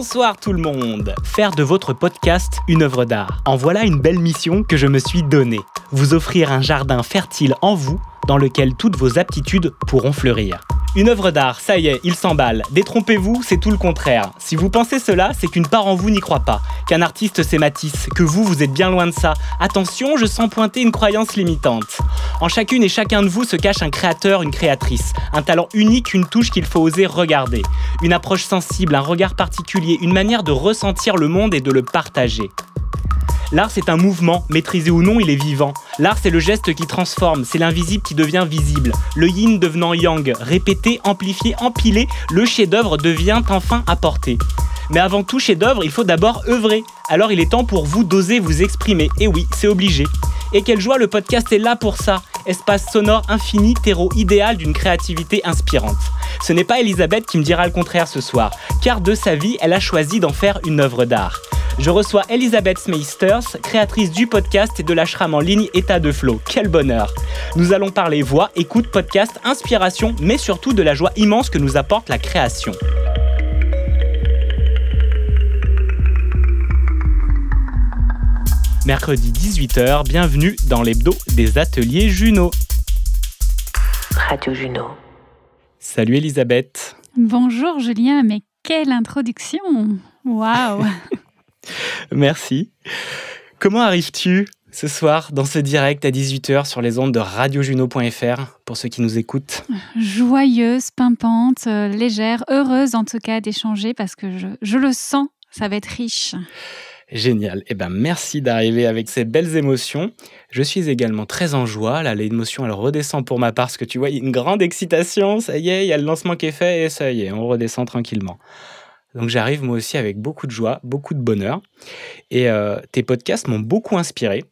Bonsoir tout le monde Faire de votre podcast une œuvre d'art. En voilà une belle mission que je me suis donnée. Vous offrir un jardin fertile en vous dans lequel toutes vos aptitudes pourront fleurir. Une œuvre d'art, ça y est, il s'emballe. Détrompez-vous, c'est tout le contraire. Si vous pensez cela, c'est qu'une part en vous n'y croit pas, qu'un artiste c'est Matisse, que vous, vous êtes bien loin de ça. Attention, je sens pointer une croyance limitante. En chacune et chacun de vous se cache un créateur, une créatrice, un talent unique, une touche qu'il faut oser regarder, une approche sensible, un regard particulier, une manière de ressentir le monde et de le partager. L'art, c'est un mouvement, maîtrisé ou non, il est vivant. L'art, c'est le geste qui transforme, c'est l'invisible qui devient visible. Le yin devenant yang, répété, amplifié, empilé, le chef-d'œuvre devient enfin apporté. Mais avant tout chef-d'œuvre, il faut d'abord œuvrer. Alors il est temps pour vous d'oser vous exprimer. Et oui, c'est obligé. Et quelle joie, le podcast est là pour ça. Espace sonore infini, terreau idéal d'une créativité inspirante. Ce n'est pas Elisabeth qui me dira le contraire ce soir, car de sa vie, elle a choisi d'en faire une œuvre d'art. Je reçois Elisabeth Smeisters, créatrice du podcast et de l'ashram en ligne État de Flow. Quel bonheur Nous allons parler voix, écoute, podcast, inspiration, mais surtout de la joie immense que nous apporte la création. Mercredi 18h, bienvenue dans l'hebdo des ateliers Juno. Radio Juno. Salut Elisabeth. Bonjour Julien, mais quelle introduction Waouh Merci. Comment arrives-tu ce soir dans ce direct à 18h sur les ondes de radiojuno.fr pour ceux qui nous écoutent? Joyeuse, pimpante, euh, légère, heureuse en tout cas d'échanger parce que je, je le sens, ça va être riche. Génial. Eh ben, merci d'arriver avec ces belles émotions. Je suis également très en joie. Là, l'émotion, elle redescend pour ma part parce que tu vois, il y a une grande excitation. Ça y est, il y a le lancement qui est fait et ça y est, on redescend tranquillement. Donc, j'arrive moi aussi avec beaucoup de joie, beaucoup de bonheur. Et euh, tes podcasts m'ont beaucoup inspiré.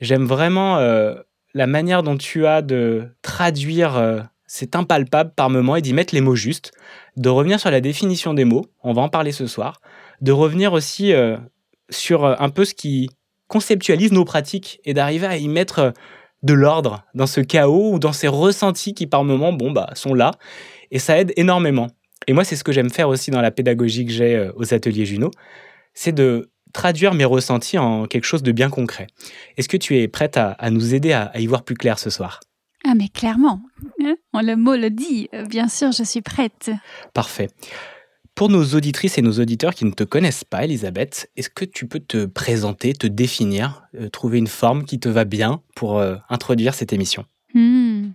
J'aime vraiment euh, la manière dont tu as de traduire euh, cet impalpable par moment et d'y mettre les mots justes, de revenir sur la définition des mots. On va en parler ce soir. De revenir aussi euh, sur euh, un peu ce qui conceptualise nos pratiques et d'arriver à y mettre euh, de l'ordre dans ce chaos ou dans ces ressentis qui par moments bon bah sont là et ça aide énormément. Et moi c'est ce que j'aime faire aussi dans la pédagogie que j'ai euh, aux ateliers Juno, c'est de traduire mes ressentis en quelque chose de bien concret. Est-ce que tu es prête à, à nous aider à, à y voir plus clair ce soir? Ah mais clairement, hein, le mot le dit, bien sûr je suis prête. Parfait. Pour nos auditrices et nos auditeurs qui ne te connaissent pas, Elisabeth, est-ce que tu peux te présenter, te définir, euh, trouver une forme qui te va bien pour euh, introduire cette émission? Hmm.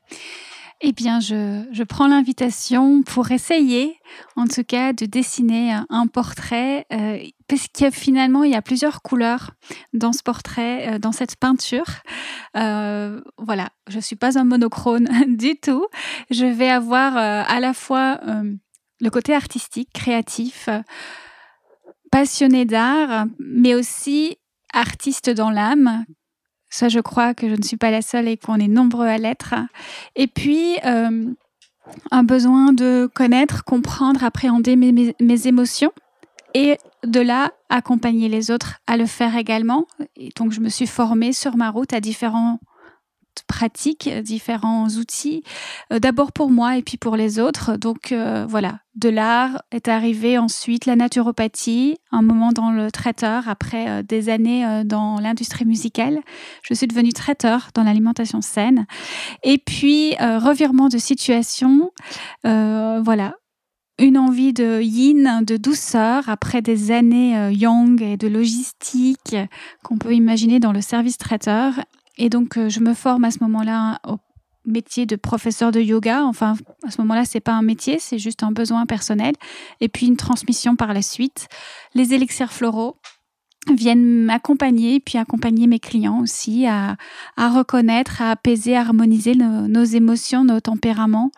Eh bien, je, je prends l'invitation pour essayer, en tout cas, de dessiner un, portrait, euh, parce que finalement, il y a plusieurs couleurs dans ce portrait, dans cette peinture. Voilà, je suis pas un monochrone du tout. Je vais avoir à la fois le côté artistique, créatif, passionné d'art, mais aussi artiste dans l'âme, ça, je crois que je ne suis pas la seule et qu'on est nombreux à l'être. Et puis, euh, un besoin de connaître, comprendre, appréhender mes, mes- émotions et de là, accompagner les autres à le faire également. Et donc, je me suis formée sur ma route à différentes pratiques, différents outils, euh, d'abord pour moi et puis pour les autres. Donc, euh, voilà, de l'art est arrivé ensuite la naturopathie, un moment dans le traiteur, après euh, des années euh, dans l'industrie musicale. Je suis devenue traiteur dans l'alimentation saine. Et puis, euh, revirement de situation, euh, voilà. Une envie de yin, de douceur, après des années euh, yang et de logistique qu'on peut imaginer dans le service traiteur. Et donc, euh, je me forme à ce moment-là au métier de professeur de yoga. Enfin, à ce moment-là, c'est pas un métier, c'est juste un besoin personnel. Et puis, une transmission par la suite. Les élixirs floraux, viennent m'accompagner, puis accompagner mes clients aussi à, reconnaître, à apaiser, à harmoniser nos, émotions, nos tempéraments.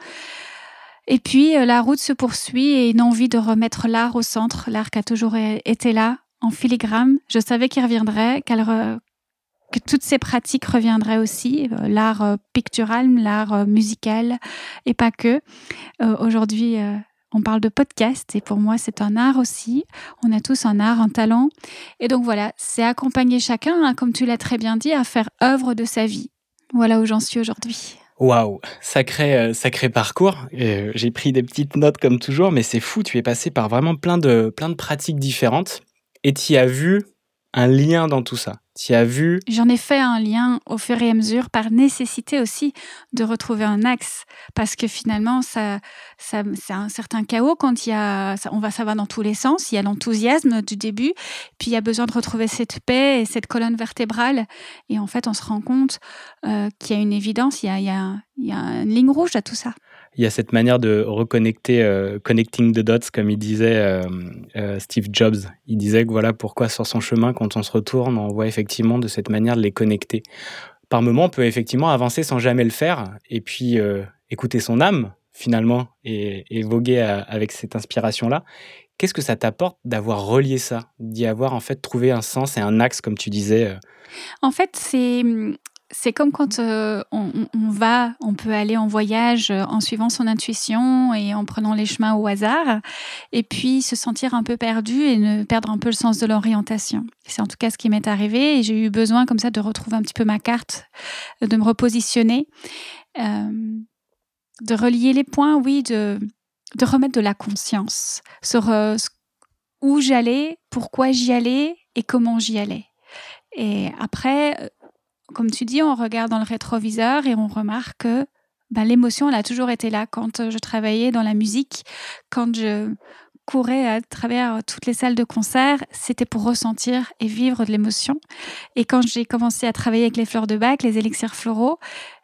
Et puis la route se poursuit et une envie de remettre l'art au centre, l'art qui a toujours été là, en filigrane. Je savais qu'il reviendrait, toutes ces pratiques reviendraient aussi, euh, l'art euh, pictural, l'art euh, musical et pas que. Aujourd'hui, on parle de podcast et pour moi, c'est un art aussi. On a tous un art, un talent. Et donc voilà, c'est accompagner chacun, hein, comme tu l'as très bien dit, à faire œuvre de sa vie. Voilà où j'en suis aujourd'hui. Waouh, sacré, sacré parcours. J'ai pris des petites notes comme toujours, mais c'est fou, tu es passé par vraiment plein de, plein de pratiques différentes et tu as vu un lien dans tout ça. Tu as vu J'en ai fait un lien au fur et à mesure par nécessité aussi de retrouver un axe parce que finalement ça, c'est un certain chaos quand il y a ça, on va ça dans tous les sens, il y a l'enthousiasme du début, puis il y a besoin de retrouver cette paix et cette colonne vertébrale. Et en fait on se rend compte euh, qu'il y a une évidence, il y a une ligne rouge à tout ça il y a cette manière de reconnecter, euh, connecting the dots, comme il disait euh, euh, Steve Jobs. Il disait que voilà pourquoi sur son chemin, quand on se retourne, on voit effectivement de cette manière de les connecter. Par moment, on peut effectivement avancer sans jamais le faire, et puis écouter son âme finalement et, et voguer avec cette inspiration-là. Qu'est-ce que ça t'apporte d'avoir relié ça, d'y avoir en fait trouvé un sens et un axe, comme tu disais En fait, c'est c'est comme quand euh, on, va, on peut aller en voyage euh, en suivant son intuition et en prenant les chemins au hasard, et puis se sentir un peu perdu et ne perdre un peu le sens de l'orientation. C'est en tout cas ce qui m'est arrivé et j'ai eu besoin comme ça de retrouver un petit peu ma carte, de me repositionner, euh, de relier les points, oui, de remettre de la conscience sur où j'allais, pourquoi j'y allais et comment j'y allais. Et après, comme tu dis, on regarde dans le rétroviseur et on remarque que ben, l'émotion, elle a toujours été là. Quand euh, je travaillais dans la musique, quand je courais à travers toutes les salles de concert, c'était pour ressentir et vivre de l'émotion. Et quand j'ai commencé à travailler avec les fleurs de bac, les élixirs floraux,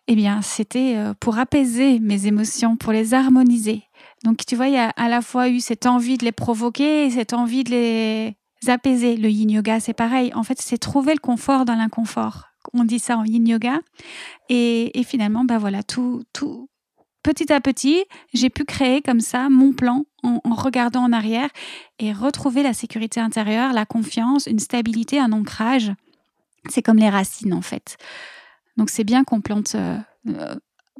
eh bien, c'était euh, pour apaiser mes émotions, pour les harmoniser. Donc, tu vois, il y a à la fois eu cette envie de les provoquer et cette envie de les apaiser. Le yin yoga, c'est pareil. En fait, c'est trouver le confort dans l'inconfort on dit ça en yin yoga. Et, finalement, bah voilà, tout, tout, petit à petit, j'ai pu créer comme ça mon plan en, regardant en arrière et retrouver la sécurité intérieure, la confiance, une stabilité, un ancrage. C'est comme les racines en fait. Donc c'est bien qu'on plante euh, euh,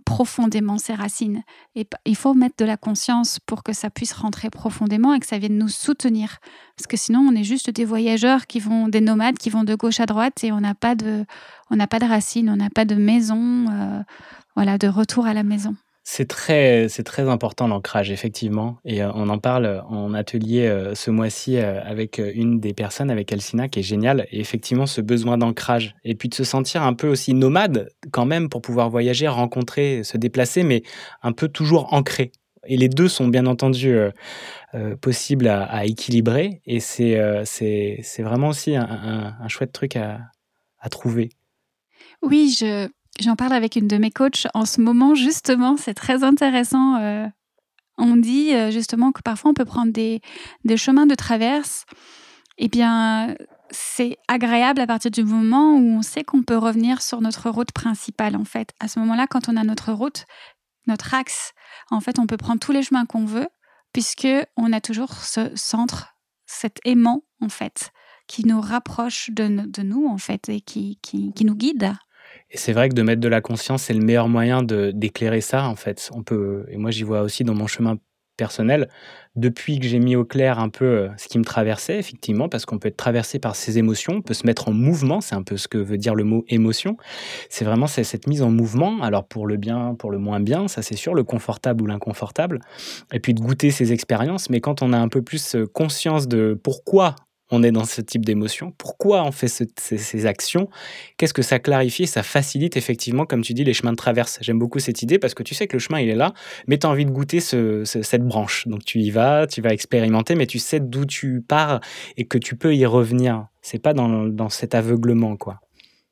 profondément ses racines. Et il faut mettre de la conscience pour que ça puisse rentrer profondément et que ça vienne nous soutenir. Parce que sinon, on est juste des voyageurs qui vont, des nomades qui vont de gauche à droite et on n'a pas de, pas de racines, on n'a pas de maison, euh, voilà, de retour à la maison. C'est très, c'est très important l'ancrage, effectivement. Et euh, on en parle en atelier euh, ce mois-ci euh, avec une des personnes, avec Alcina, qui est géniale. Et effectivement, ce besoin d'ancrage. Et puis de se sentir un peu aussi nomade, quand même, pour pouvoir voyager, rencontrer, se déplacer, mais un peu toujours ancré. Et les deux sont bien entendu possibles à, équilibrer. Et c'est, c'est, c'est vraiment aussi un, un, chouette truc à, à trouver. Oui, je, J'en parle avec une de mes coachs en ce moment, justement, c'est très intéressant. Euh, on dit euh, justement que parfois on peut prendre des, des chemins de traverse. Eh bien, c'est agréable à partir du moment où on sait qu'on peut revenir sur notre route principale, en fait. À ce moment-là, quand on a notre route, notre axe, en fait, on peut prendre tous les chemins qu'on veut, puisque on a toujours ce centre, cet aimant, en fait, qui nous rapproche de, de nous, en fait, et qui, qui, qui nous guide et c'est vrai que de mettre de la conscience, c'est le meilleur moyen d'éclairer ça, en fait. On peut, et moi j'y vois aussi dans mon chemin personnel, depuis que j'ai mis au clair un peu euh, ce qui me traversait, effectivement, parce qu'on peut être traversé par ses émotions, on peut se mettre en mouvement, c'est un peu ce que veut dire le mot émotion. C'est vraiment cette mise en mouvement, alors pour le bien, pour le moins bien, ça c'est sûr, le confortable ou l'inconfortable, et puis de goûter ces expériences, mais quand on a un peu plus euh, conscience de pourquoi on est dans ce type d'émotion Pourquoi on fait ces, actions? Qu'est-ce que ça clarifie? Ça facilite effectivement, comme tu dis, les chemins de traverse. J'aime beaucoup cette idée parce que tu sais que le chemin, il est là, mais tu as envie de goûter cette branche. Donc tu y vas, tu vas expérimenter, mais tu sais d'où tu pars et que tu peux y revenir. C'est pas dans, dans cet aveuglement, quoi.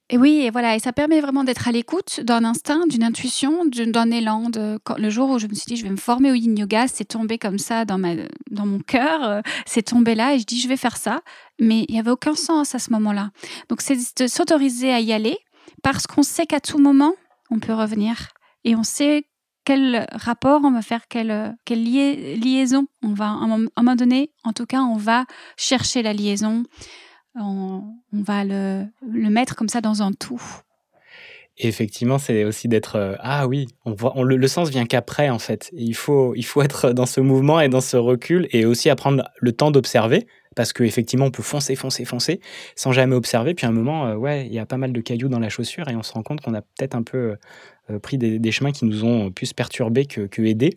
Et oui, et voilà, et ça permet vraiment d'être à l'écoute d'un instinct, d'une intuition, d'un élan. le jour où je me suis dit, je vais me former au yin yoga, c'est tombé comme ça dans, ma, dans mon cœur, euh, c'est tombé là, et je dis, je vais faire ça. Mais il n'y avait aucun sens à ce moment-là. Donc, c'est de s'autoriser à y aller, parce qu'on sait qu'à tout moment, on peut revenir. Et on sait quel rapport on va faire, quelle, quelle liaison on va, à un moment donné, en tout cas, on va chercher la liaison on, va le, mettre comme ça dans un tout. effectivement, c'est aussi d'être euh, ah oui, on voit, le, sens vient qu'après en fait. Il faut, il faut être dans ce mouvement et dans ce recul et aussi apprendre le temps d'observer parce qu'effectivement, on peut foncer, foncer, foncer sans jamais observer. Puis à un moment, euh, ouais, il y a pas mal de cailloux dans la chaussure et on se rend compte qu'on a peut-être un peu euh, pris des, chemins qui nous ont plus perturbés que, que aidés.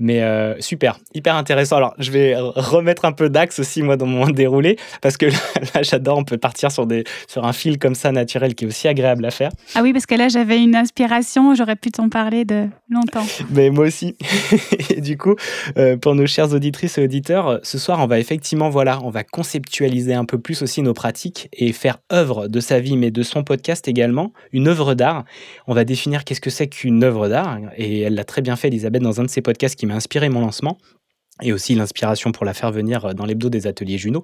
Mais euh, super, hyper intéressant. Alors, je vais remettre un peu d'axe aussi, moi, dans mon déroulé, parce que là, j'adore, on peut partir sur, des, sur un fil comme ça, naturel, qui est aussi agréable à faire. Ah oui, parce que là, j'avais une inspiration, j'aurais pu t'en parler de longtemps. Mais moi aussi. et du coup, euh, pour nos chers auditrices et auditeurs, ce soir, on va effectivement, voilà, on va conceptualiser un peu plus aussi nos pratiques et faire œuvre de sa vie, mais de son podcast également, une œuvre d'art. On va définir qu'est-ce que c'est qu'une œuvre d'art, et elle l'a très bien fait, Elisabeth, dans un de ses podcasts qui m'a inspiré mon lancement et aussi l'inspiration pour la faire venir dans l'hebdo des ateliers Juno.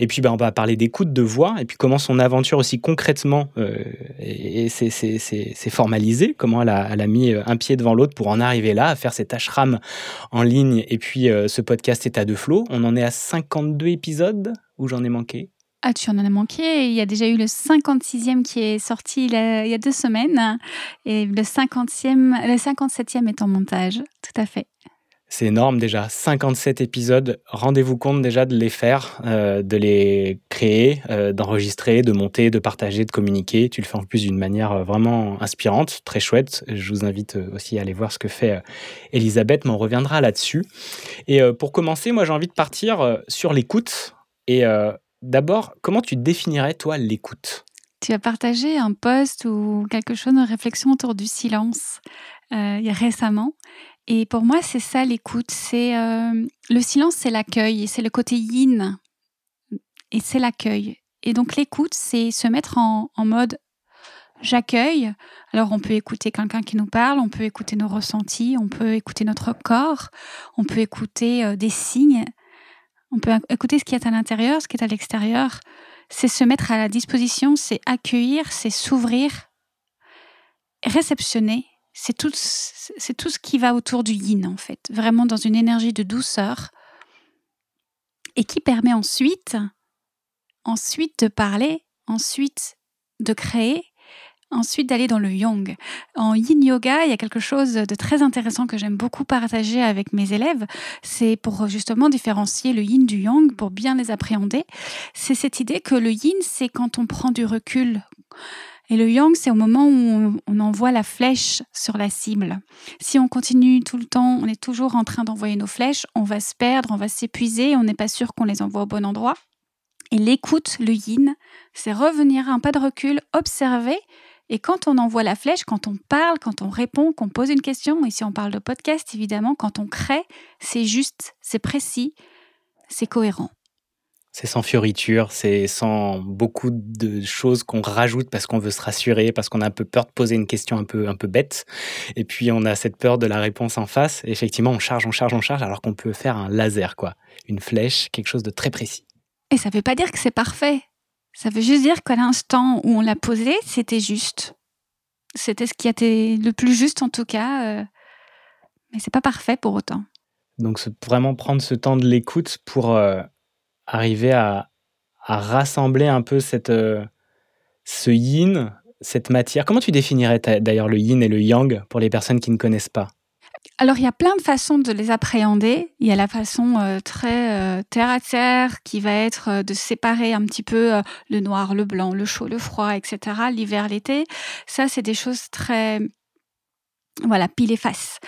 Et puis ben, on va parler d'écoute de voix, et puis comment son aventure aussi concrètement euh, et c'est formalisé, comment elle a, mis un pied devant l'autre pour en arriver là, à faire cet ashram en ligne, et puis euh, ce podcast État de flow. On en est à 52 épisodes, où j'en ai manqué? Ah, tu en as manqué. Il y a déjà eu le 56e qui est sorti il y a, deux semaines. Et le, 50e, le 57e est en montage. Tout à fait. C'est énorme déjà, 57 épisodes. Rendez-vous compte déjà de les faire, euh, de les créer, euh, d'enregistrer, de monter, de partager, de communiquer. Tu le fais en plus d'une manière euh, vraiment inspirante, très chouette. Je vous invite aussi à aller voir ce que fait Elisabeth, mais on reviendra là-dessus. Et pour commencer, moi j'ai envie de partir sur l'écoute. Et d'abord, comment tu définirais toi l'écoute? Tu as partagé un post ou quelque chose de réflexion autour du silence euh, récemment. Et pour moi, c'est ça l'écoute. C'est euh, le silence, c'est l'accueil, c'est le côté yin, et c'est l'accueil. Et donc l'écoute, c'est se mettre en, mode j'accueille. Alors on peut écouter quelqu'un qui nous parle, on peut écouter nos ressentis, on peut écouter notre corps, on peut écouter euh, des signes, on peut écouter ce qui est à l'intérieur, ce qui est à l'extérieur. C'est se mettre à la disposition, c'est accueillir, c'est s'ouvrir, réceptionner c'est tout, ce qui va autour du yin, en fait, vraiment dans une énergie de douceur et qui permet ensuite, ensuite de parler, ensuite de créer, ensuite d'aller dans le yang. En yin yoga, il y a quelque chose de très intéressant que j'aime beaucoup partager avec mes élèves. C'est pour justement différencier le yin du yang, pour bien les appréhender. C'est cette idée que le yin, c'est quand on prend du recul et le yang, c'est au moment où on, envoie la flèche sur la cible. Si on continue tout le temps, on est toujours en train d'envoyer nos flèches, on va se perdre, on va s'épuiser, on n'est pas sûr qu'on les envoie au bon endroit. Et l'écoute, le yin, c'est revenir un pas de recul, observer. Et quand on envoie la flèche, quand on parle, quand on répond, qu'on pose une question, ici on parle de podcast évidemment, quand on crée, c'est juste, c'est précis, c'est cohérent. C'est sans fioriture, c'est sans beaucoup de choses qu'on rajoute parce qu'on veut se rassurer, parce qu'on a un peu peur de poser une question un peu, un peu bête. Et puis on a cette peur de la réponse en face. Et effectivement, on charge, on charge, on charge, alors qu'on peut faire un laser, quoi. Une flèche, quelque chose de très précis. Et ça ne veut pas dire que c'est parfait. Ça veut juste dire qu'à l'instant où on l'a posé, c'était juste. C'était ce qui était le plus juste en tout cas. Euh, mais c'est pas parfait pour autant. Donc vraiment prendre ce temps de l'écoute pour euh, arriver à, rassembler un peu cette, euh, ce yin, cette matière. Comment tu définirais d'ailleurs le yin et le yang pour les personnes qui ne connaissent pas? Alors, il y a plein de façons de les appréhender. Il y a la façon euh, très euh, terre à terre qui va être de séparer un petit peu le noir, le blanc, le chaud, le froid, etc. L'hiver, l'été. Ça, c'est des choses très, voilà, pile et face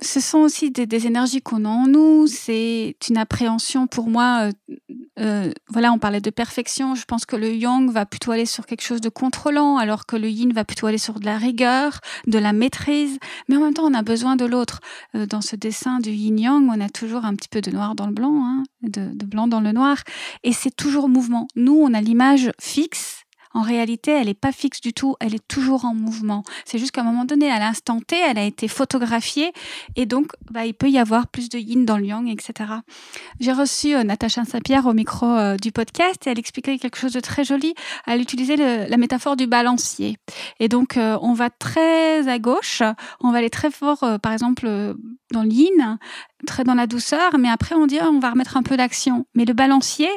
ce sont aussi des, énergies qu'on a en nous. C'est une appréhension pour moi. Euh, euh, voilà, on parlait de perfection. Je pense que le yang va plutôt aller sur quelque chose de contrôlant, alors que le yin va plutôt aller sur de la rigueur, de la maîtrise. Mais en même temps, on a besoin de l'autre. Euh, dans ce dessin du yin-yang, on a toujours un petit peu de noir dans le blanc, hein, de, de blanc dans le noir. Et c'est toujours mouvement. Nous, on a l'image fixe en réalité, elle n'est pas fixe du tout, elle est toujours en mouvement. C'est juste qu'à un moment donné, à l'instant T, elle a été photographiée et donc bah, il peut y avoir plus de yin dans le yang, etc. J'ai reçu euh, Natacha Saint-Pierre au micro euh, du podcast et elle expliquait quelque chose de très joli. Elle utilisait la métaphore du balancier. Et donc, euh, on va très à gauche, on va aller très fort, par exemple, dans le yin, très dans la douceur, mais après, on dit, oh, on va remettre un peu d'action. Mais le balancier,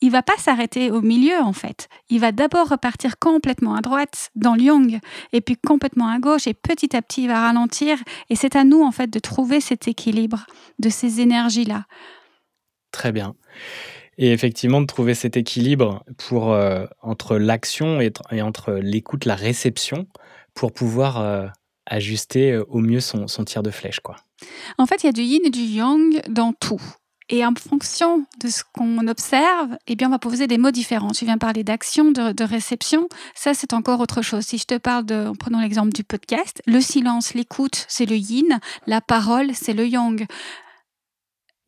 il va pas s'arrêter au milieu en fait. Il va d'abord repartir complètement à droite dans le et puis complètement à gauche et petit à petit il va ralentir et c'est à nous en fait de trouver cet équilibre de ces énergies là. Très bien. Et effectivement de trouver cet équilibre pour euh, entre l'action et, entre l'écoute, la réception pour pouvoir euh, ajuster euh, au mieux son, son tir de flèche quoi. En fait, il y a du yin et du yang dans tout. Et en fonction de ce qu'on observe, eh bien, on va poser des mots différents. Tu viens parler d'action, de, réception. Ça, c'est encore autre chose. Si je te parle de, prenons l'exemple du podcast, le silence, l'écoute, c'est le yin. La parole, c'est le yang.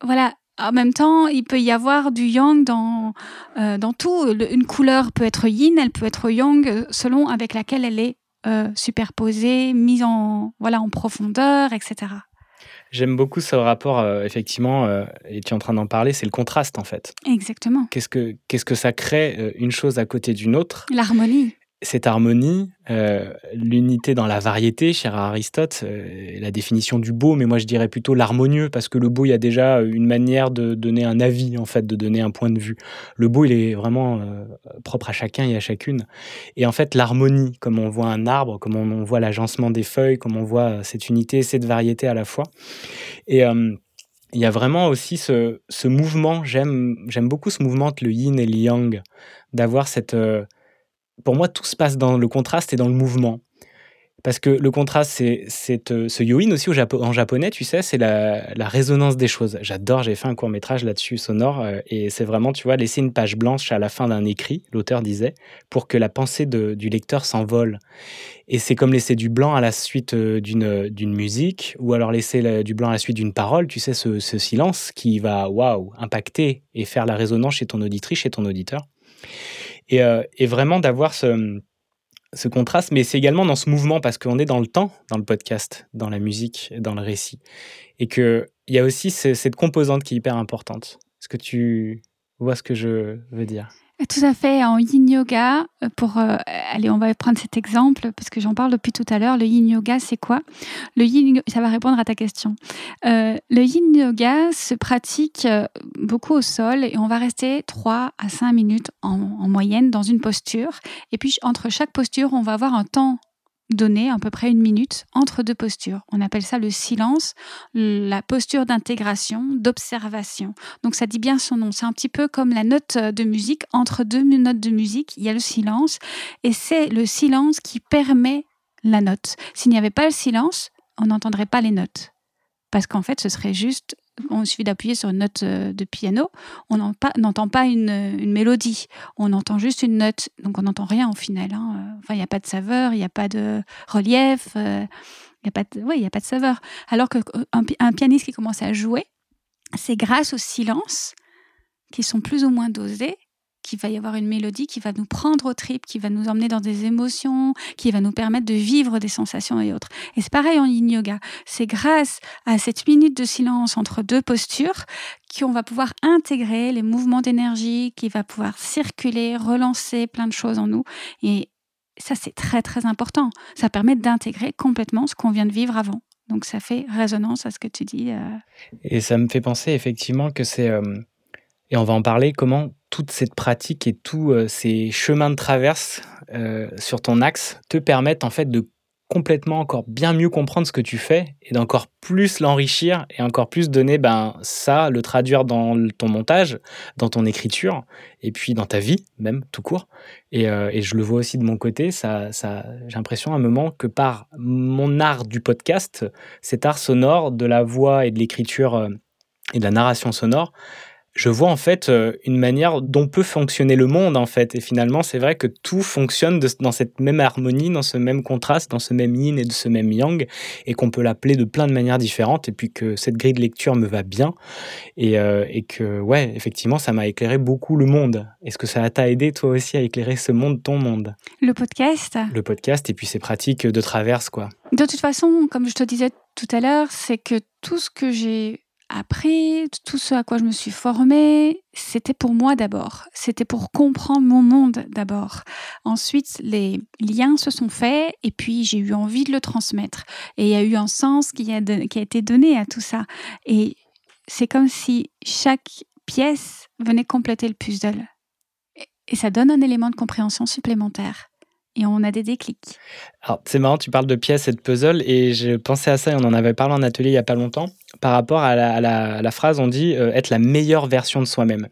Voilà. En même temps, il peut y avoir du yang dans, euh, dans tout. une couleur peut être yin, elle peut être yang selon avec laquelle elle est euh, superposée, mise en, voilà, en profondeur, etc. J'aime beaucoup ce rapport, euh, effectivement, euh, et tu es en train d'en parler, c'est le contraste en fait. Exactement. Qu'est-ce que, qu'est-ce que ça crée euh, une chose à côté d'une autre? L'harmonie cette harmonie, euh, l'unité dans la variété, cher Aristote, euh, la définition du beau, mais moi je dirais plutôt l'harmonieux, parce que le beau, il y a déjà une manière de donner un avis, en fait, de donner un point de vue. Le beau, il est vraiment euh, propre à chacun et à chacune. Et en fait, l'harmonie, comme on voit un arbre, comme on, voit l'agencement des feuilles, comme on voit cette unité, cette variété à la fois. Et il y a vraiment aussi ce, ce mouvement, j'aime beaucoup ce mouvement le yin et le yang, d'avoir cette pour moi, tout se passe dans le contraste et dans le mouvement. Parce que le contraste, c'est euh, ce yoin aussi en japonais, tu sais, c'est la, résonance des choses. J'adore, j'ai fait un court métrage là-dessus sonore, euh, et c'est vraiment, tu vois, laisser une page blanche à la fin d'un écrit, l'auteur disait, pour que la pensée du lecteur s'envole. Et c'est comme laisser du blanc à la suite euh, d'une musique, ou alors laisser du blanc à la suite d'une parole, tu sais, ce, ce silence qui va, waouh, impacter et faire la résonance chez ton auditrice, chez ton auditeur. Euh, et, vraiment d'avoir ce, ce contraste, mais c'est également dans ce mouvement parce qu'on est dans le temps, dans le podcast, dans la musique, dans le récit. Et qu'il y a aussi cette composante qui est hyper importante. Est-ce que tu vois ce que je veux dire? Tout à fait. En yin yoga, euh, pour euh, allez, on va prendre cet exemple parce que j'en parle depuis tout à l'heure. Le yin yoga, c'est quoi? Le yin, ça va répondre à ta question. Euh, le yin yoga se pratique beaucoup au sol et on va rester 3 à 5 minutes en moyenne dans une posture. Et puis entre chaque posture, on va avoir un temps donner à peu près une minute entre deux postures. On appelle ça le silence, la posture d'intégration, d'observation. Donc ça dit bien son nom. C'est un petit peu comme la note de musique. Entre deux notes de musique, il y a le silence. Et c'est le silence qui permet la note. S'il n'y avait pas le silence, on n'entendrait pas les notes. Parce qu'en fait, ce serait juste on suffit d'appuyer sur une note euh, de piano, on n'entend pas une, mélodie, on entend juste une note, donc on n'entend rien au final. Hein. Enfin, il n'y a pas de saveur, il n'y a pas de relief, euh, il n'y a, pas de, a pas de saveur. Alors qu'un un pianiste qui commence à jouer, c'est grâce au silence qui sont plus ou moins dosés qu'il va y avoir une mélodie qui va nous prendre au trip, qui va nous emmener dans des émotions, qui va nous permettre de vivre des sensations et autres. Et c'est pareil en yin yoga. C'est grâce à cette minute de silence entre deux postures qu'on va pouvoir intégrer les mouvements d'énergie, qui va pouvoir circuler, relancer plein de choses en nous. Et ça, c'est très, très important. Ça permet d'intégrer complètement ce qu'on vient de vivre avant. Donc ça fait résonance à ce que tu dis. Euh. Et ça me fait penser effectivement que c'est... Euh, et on va en parler, comment toute cette pratique et tous euh, ces chemins de traverse euh, sur ton axe te permettent en fait de complètement encore bien mieux comprendre ce que tu fais et d'encore plus l'enrichir et encore plus donner ben ça le traduire dans ton montage dans ton écriture et puis dans ta vie même tout court. Et, euh, et je le vois aussi de mon côté ça, ça j'ai l'impression à un moment que par mon art du podcast cet art sonore de la voix et de l'écriture et de la narration sonore je vois en fait euh, une manière dont peut fonctionner le monde en fait. Et finalement, c'est vrai que tout fonctionne dans cette même harmonie, dans ce même contraste, dans ce même yin et de ce même yang, et qu'on peut l'appeler de plein de manières différentes. Et puis que cette grille de lecture me va bien, et, euh, et que ouais, effectivement, ça m'a éclairé beaucoup le monde. Est-ce que ça t'a aidé toi aussi à éclairer ce monde, ton monde? Le podcast? Le podcast et puis ces pratiques de traverse quoi. De toute façon, comme je te disais tout à l'heure, c'est que tout ce que j'ai appris, tout ce à quoi je me suis formée, c'était pour moi d'abord. C'était pour comprendre mon monde d'abord. Ensuite, les liens se sont faits et puis j'ai eu envie de le transmettre. Et il y a eu un sens qui a, qui a été donné à tout ça. Et c'est comme si chaque pièce venait compléter le puzzle. Et ça donne un élément de compréhension supplémentaire et on a des déclics. Alors, c'est marrant, tu parles de pièces et de puzzles, et je pensais à ça, et on en avait parlé en atelier il n'y a pas longtemps, par rapport à la, phrase, on dit euh, être la meilleure version de soi-même.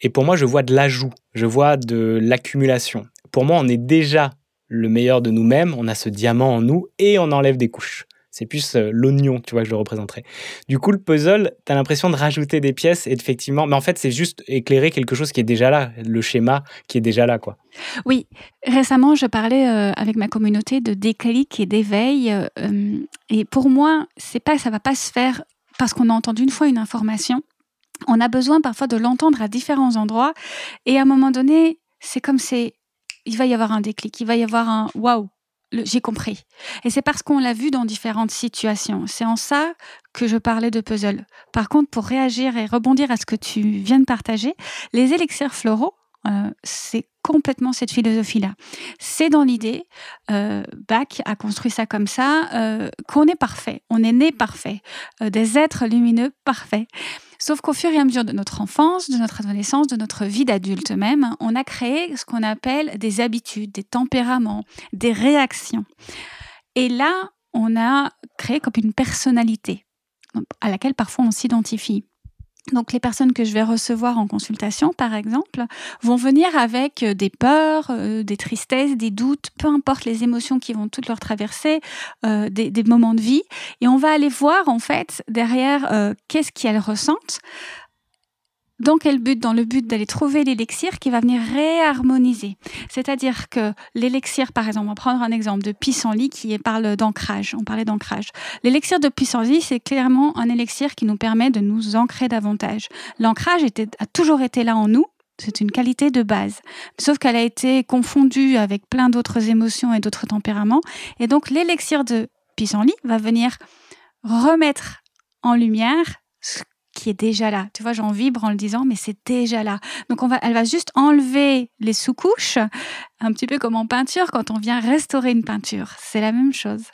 Et pour moi, je vois de l'ajout, je vois de l'accumulation. Pour moi, on est déjà le meilleur de nous-mêmes, on a ce diamant en nous, et on enlève des couches. C'est plus euh, l'oignon, tu vois, que je le représenterai. Du coup, le puzzle, tu as l'impression de rajouter des pièces et effectivement, mais en fait, c'est juste éclairer quelque chose qui est déjà là, le schéma qui est déjà là, quoi. Oui, récemment, je parlais euh, avec ma communauté de déclic et d'éveil. Euh, et pour moi, c'est pas, ça va pas se faire parce qu'on a entendu une fois une information. On a besoin parfois de l'entendre à différents endroits. Et à un moment donné, c'est comme c'est, il va y avoir un déclic, il va y avoir un waouh, j'ai compris. Et c'est parce qu'on l'a vu dans différentes situations. C'est en ça que je parlais de puzzle. Par contre, pour réagir et rebondir à ce que tu viens de partager, les élixirs floraux, euh, c'est complètement cette philosophie-là. C'est dans l'idée, euh, Bach a construit ça comme ça, euh, qu'on est parfait, on est né parfait, des êtres lumineux parfaits. Sauf qu'au fur et à mesure de notre enfance, de notre adolescence, de notre vie d'adulte même, on a créé ce qu'on appelle des habitudes, des tempéraments, des réactions. Et là, on a créé comme une personnalité à laquelle parfois on s'identifie. Donc les personnes que je vais recevoir en consultation, par exemple, vont venir avec euh, des peurs, euh, des tristesses, des doutes, peu importe les émotions qui vont toutes leur traverser, euh, des, moments de vie, et on va aller voir en fait derrière qu'est-ce qu'elles ressentent dans quel but? Dans le but d'aller trouver l'élixir qui va venir réharmoniser. C'est-à-dire que l'élixir, par exemple, on va prendre un exemple de pissenlit qui parle d'ancrage. On parlait d'ancrage. L'élixir de pissenlit, c'est clairement un élixir qui nous permet de nous ancrer davantage. L'ancrage a toujours été là en nous. C'est une qualité de base. Sauf qu'elle a été confondue avec plein d'autres émotions et d'autres tempéraments. Et donc, l'élixir de pissenlit va venir remettre en lumière qui est déjà là. Tu vois, j'en vibre en le disant, mais c'est déjà là. Donc, on va, elle va juste enlever les sous-couches, un petit peu comme en peinture, quand on vient restaurer une peinture. C'est la même chose.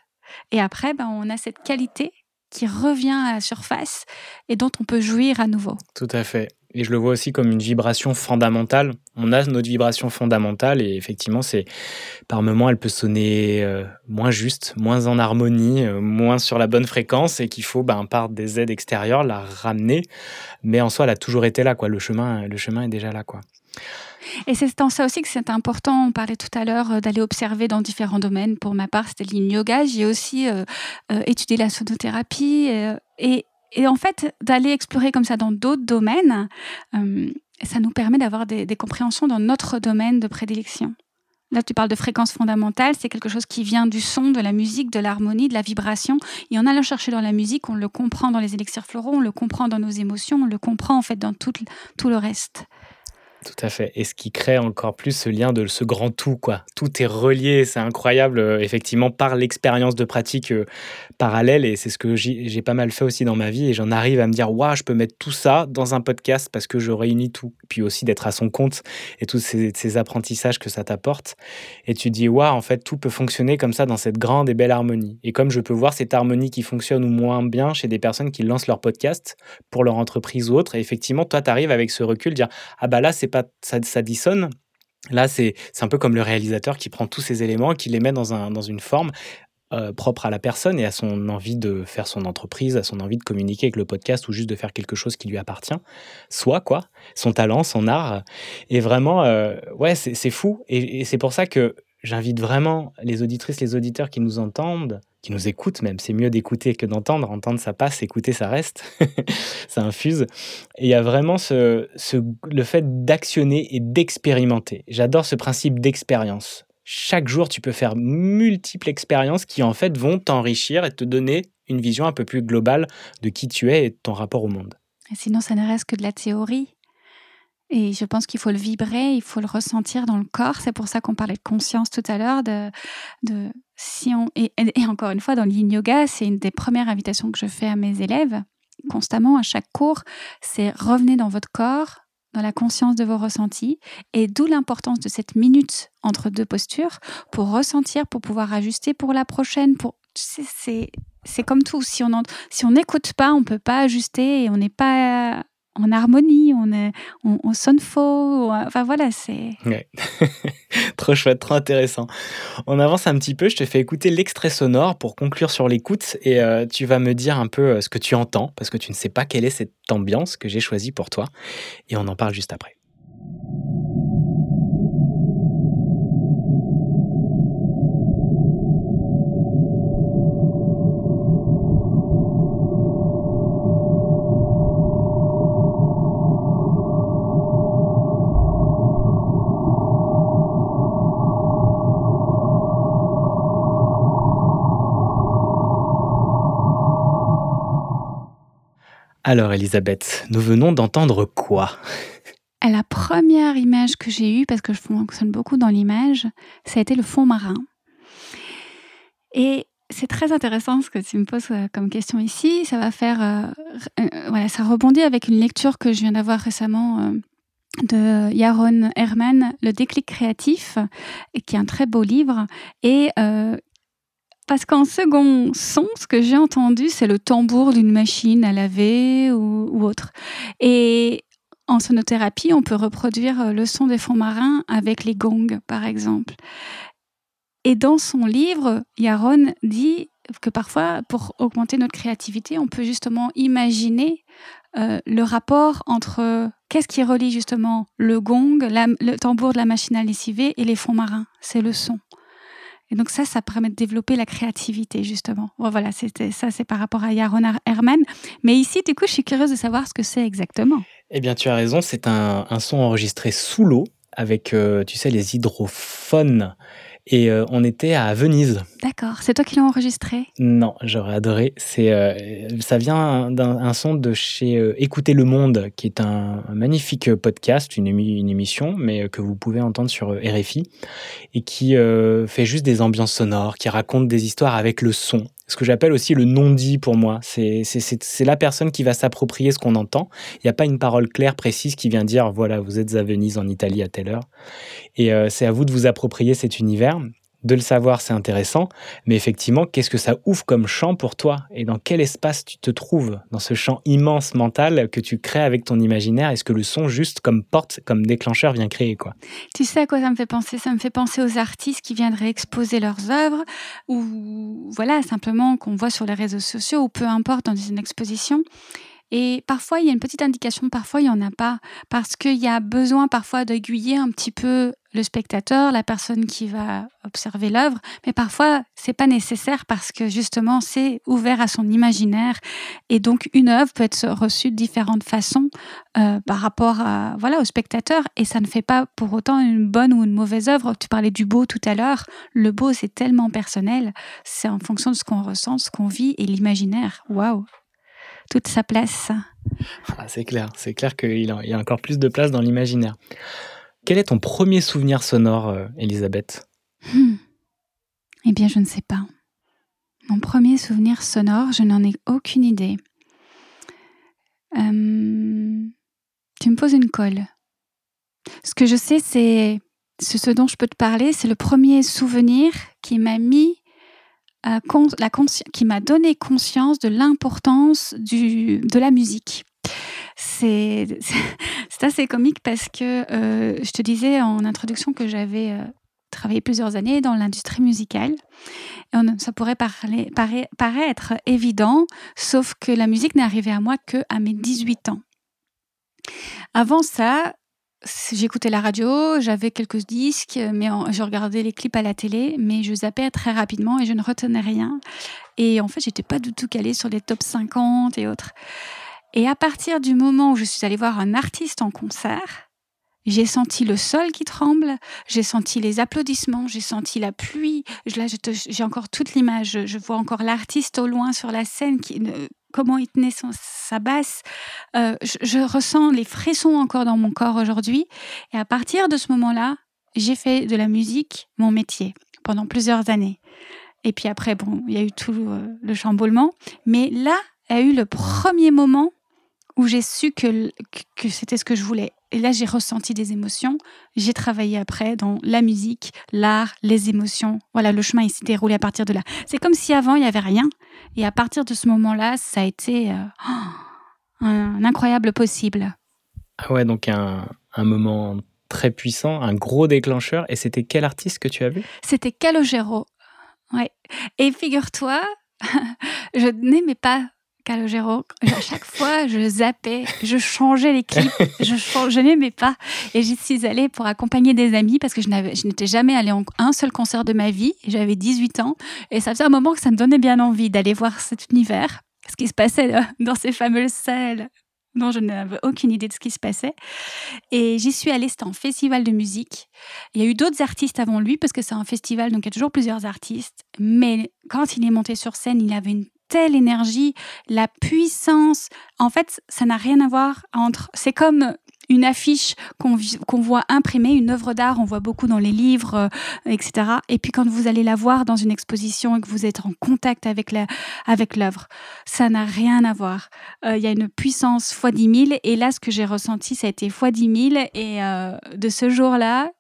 Et après, ben, on a cette qualité qui revient à la surface et dont on peut jouir à nouveau. Tout à fait. Et je le vois aussi comme une vibration fondamentale. On a notre vibration fondamentale et effectivement, c'est par moments, elle peut sonner euh, moins juste, moins en harmonie, euh, moins sur la bonne fréquence et qu'il faut, ben, par des aides extérieures, la ramener. Mais en soi, elle a toujours été là, quoi. Le chemin, le chemin est déjà là, quoi. Et c'est en ça aussi que c'est important. On parlait tout à l'heure euh, d'aller observer dans différents domaines. Pour ma part, c'était le yoga. J'ai aussi étudié la sonothérapie et en fait, d'aller explorer comme ça dans d'autres domaines, euh, ça nous permet d'avoir des, compréhensions dans notre domaine de prédilection. Là, tu parles de fréquence fondamentale, c'est quelque chose qui vient du son, de la musique, de l'harmonie, de la vibration. Et en allant chercher dans la musique, on le comprend dans les élixirs floraux, on le comprend dans nos émotions, on le comprend en fait dans tout le reste. Tout à fait. Et ce qui crée encore plus ce lien de ce grand tout, quoi. Tout est relié, c'est incroyable, euh, effectivement, par l'expérience de pratique euh, parallèle. Et c'est ce que j'ai pas mal fait aussi dans ma vie. Et j'en arrive à me dire, waouh, je peux mettre tout ça dans un podcast parce que je réunis tout. Puis aussi d'être à son compte et tous ces, apprentissages que ça t'apporte. Et tu dis, waouh, en fait, tout peut fonctionner comme ça dans cette grande et belle harmonie. Et comme je peux voir cette harmonie qui fonctionne ou moins bien chez des personnes qui lancent leur podcast pour leur entreprise ou autre, et effectivement, toi, tu arrives avec ce recul, dire, ah bah là, c'est pas ça, dissonne. Là, c'est un peu comme le réalisateur qui prend tous ces éléments, qui les met dans, un, dans une forme euh, propre à la personne et à son envie de faire son entreprise, à son envie de communiquer avec le podcast ou juste de faire quelque chose qui lui appartient, soit quoi, son talent, son art. Et vraiment, euh, ouais, c'est fou. Et c'est pour ça que j'invite vraiment les auditrices, les auditeurs qui nous entendent qui nous écoutent même. C'est mieux d'écouter que d'entendre. Entendre, ça passe, écouter, ça reste. ça infuse. Et il y a vraiment ce, le fait d'actionner et d'expérimenter. J'adore ce principe d'expérience. Chaque jour, tu peux faire multiples expériences qui, en fait, vont t'enrichir et te donner une vision un peu plus globale de qui tu es et de ton rapport au monde. Sinon, ça ne reste que de la théorie. Et je pense qu'il faut le vibrer, il faut le ressentir dans le corps. C'est pour ça qu'on parlait de conscience tout à l'heure. De, et, encore une fois, dans l'in yoga, c'est une des premières invitations que je fais à mes élèves constamment à chaque cours. C'est revenez dans votre corps, dans la conscience de vos ressentis. Et d'où l'importance de cette minute entre deux postures pour ressentir, pour pouvoir ajuster pour la prochaine. Pour c'est comme tout. Si on si on n'écoute pas, on peut pas ajuster et on n'est pas en harmonie, on, sonne faux. Enfin voilà, c'est. Trop chouette, trop intéressant. On avance un petit peu, je te fais écouter l'extrait sonore pour conclure sur l'écoute et euh, tu vas me dire un peu euh, ce que tu entends parce que tu ne sais pas quelle est cette ambiance que j'ai choisie pour toi et on en parle juste après. Alors Elisabeth, nous venons d'entendre quoi? La première image que j'ai eue, parce que je fonctionne beaucoup dans l'image, ça a été le fond marin. Et c'est très intéressant ce que tu me poses euh, comme question ici. Ça va faire, euh, euh, voilà, ça rebondit avec une lecture que je viens d'avoir récemment de Yaron Herman, Le déclic créatif, qui est un très beau livre et parce qu'en second son, ce que j'ai entendu, c'est le tambour d'une machine à laver ou, autre. Et en sonothérapie, on peut reproduire euh, le son des fonds marins avec les gongs, par exemple. Et dans son livre, Yaron dit que parfois, pour augmenter notre créativité, on peut justement imaginer euh, le rapport entre qu'est-ce qui relie justement le gong, le tambour de la machine à lessiver et les fonds marins. C'est le son. Et donc ça, ça permet de développer la créativité, justement. Voilà, c'était ça, c'est par rapport à Yaron Herman. Mais ici, du coup, je suis curieuse de savoir ce que c'est exactement. Eh bien, tu as raison, c'est un, son enregistré sous l'eau avec, euh, tu sais, les hydrophones et euh, on était à Venise. D'accord. C'est toi qui l'as enregistré? Non, j'aurais adoré. C'est, euh, ça vient d'un son de chez euh, Écouter le Monde, qui est un, magnifique podcast, une, une, émission, mais que vous pouvez entendre sur RFI, et qui fait juste des ambiances sonores, qui raconte des histoires avec le son ce que j'appelle aussi le non-dit pour moi. C'est la personne qui va s'approprier ce qu'on entend. Il n'y a pas une parole claire, précise qui vient dire voilà, vous êtes à Venise en Italie à telle heure. Et euh, c'est à vous de vous approprier cet univers. De le savoir, c'est intéressant, mais effectivement, qu'est-ce que ça ouvre comme champ pour toi Et dans quel espace tu te trouves dans ce champ immense mental que tu crées avec ton imaginaire Est-ce que le son, juste comme porte, comme déclencheur, vient créer quoi? Tu sais à quoi ça me fait penser? Ça me fait penser aux artistes qui viendraient exposer leurs œuvres, ou voilà, simplement qu'on voit sur les réseaux sociaux, ou peu importe dans une exposition. Et parfois, il y a une petite indication, parfois, il n'y en a pas, parce qu'il y a besoin parfois d'aiguiller un petit peu le spectateur, la personne qui va observer l'œuvre, mais parfois, c'est pas nécessaire parce que justement, c'est ouvert à son imaginaire. Et donc, une œuvre peut être reçue de différentes façons euh, par rapport à, voilà, au spectateur, et ça ne fait pas pour autant une bonne ou une mauvaise œuvre. Tu parlais du beau tout à l'heure. Le beau, c'est tellement personnel. C'est en fonction de ce qu'on ressent, ce qu'on vit et l'imaginaire. Waouh! Toute sa place. Ah, c'est clair, c'est clair qu'il y a encore plus de place dans l'imaginaire. Quel est ton premier souvenir sonore, euh, Elisabeth? Hmm. Eh bien, je ne sais pas. Mon premier souvenir sonore, je n'en ai aucune idée. Euh, tu me poses une colle. Ce que je sais, c'est ce dont je peux te parler, c'est le premier souvenir qui m'a mis la qui m'a donné conscience de l'importance de la musique. C'est assez comique parce que euh, je te disais en introduction que j'avais euh, travaillé plusieurs années dans l'industrie musicale. Ça pourrait paraître évident, sauf que la musique n'est arrivée à moi que à mes 18 ans. Avant ça, j'écoutais la radio, j'avais quelques disques, mais je regardais les clips à la télé, mais je zappais très rapidement et je ne retenais rien. Et en fait, j'étais pas du tout calée sur les top 50 et autres. Et à partir du moment où je suis allée voir un artiste en concert, j'ai senti le sol qui tremble, j'ai senti les applaudissements, j'ai senti la pluie. Là, j'ai encore toute l'image. Je vois encore l'artiste au loin sur la scène, qui, comment il tenait sa basse. Euh, je, ressens les frissons encore dans mon corps aujourd'hui. Et à partir de ce moment-là, j'ai fait de la musique mon métier pendant plusieurs années. Et puis après, bon, il y a eu tout euh, le chamboulement. Mais là a eu le premier moment où j'ai su que, que c'était ce que je voulais. Et là, j'ai ressenti des émotions. J'ai travaillé après dans la musique, l'art, les émotions. Voilà, le chemin, il s'est déroulé à partir de là. C'est comme si avant, il n'y avait rien. Et à partir de ce moment-là, ça a été euh, un, incroyable possible. Ah ouais, donc un, un moment très puissant, un gros déclencheur. Et c'était quel artiste que tu as vu? C'était Calogero. Ouais. Et figure-toi, je n'aimais pas Calogero. À chaque fois, je zappais, je changeais les clips, je, je n'aimais pas. Et j'y suis allée pour accompagner des amis parce que je, n'étais jamais allée en un seul concert de ma vie. J'avais 18 ans. Et ça faisait un moment que ça me donnait bien envie d'aller voir cet univers, ce qui se passait dans ces fameuses salles dont je n'avais aucune idée de ce qui se passait. Et j'y suis allée, c'était un festival de musique. Il y a eu d'autres artistes avant lui, parce que c'est un festival, donc il y a toujours plusieurs artistes. Mais quand il est monté sur scène, il avait une telle énergie, la puissance. En fait, ça n'a rien à voir entre. C'est comme une affiche qu'on voit imprimée, une œuvre d'art, on voit beaucoup dans les livres, euh, etc. Et puis quand vous allez la voir dans une exposition et que vous êtes en contact avec l'œuvre, avec ça n'a rien à voir. Euh, il y a une puissance fois 10 000. Et là, ce que j'ai ressenti, ça a été fois 10 000. Et euh, de ce jour-là,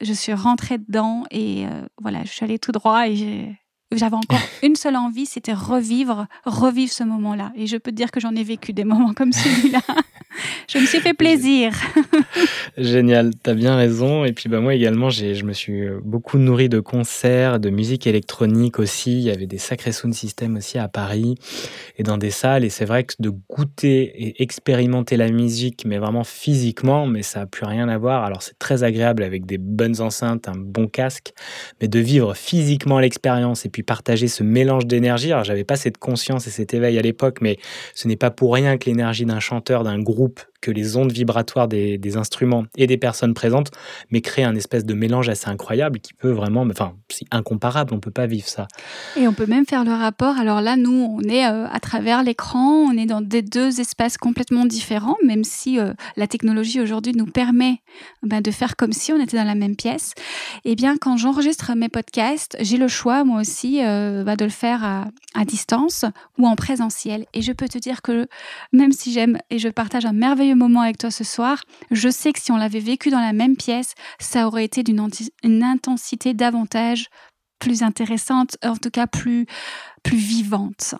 je suis rentrée dedans et voilà, je suis allée tout droit et j'ai j'avais encore une seule envie, c'était revivre, revivre ce moment-là. Et je peux te dire que j'en ai vécu des moments comme celui-là. je me suis fait plaisir. Génial, tu as bien raison. Et puis bah, moi également, je me suis beaucoup nourri de concerts, de musique électronique aussi. Il y avait des sacrés sound systems aussi à Paris et dans des salles. Et c'est vrai que de goûter et expérimenter la musique, mais vraiment physiquement, mais ça n'a plus rien à voir. Alors c'est très agréable avec des bonnes enceintes, un bon casque, mais de vivre physiquement l'expérience et puis partager ce mélange d'énergie. Alors, j'avais pas cette conscience et cet éveil à l'époque, mais ce n'est pas pour rien que l'énergie d'un chanteur, d'un groupe, que les ondes vibratoires des, instruments et des personnes présentes, mais créent un espèce de mélange assez incroyable qui peut vraiment, enfin, c'est incomparable, on peut pas vivre ça. Et on peut même faire le rapport. Alors là, nous, on est euh, à travers l'écran, on est dans des deux espaces complètement différents, même si euh, la technologie aujourd'hui nous permet ben, de faire comme si on était dans la même pièce. Eh bien, quand j'enregistre mes podcasts, j'ai le choix, moi aussi, euh, ben, de le faire à distance ou en présentiel. Et je peux te dire que même si j'aime et je partage un merveilleux moment avec toi ce soir. Je sais que si on l'avait vécu dans la même pièce, ça aurait été d'une intensité davantage plus intéressante, en tout cas plus, plus vivante.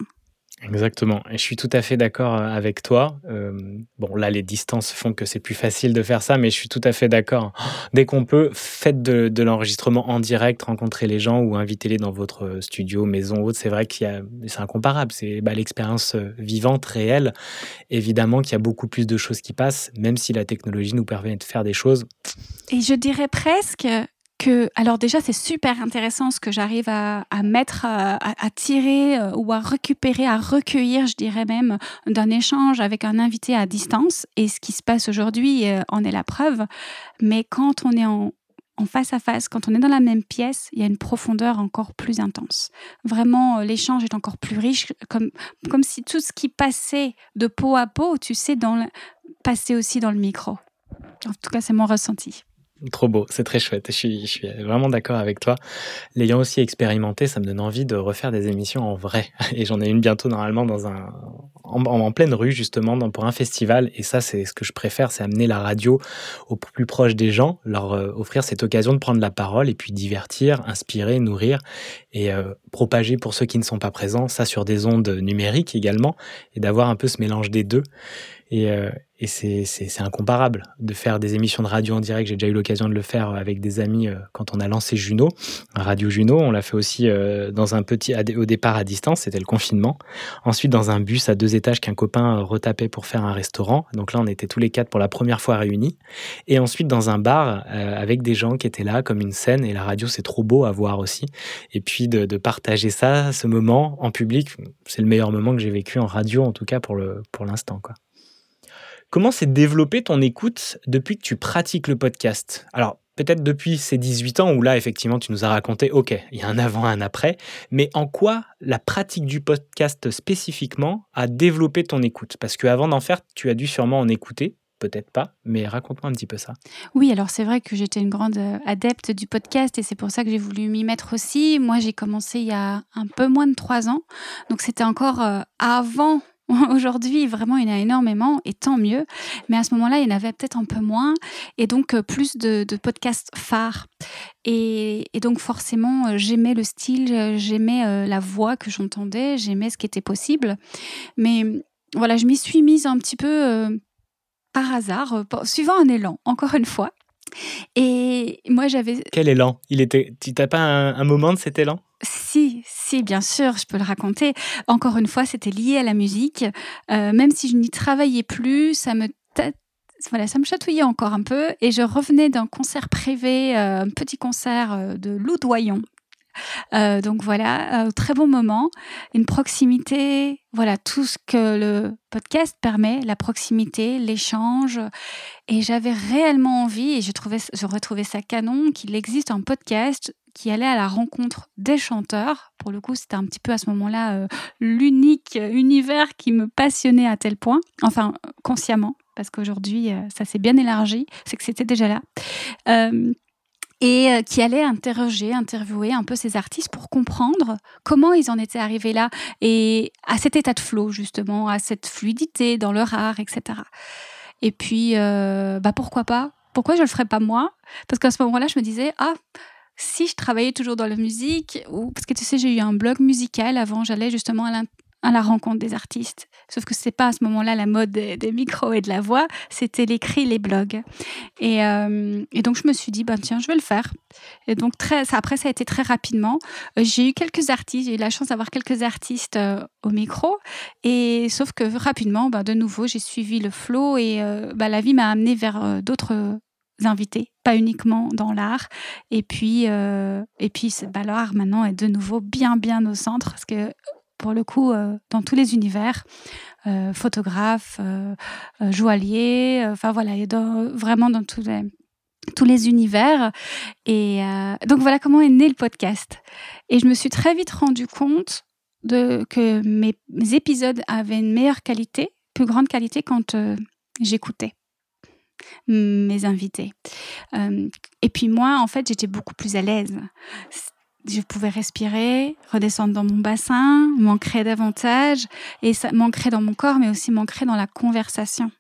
Exactement. Et je suis tout à fait d'accord euh, avec toi. Euh, bon, là, les distances font que c'est plus facile de faire ça, mais je suis tout à fait d'accord. Dès qu'on peut, faites de, l'enregistrement en direct, rencontrez les gens ou invitez-les dans votre studio, maison, autre. C'est vrai qu'il y a, c'est incomparable. C'est bah, l'expérience euh, vivante, réelle. Évidemment qu'il y a beaucoup plus de choses qui passent, même si la technologie nous permet de faire des choses. Et je dirais presque alors déjà, c'est super intéressant ce que j'arrive à, mettre, à, tirer euh, ou à récupérer, à recueillir, je dirais même, d'un échange avec un invité à distance. Et ce qui se passe aujourd'hui euh, en est la preuve. Mais quand on est en, face à face, quand on est dans la même pièce, il y a une profondeur encore plus intense. Vraiment, euh, l'échange est encore plus riche, comme, si tout ce qui passait de peau à peau, tu sais, passait aussi dans le micro. En tout cas, c'est mon ressenti. Trop beau, c'est très chouette. Je suis, je suis vraiment d'accord avec toi. L'ayant aussi expérimenté, ça me donne envie de refaire des émissions en vrai. Et j'en ai une bientôt normalement dans un, en, pleine rue justement, pour un festival. Et ça, c'est ce que je préfère, c'est amener la radio au plus proche des gens, leur euh, offrir cette occasion de prendre la parole et puis divertir, inspirer, nourrir et euh, propager pour ceux qui ne sont pas présents, ça sur des ondes numériques également, et d'avoir un peu ce mélange des deux. Et, euh, c'est, incomparable de faire des émissions de radio en direct. J'ai déjà eu l'occasion de le faire avec des amis euh, quand on a lancé Juno, Radio Juno. On l'a fait aussi euh, dans un petit, au départ à distance, c'était le confinement. Ensuite, dans un bus à deux étages qu'un copain retapait pour faire un restaurant. Donc là, on était tous les quatre pour la première fois réunis. Et ensuite, dans un bar avec des gens qui étaient là, comme une scène. Et la radio, c'est trop beau à voir aussi. Et puis de, partager ça, ce moment en public, c'est le meilleur moment que j'ai vécu en radio, en tout cas pour, le, pour l'instant. Quoi. Comment s'est développée ton écoute depuis que tu pratiques le podcast? Alors, peut-être depuis ces 18 ans où là, effectivement, tu nous as raconté, OK, il y a un avant, un après, mais en quoi la pratique du podcast spécifiquement a développé ton écoute? Parce qu'avant d'en faire, tu as dû sûrement en écouter. Peut-être pas, mais raconte-moi un petit peu ça. Oui, alors c'est vrai que j'étais une grande euh, adepte du podcast et c'est pour ça que j'ai voulu m'y mettre aussi. Moi, j'ai commencé il y a un peu moins de trois ans, donc c'était encore euh, avant Aujourd'hui, vraiment, il y en a énormément et tant mieux. Mais à ce moment-là, il y en avait peut-être un peu moins et donc euh, plus de, podcasts phares. Et, donc forcément, euh, j'aimais le style, euh, j'aimais la voix que j'entendais, j'aimais ce qui était possible. Mais voilà, je m'y suis mise un petit peu par hasard, suivant un élan, encore une fois. Et moi, j'avais. Quel élan? Il était. Tu n'as pas un moment de cet élan? Si, si, bien sûr, je peux le raconter. Encore une fois, c'était lié à la musique. Euh, même si je n'y travaillais plus, ça me voilà, ça me chatouillait encore un peu. Et je revenais d'un concert privé, euh, un petit concert euh, de Loudoyon. donc voilà, très bon moment, une proximité, voilà tout ce que le podcast permet, la proximité, l'échange. Et j'avais réellement envie, et je trouvais, je retrouvais ça canon, qu'il existe un podcast qui allait à la rencontre des chanteurs. Pour le coup, c'était un petit peu à ce moment-là euh, l'unique univers qui me passionnait à tel point, enfin consciemment, parce qu'aujourd'hui, euh, ça s'est bien élargi, c'est que c'était déjà là. Euh, et qui allait interroger, interviewer un peu ces artistes pour comprendre comment ils en étaient arrivés là et à cet état de flow justement, à cette fluidité dans leur art, etc. Et puis, bah pourquoi pas? Pourquoi je le ferais pas moi? Parce qu'à ce moment-là, je me disais ah si je travaillais toujours dans la musique, parce que tu sais, j'ai eu un blog musical avant, j'allais justement à, la rencontre des artistes. Sauf que c'est pas à ce moment-là la mode des, micros et de la voix, c'était l'écrit, les blogs. Et, euh, et, donc je me suis dit, ben tiens, je vais le faire. Et donc très, après, ça a été très rapidement. Euh, j'ai eu quelques artistes, j'ai eu la chance d'avoir quelques artistes euh, au micro. Et sauf que rapidement, ben, de nouveau, j'ai suivi le flow et ben, la vie m'a amené vers d'autres invités, pas uniquement dans l'art. Et puis, euh, et puis bah, l'art maintenant est de nouveau bien, bien au centre parce que pour le coup, euh, dans tous les univers, euh, photographe, joaillier, enfin voilà, vraiment dans tous les, tous les univers. Et donc voilà comment est né le podcast. Et je me suis très vite rendu compte de, que mes épisodes avaient une meilleure qualité, plus grande qualité quand j'écoutais mes invités. Euh, et puis moi, en fait, j'étais beaucoup plus à l'aise. Je pouvais respirer, redescendre dans mon bassin, m'ancrer davantage, et ça m'ancrer dans mon corps, mais aussi m'ancrer dans la conversation.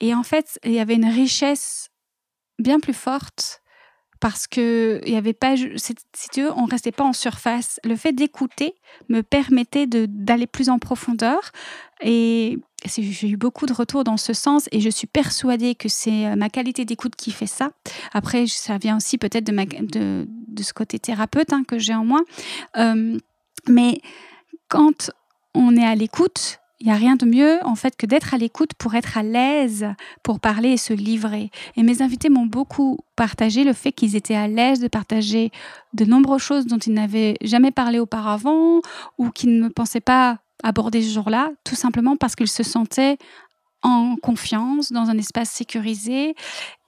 Et en fait, il y avait une richesse bien plus forte parce que il y avait pas si tu veux, on restait pas en surface le fait d'écouter me permettait d'aller plus en profondeur et j'ai eu beaucoup de retours dans ce sens et je suis persuadée que c'est euh, ma qualité d'écoute qui fait ça. Après, ça vient aussi peut-être de, de, ce côté thérapeute hein, que j'ai en moi. Euh, mais quand on est à l'écoute, il n'y a rien de mieux en fait que d'être à l'écoute pour être à l'aise pour parler et se livrer. Et mes invités m'ont beaucoup partagé le fait qu'ils étaient à l'aise de partager de nombreuses choses dont ils n'avaient jamais parlé auparavant ou qu'ils ne pensaient pas aborder ce jour-là, tout simplement parce qu'ils se sentaient en confiance, dans un espace sécurisé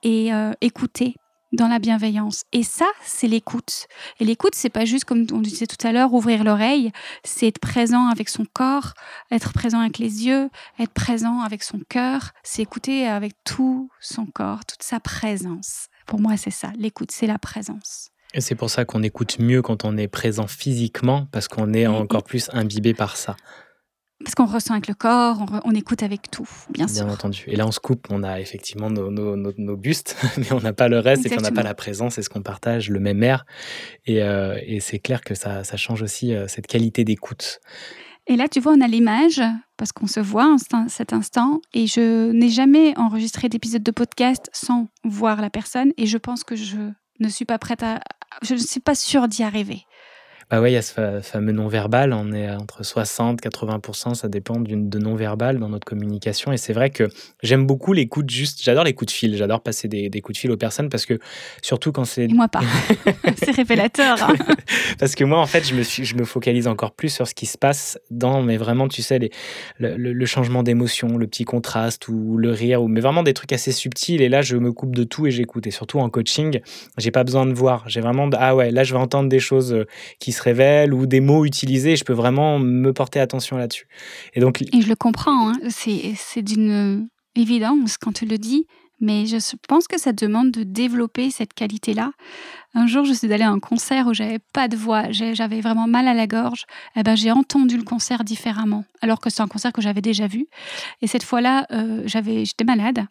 et euh, écoutés dans la bienveillance. Et ça, c'est l'écoute. Et l'écoute, c'est pas juste comme on disait tout à l'heure, ouvrir l'oreille, c'est être présent avec son corps, être présent avec les yeux, être présent avec son cœur, c'est écouter avec tout son corps, toute sa présence. Pour moi, c'est ça. L'écoute, c'est la présence. Et c'est pour ça qu'on écoute mieux quand on est présent physiquement, parce qu'on est encore plus imbibé par ça. Parce qu'on ressent avec le corps, on, écoute avec tout, bien, sûr. Bien entendu. Et là, on se coupe, on a effectivement nos, nos, nos, bustes, mais on n'a pas le reste, et puis on n'a pas la présence, et ce qu'on partage, le même air. Et, euh, et c'est clair que ça, ça, change aussi euh, cette qualité d'écoute. Et là, tu vois, on a l'image, parce qu'on se voit en cet instant, et je n'ai jamais enregistré d'épisode de podcast sans voir la personne, et je pense que je ne suis pas prête à... Je ne suis pas sûre d'y arriver. Bah ouais, il y a ce fameux non-verbal. On est entre 60 80% ça dépend de non-verbal dans notre communication. Et c'est vrai que j'aime beaucoup l'écoute juste. J'adore les coups de fil. J'adore passer des, des, coups de fil aux personnes parce que, surtout quand c'est. moi pas. c'est révélateur. Hein. parce que moi, en fait, je me, suis, je me focalise encore plus sur ce qui se passe dans, mais vraiment, tu sais, les, le, le, changement d'émotion, le petit contraste ou le rire, ou, mais vraiment des trucs assez subtils. Et là, je me coupe de tout et j'écoute. Et surtout en coaching, j'ai pas besoin de voir. J'ai vraiment. ah ouais, là, je vais entendre des choses euh, qui se révèlent ou des mots utilisés. Je peux vraiment me porter attention là-dessus. Et donc. Et je le comprends. Hein. C'est d'une évidence quand tu le dis. Mais je pense que ça demande de développer cette qualité-là. Un jour, je suis allée à un concert où j'avais pas de voix, j'avais vraiment mal à la gorge. Eh ben, j'ai entendu le concert différemment, alors que c'est un concert que j'avais déjà vu. Et cette fois-là, euh, j'avais, j'étais malade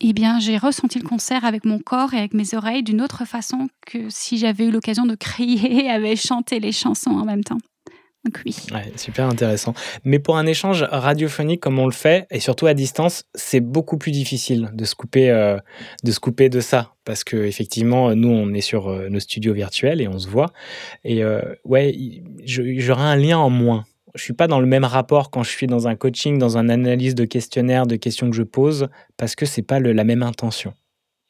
eh bien, j'ai ressenti le concert avec mon corps et avec mes oreilles d'une autre façon que si j'avais eu l'occasion de crier et avait chanté les chansons en même temps. Donc oui. super intéressant. Mais pour un échange radiophonique comme on le fait, et surtout à distance, c'est beaucoup plus difficile de se couper, euh, de, se couper de ça. Parce que effectivement, nous, on est sur euh, nos studios virtuels et on se voit. Et euh, ouais, j'aurais un lien en moins je suis pas dans le même rapport quand je suis dans un coaching, dans une analyse de questionnaire, de questions que je pose, parce que c'est pas la même intention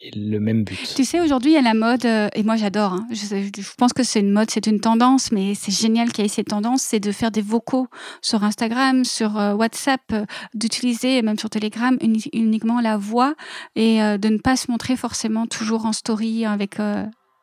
et le même but. Tu sais, aujourd'hui, il y a la mode, euh, et moi j'adore, hein, je, pense que c'est une mode, c'est une tendance, mais c'est génial qu'il y ait cette tendance, c'est de faire des vocaux sur Instagram, sur euh, WhatsApp, euh, d'utiliser, même sur Telegram, uniquement la voix, et de ne pas se montrer forcément toujours en story avec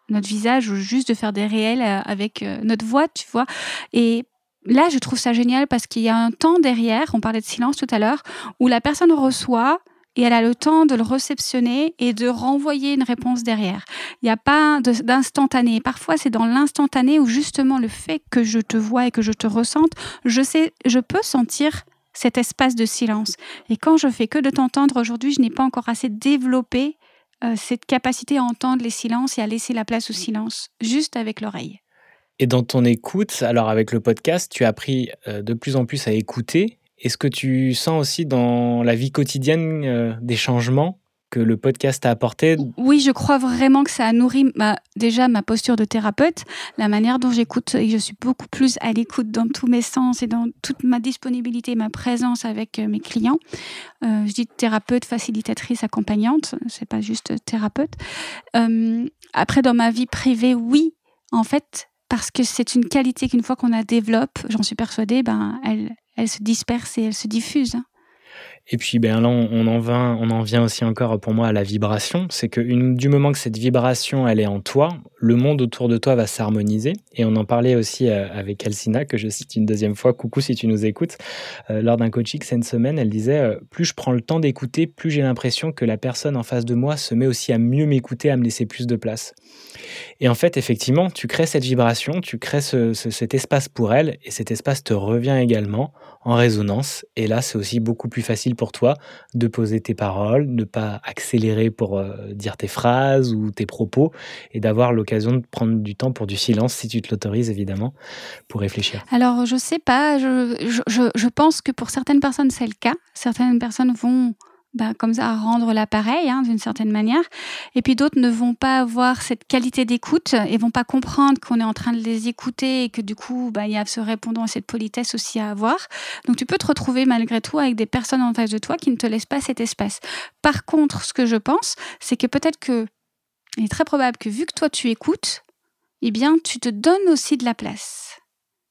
notre visage, ou juste de faire des réels avec notre voix, tu vois. Et là, je trouve ça génial parce qu'il y a un temps derrière, on parlait de silence tout à l'heure, où la personne reçoit et elle a le temps de le réceptionner et de renvoyer une réponse derrière. Il n'y a pas d'instantané. Parfois, c'est dans l'instantané où justement le fait que je te vois et que je te ressente, je sais, je peux sentir cet espace de silence. Et quand je fais que de t'entendre aujourd'hui, je n'ai pas encore assez développé euh, cette capacité à entendre les silences et à laisser la place au silence, juste avec l'oreille. Et dans ton écoute, alors avec le podcast, tu as appris euh, de plus en plus à écouter. Est-ce que tu sens aussi dans la vie quotidienne euh, des changements que le podcast a apporté? Oui, je crois vraiment que ça a nourri déjà ma posture de thérapeute, la manière dont j'écoute et je suis beaucoup plus à l'écoute dans tous mes sens et dans toute ma disponibilité, ma présence avec euh, mes clients. je dis thérapeute, facilitatrice, accompagnante, c'est pas juste thérapeute. après, dans ma vie privée, oui, en fait, parce que c'est une qualité qu'une fois qu'on la développe, j'en suis persuadée, ben, elle, elle se disperse et elle se diffuse. Et puis ben là, on en, vient, on en vient aussi encore pour moi à la vibration. C'est que du moment que cette vibration, elle est en toi, le monde autour de toi va s'harmoniser. Et on en parlait aussi euh, avec Alcina, que je cite une deuxième fois. Coucou si tu nous écoutes. Euh, lors d'un coaching cette semaine, elle disait euh, Plus je prends le temps d'écouter, plus j'ai l'impression que la personne en face de moi se met aussi à mieux m'écouter, à me laisser plus de place. Et en fait, effectivement, tu crées cette vibration, tu crées cet espace pour elle, et cet espace te revient également en résonance. Et là, c'est aussi beaucoup plus facile pour toi de poser tes paroles, ne pas accélérer pour euh, dire tes phrases ou tes propos, et d'avoir l'occasion de prendre du temps pour du silence, si tu te l'autorises évidemment, pour réfléchir. Alors, je sais pas, je, je pense que pour certaines personnes, c'est le cas. Certaines personnes vont bah, comme ça, à rendre l'appareil hein, d'une certaine manière. Et puis d'autres ne vont pas avoir cette qualité d'écoute et vont pas comprendre qu'on est en train de les écouter et que du coup, bah, il y a ce répondant à cette politesse aussi à avoir. Donc tu peux te retrouver malgré tout avec des personnes en face de toi qui ne te laissent pas cet espace. Par contre, ce que je pense, c'est que peut-être que il est très probable que vu que toi tu écoutes, eh bien, tu te donnes aussi de la place.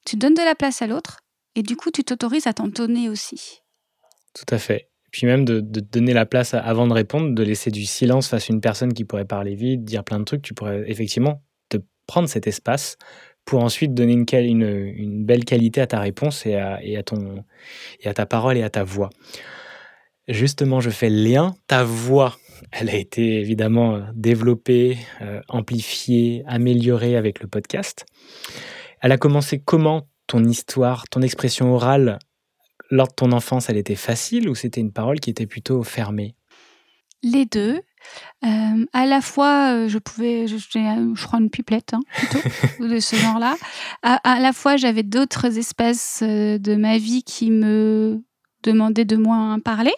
Tu donnes de la place à l'autre et du coup, tu t'autorises à t'en donner aussi. Tout à fait puis même de, donner la place avant de répondre, de laisser du silence face à une personne qui pourrait parler vite, dire plein de trucs, tu pourrais effectivement te prendre cet espace pour ensuite donner une, belle qualité à ta réponse et à, ton, et à ta parole et à ta voix. Justement, je fais le lien. Ta voix, elle a été évidemment développée, euh, amplifiée, améliorée avec le podcast. Elle a commencé comment ton histoire, ton expression orale lors de ton enfance, elle était facile ou c'était une parole qui était plutôt fermée? Les deux. Euh, à la fois, euh, je pouvais, je, je crois une pipelette hein, plutôt de ce genre-là. À, à, la fois, j'avais d'autres espèces euh, de ma vie qui me demandaient de moins parler,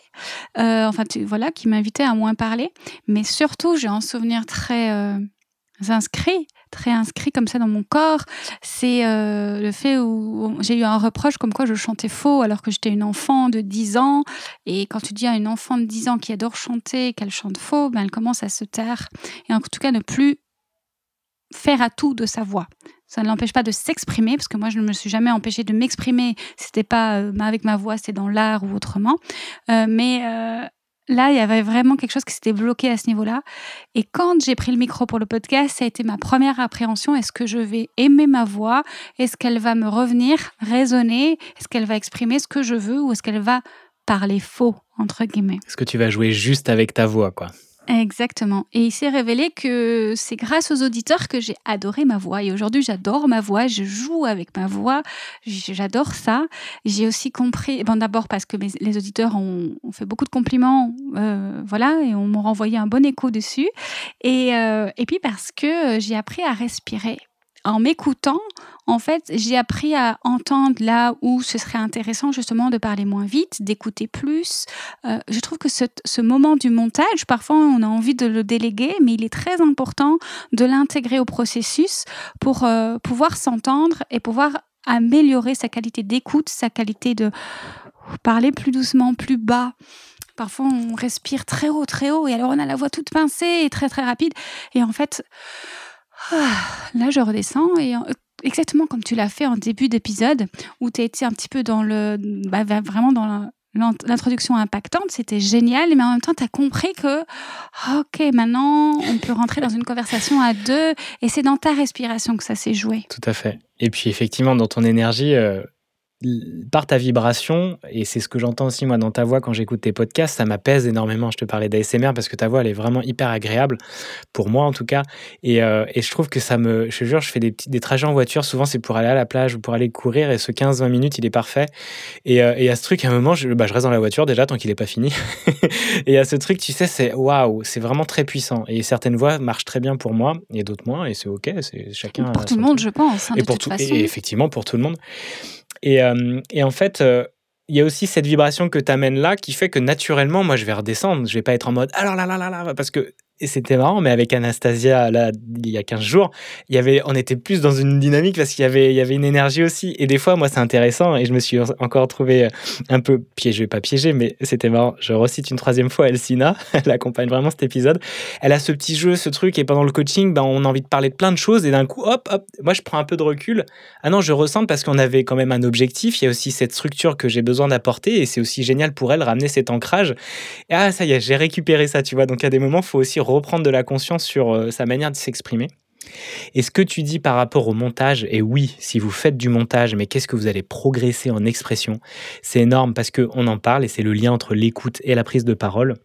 euh, enfin tu, voilà, qui m'invitaient à moins parler. Mais surtout, j'ai un souvenir très euh, inscrit très inscrit comme ça dans mon corps, c'est euh, le fait où j'ai eu un reproche comme quoi je chantais faux alors que j'étais une enfant de 10 ans. Et quand tu dis à une enfant de 10 ans qui adore chanter qu'elle chante faux, ben elle commence à se taire et en tout cas ne plus faire à tout de sa voix. Ça ne l'empêche pas de s'exprimer, parce que moi, je ne me suis jamais empêchée de m'exprimer. C'était pas euh, avec ma voix, c'était dans l'art ou autrement. Euh, mais là, il y avait vraiment quelque chose qui s'était bloqué à ce niveau-là. Et quand j'ai pris le micro pour le podcast, ça a été ma première appréhension. Est-ce que je vais aimer ma voix? Est-ce qu'elle va me revenir, résonner Est-ce qu'elle va exprimer ce que je veux ou est-ce qu'elle va parler faux, entre guillemets? Est-ce que tu vas jouer juste avec ta voix, quoi? Exactement. Et il s'est révélé que c'est grâce aux auditeurs que j'ai adoré ma voix. Et aujourd'hui, j'adore ma voix, je joue avec ma voix, j'adore ça. J'ai aussi compris, bon, d'abord parce que les auditeurs ont, ont, fait beaucoup de compliments, euh, voilà, et on m'a renvoyé un bon écho dessus. Et, euh, et puis parce que j'ai appris à respirer en m'écoutant, en fait, j'ai appris à entendre là où ce serait intéressant justement de parler moins vite, d'écouter plus. Euh, je trouve que ce, ce, moment du montage, parfois on a envie de le déléguer, mais il est très important de l'intégrer au processus pour euh, pouvoir s'entendre et pouvoir améliorer sa qualité d'écoute, sa qualité de parler plus doucement, plus bas. Parfois, on respire très haut, très haut, et alors on a la voix toute pincée et très, très rapide. Et en fait, là, je redescends et exactement comme tu l'as fait en début d'épisode, où tu étais un petit peu dans le. Bah, vraiment dans l'introduction impactante, c'était génial, mais en même temps, tu as compris que, ok, maintenant, on peut rentrer dans une conversation à deux, et c'est dans ta respiration que ça s'est joué. Tout à fait. Et puis, effectivement, dans ton énergie, euh, par ta vibration, et c'est ce que j'entends aussi moi dans ta voix quand j'écoute tes podcasts, ça m'apaise énormément. Je te parlais d'ASMR parce que ta voix elle est vraiment hyper agréable, pour moi en tout cas. Et, euh, et je trouve que ça me. Je te jure, je fais des, petits, des trajets en voiture, souvent c'est pour aller à la plage ou pour aller courir, et ce 15-20 minutes il est parfait. Et, euh, et à ce truc, à un moment, je, bah, je reste dans la voiture déjà tant qu'il n'est pas fini. et à ce truc, tu sais, c'est waouh, c'est vraiment très puissant. Et certaines voix marchent très bien pour moi et d'autres moins, et c'est ok, c'est chacun. Pour tout le monde, je pense. Hein, et, pour tout, et effectivement, pour tout le monde. Et, euh, et en fait, euh, il y a aussi cette vibration que tu amènes là qui fait que naturellement, moi, je vais redescendre. Je vais pas être en mode alors là là là là, parce que et c'était marrant, mais avec Anastasia, là, il y a 15 jours, il y avait, on était plus dans une dynamique parce qu'il y avait, il y avait une énergie aussi. Et des fois, moi, c'est intéressant et je me suis encore trouvé un peu piégé, pas piégé, mais c'était marrant. Je recite une troisième fois Elsina, elle accompagne vraiment cet épisode. Elle a ce petit jeu, ce truc, et pendant le coaching, ben, on a envie de parler de plein de choses et d'un coup, hop, hop, moi, je prends un peu de recul. Ah non, je ressens parce qu'on avait quand même un objectif. Il y a aussi cette structure que j'ai besoin d'apporter et c'est aussi génial pour elle, ramener cet ancrage. Ah, ça y est, j'ai récupéré ça, tu vois. Donc, à des moments, faut aussi reprendre de la conscience sur euh, sa manière de s'exprimer. Et ce que tu dis par rapport au montage, et oui, si vous faites du montage, mais qu'est-ce que vous allez progresser en expression? C'est énorme parce qu'on en parle et c'est le lien entre l'écoute et la prise de parole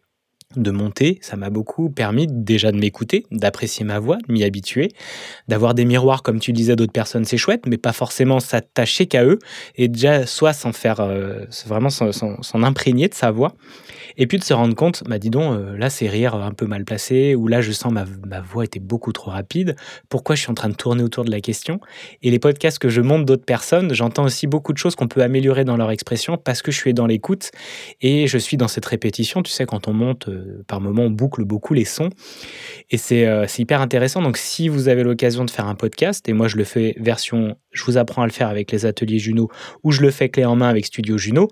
de monter, ça m'a beaucoup permis déjà de m'écouter, d'apprécier ma voix, de m'y habituer, d'avoir des miroirs comme tu disais d'autres personnes, c'est chouette, mais pas forcément s'attacher qu'à eux et déjà soit s'en faire euh, vraiment s'en imprégner de sa voix et puis de se rendre compte, bah dis donc, euh, là c'est rire un peu mal placé, ou là je sens ma, ma voix était beaucoup trop rapide, pourquoi je suis en train de tourner autour de la question Et les podcasts que je monte d'autres personnes, j'entends aussi beaucoup de choses qu'on peut améliorer dans leur expression parce que je suis dans l'écoute et je suis dans cette répétition, tu sais, quand on monte, euh, par moment on boucle beaucoup les sons, et c'est euh, hyper intéressant, donc si vous avez l'occasion de faire un podcast, et moi je le fais version, je vous apprends à le faire avec les ateliers Juno, ou je le fais clé en main avec Studio Juno,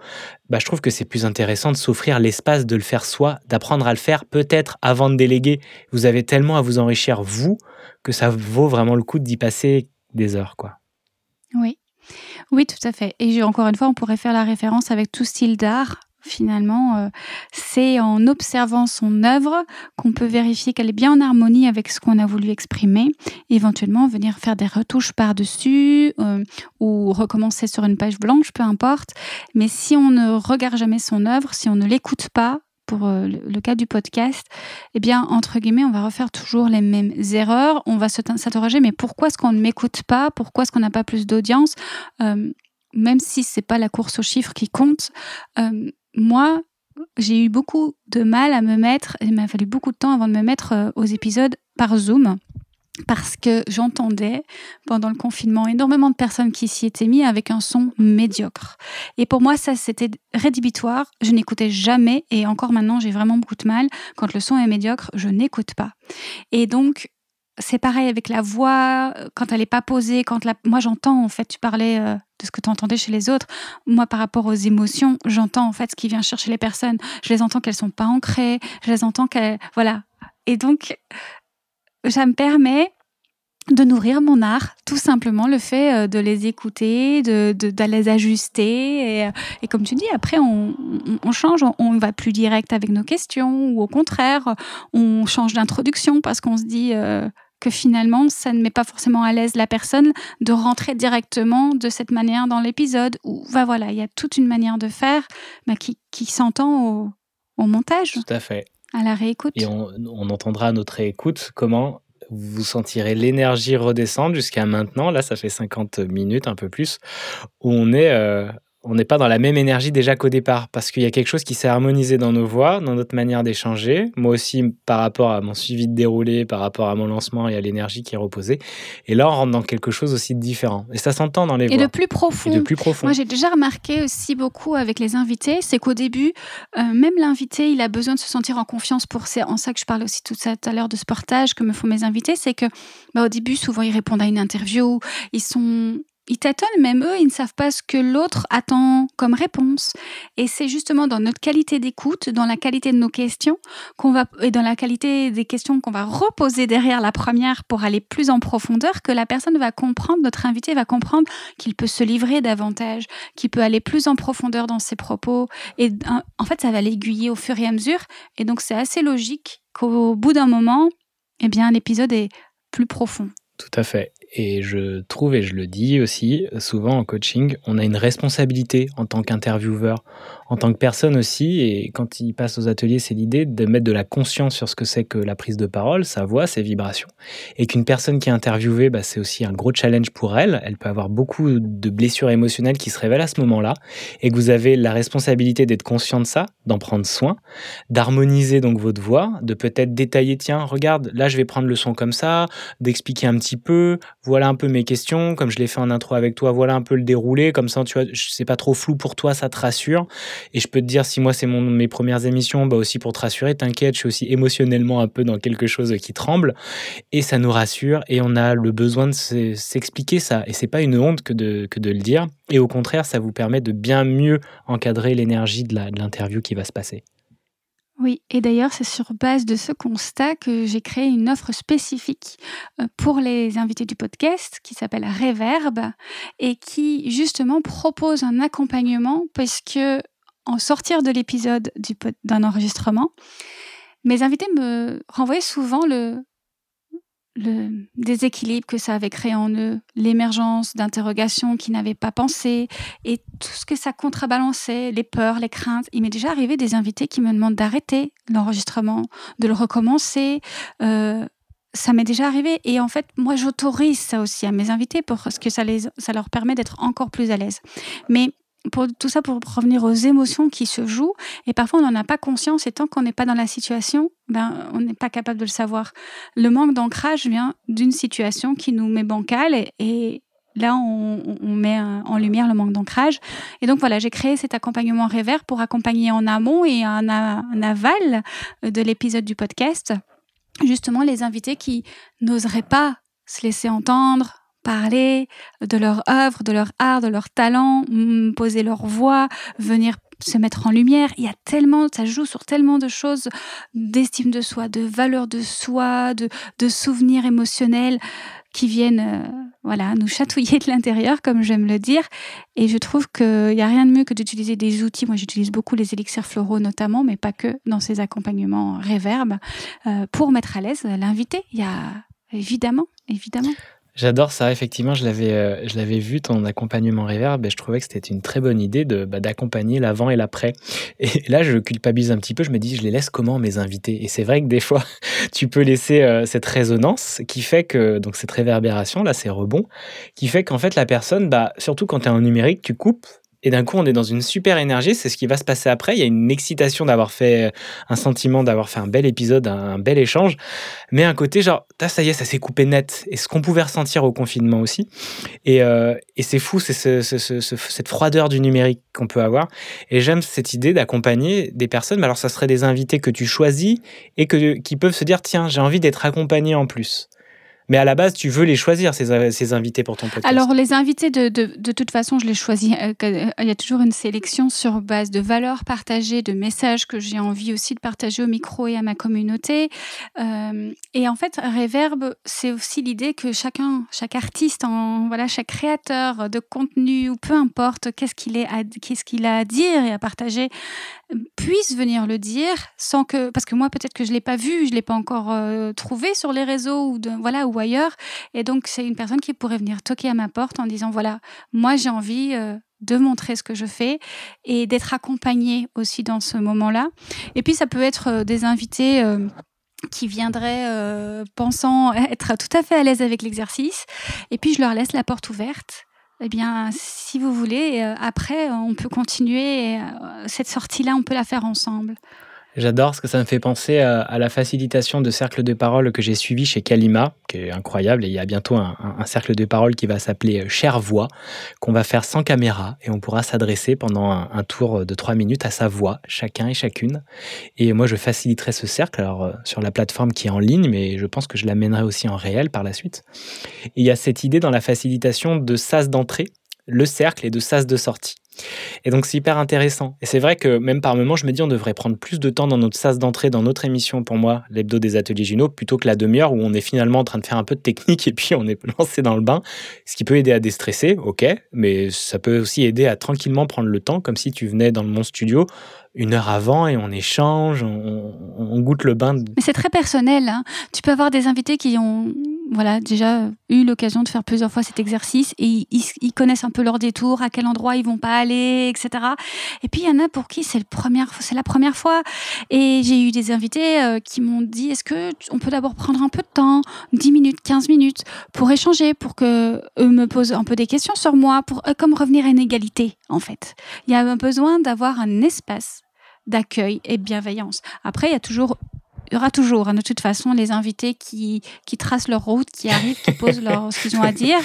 bah, je trouve que c'est plus intéressant de s'offrir l'espace de le faire soi, d'apprendre à le faire peut-être avant de déléguer. Vous avez tellement à vous enrichir, vous, que ça vaut vraiment le coup d'y passer des heures. quoi. Oui. Oui, tout à fait. Et encore une fois, on pourrait faire la référence avec tout style d'art finalement, euh, c'est en observant son œuvre qu'on peut vérifier qu'elle est bien en harmonie avec ce qu'on a voulu exprimer, éventuellement venir faire des retouches par-dessus euh, ou recommencer sur une page blanche, peu importe. Mais si on ne regarde jamais son œuvre, si on ne l'écoute pas, pour euh, le cas du podcast, eh bien, entre guillemets, on va refaire toujours les mêmes erreurs. On va s'interroger, mais pourquoi est-ce qu'on ne m'écoute pas? Pourquoi est-ce qu'on n'a pas plus d'audience? Même si c'est pas la course aux chiffres qui compte, moi, j'ai eu beaucoup de mal à me mettre, il m'a fallu beaucoup de temps avant de me mettre euh, aux épisodes par Zoom parce que j'entendais pendant le confinement énormément de personnes qui s'y étaient mis avec un son médiocre. Et pour moi, ça, c'était rédhibitoire. Je n'écoutais jamais, et encore maintenant, j'ai vraiment beaucoup de mal. Quand le son est médiocre, je n'écoute pas. Et donc, c'est pareil avec la voix, quand elle n'est pas posée, quand la... moi j'entends, en fait, tu parlais euh, de ce que tu entendais chez les autres. Moi, par rapport aux émotions, j'entends en fait ce qui vient chercher les personnes. Je les entends qu'elles sont pas ancrées, je les entends qu'elles... Voilà. Et donc, ça me permet de nourrir mon art, tout simplement le fait euh, de les écouter, de, les ajuster. Et, euh, et, comme tu dis, après, on, on change, on, va plus direct avec nos questions, ou au contraire, on change d'introduction parce qu'on se dit euh, que finalement, ça ne met pas forcément à l'aise la personne de rentrer directement de cette manière dans l'épisode. Ou bah, voilà, il y a toute une manière de faire bah, qui, qui s'entend au, au montage. Tout à fait à la réécoute. Et on, on, entendra à notre réécoute comment vous sentirez l'énergie redescendre jusqu'à maintenant? Là, ça fait 50 minutes, un peu plus, où on est euh, on n'est pas dans la même énergie déjà qu'au départ, parce qu'il y a quelque chose qui s'est harmonisé dans nos voix, dans notre manière d'échanger. Moi aussi, par rapport à mon suivi de déroulé, par rapport à mon lancement et à l'énergie qui est reposée. Et là, on rentre dans quelque chose aussi de différent. Et ça s'entend dans les voix. Et de plus profond. Et de plus profond. Moi, j'ai déjà remarqué aussi beaucoup avec les invités, c'est qu'au début, euh, même l'invité, il a besoin de se sentir en confiance pour. C'est en ça que je parle aussi tout à l'heure de ce portage que me font mes invités, c'est que bah, au début, souvent, ils répondent à une interview, ils sont ils tâtonnent, même eux, ils ne savent pas ce que l'autre attend comme réponse. Et c'est justement dans notre qualité d'écoute, dans la qualité de nos questions, qu'on va, et dans la qualité des questions qu'on va reposer derrière la première pour aller plus en profondeur, que la personne va comprendre, notre invité va comprendre qu'il peut se livrer davantage, qu'il peut aller plus en profondeur dans ses propos. Et en fait, ça va l'aiguiller au fur et à mesure. Et donc, c'est assez logique qu'au bout d'un moment, eh bien, l'épisode est plus profond. Tout à fait. Et je trouve, et je le dis aussi, souvent en coaching, on a une responsabilité en tant qu'intervieweur, en tant que personne aussi. Et quand il passe aux ateliers, c'est l'idée de mettre de la conscience sur ce que c'est que la prise de parole, sa voix, ses vibrations. Et qu'une personne qui est interviewée, bah, c'est aussi un gros challenge pour elle. Elle peut avoir beaucoup de blessures émotionnelles qui se révèlent à ce moment-là. Et que vous avez la responsabilité d'être conscient de ça, d'en prendre soin, d'harmoniser donc votre voix, de peut-être détailler, tiens, regarde, là je vais prendre le son comme ça, d'expliquer un petit peu, voilà un peu mes questions, comme je l'ai fait en intro avec toi, voilà un peu le déroulé, comme ça, tu vois, c'est pas trop flou pour toi, ça te rassure. Et je peux te dire, si moi, c'est mon, mes premières émissions, bah aussi pour te rassurer, t'inquiète, je suis aussi émotionnellement un peu dans quelque chose qui tremble, et ça nous rassure, et on a le besoin de s'expliquer ça. Et c'est pas une honte que de, que de le dire, et au contraire, ça vous permet de bien mieux encadrer l'énergie de l'interview qui va se passer. Oui, et d'ailleurs, c'est sur base de ce constat que j'ai créé une offre spécifique euh, pour les invités du podcast qui s'appelle Reverb et qui justement propose un accompagnement parce que en sortir de l'épisode d'un enregistrement, mes invités me renvoyaient souvent le, le déséquilibre que ça avait créé en eux, l'émergence d'interrogations qu'ils n'avaient pas pensé et tout ce que ça contrebalançait, les peurs, les craintes. Il m'est déjà arrivé des invités qui me demandent d'arrêter l'enregistrement, de le recommencer. Euh, ça m'est déjà arrivé et en fait, moi, j'autorise ça aussi à mes invités parce que ça, les, ça leur permet d'être encore plus à l'aise. Mais pour tout ça pour revenir aux émotions qui se jouent. Et parfois on n'en a pas conscience et tant qu'on n'est pas dans la situation ben on n'est pas capable de le savoir. Le manque d'ancrage vient d'une situation qui nous met bancal et, là on, met en lumière le manque d'ancrage. Et donc voilà j'ai créé cet accompagnement Révers pour accompagner en amont et en aval de l'épisode du podcast justement les invités qui n'oseraient pas se laisser entendre parler de leur œuvre, de leur art, de leur talent, poser leur voix, venir se mettre en lumière. Il y a tellement, ça joue sur tellement de choses d'estime de soi, de valeur de soi, de, souvenirs émotionnels qui viennent euh, voilà, nous chatouiller de l'intérieur, comme j'aime le dire. Et je trouve qu'il n'y a rien de mieux que d'utiliser des outils. Moi, j'utilise beaucoup les élixirs floraux notamment, mais pas que dans ces accompagnements réverb, euh, pour mettre à l'aise l'invité. Il y a évidemment, évidemment. J'adore ça, effectivement, je l'avais, euh, je l'avais vu ton accompagnement reverb et je trouvais que c'était une très bonne idée de, bah, d'accompagner l'avant et l'après. Et là, je culpabilise un petit peu, je me dis, je les laisse comment mes invités? Et c'est vrai que des fois, tu peux laisser euh, cette résonance qui fait que, donc cette réverbération, là, c'est rebond, qui fait qu'en fait, la personne, bah, surtout quand tu es en numérique, tu coupes, et d'un coup on est dans une super énergie, c'est ce qui va se passer après, il y a une excitation d'avoir fait un sentiment d'avoir fait un bel épisode, un, bel échange, mais un côté genre ça y est, ça s'est coupé net. Et ce qu'on pouvait ressentir au confinement aussi. Et, euh, c'est fou, c'est cette froideur du numérique qu'on peut avoir. Et j'aime cette idée d'accompagner des personnes, mais alors ça serait des invités que tu choisis et que qui peuvent se dire tiens, j'ai envie d'être accompagné en plus. Mais à la base, tu veux les choisir, ces, invités pour ton podcast. Alors, les invités, de, de, toute façon, je les choisis. Euh, euh, il y a toujours une sélection sur base de valeurs partagées, de messages que j'ai envie aussi de partager au micro et à ma communauté. Euh, et en fait, Reverb, c'est aussi l'idée que chacun, chaque artiste, en, voilà, chaque créateur de contenu, ou peu importe, qu'est-ce qu'il a à dire et à partager, puisse venir le dire sans que parce que moi peut-être que je l'ai pas vu je l'ai pas encore euh, trouvé sur les réseaux ou voilà ou ailleurs. Et donc c'est une personne qui pourrait venir toquer à ma porte en disant voilà moi j'ai envie euh, de montrer ce que je fais et d'être accompagnée aussi dans ce moment-là. Et puis ça peut être euh, des invités qui viendraient pensant être tout à fait à l'aise avec l'exercice. Et puis je leur laisse la porte ouverte eh bien, si vous voulez, euh, après, on peut continuer. Euh, cette sortie-là, on peut la faire ensemble. J'adore ce que ça me fait penser à, la facilitation de cercle de parole que j'ai suivi chez Kalima, qui est incroyable. Et il y a bientôt un, cercle de parole qui va s'appeler euh, Chère Voix, qu'on va faire sans caméra et on pourra s'adresser pendant un, tour de trois minutes à sa voix, chacun et chacune. Et moi, je faciliterai ce cercle euh, sur la plateforme qui est en ligne, mais je pense que je l'amènerai aussi en réel par la suite. Et il y a cette idée dans la facilitation de sas d'entrée, le cercle et de sas de sortie. Et donc c'est hyper intéressant. Et c'est vrai que même par moments, je me dis on devrait prendre plus de temps dans notre sas d'entrée, dans notre émission, pour moi, l'hebdo des ateliers Juno, plutôt que la demi-heure où on est finalement en train de faire un peu de technique et puis on est lancé dans le bain. Ce qui peut aider à déstresser, ok, mais ça peut aussi aider à tranquillement prendre le temps, comme si tu venais dans mon studio une heure avant et on échange, on, goûte le bain. Mais c'est très personnel. Hein. Tu peux avoir des invités qui ont voilà, déjà eu l'occasion de faire plusieurs fois cet exercice et ils, connaissent un peu leur détour, à quel endroit ils vont pas aller, etc. Et puis il y en a pour qui c'est la première fois. Et j'ai eu des invités euh, qui m'ont dit est-ce que on peut d'abord prendre un peu de temps, 10 minutes, 15 minutes, pour échanger, pour que eux me posent un peu des questions sur moi, pour euh, comme revenir à une égalité en fait. Il y a besoin d'avoir un espace d'accueil et bienveillance. Après, il y a toujours il y aura toujours, hein, de toute façon, les invités qui, qui tracent leur route, qui arrivent, qui posent leur, ce qu'ils ont à dire.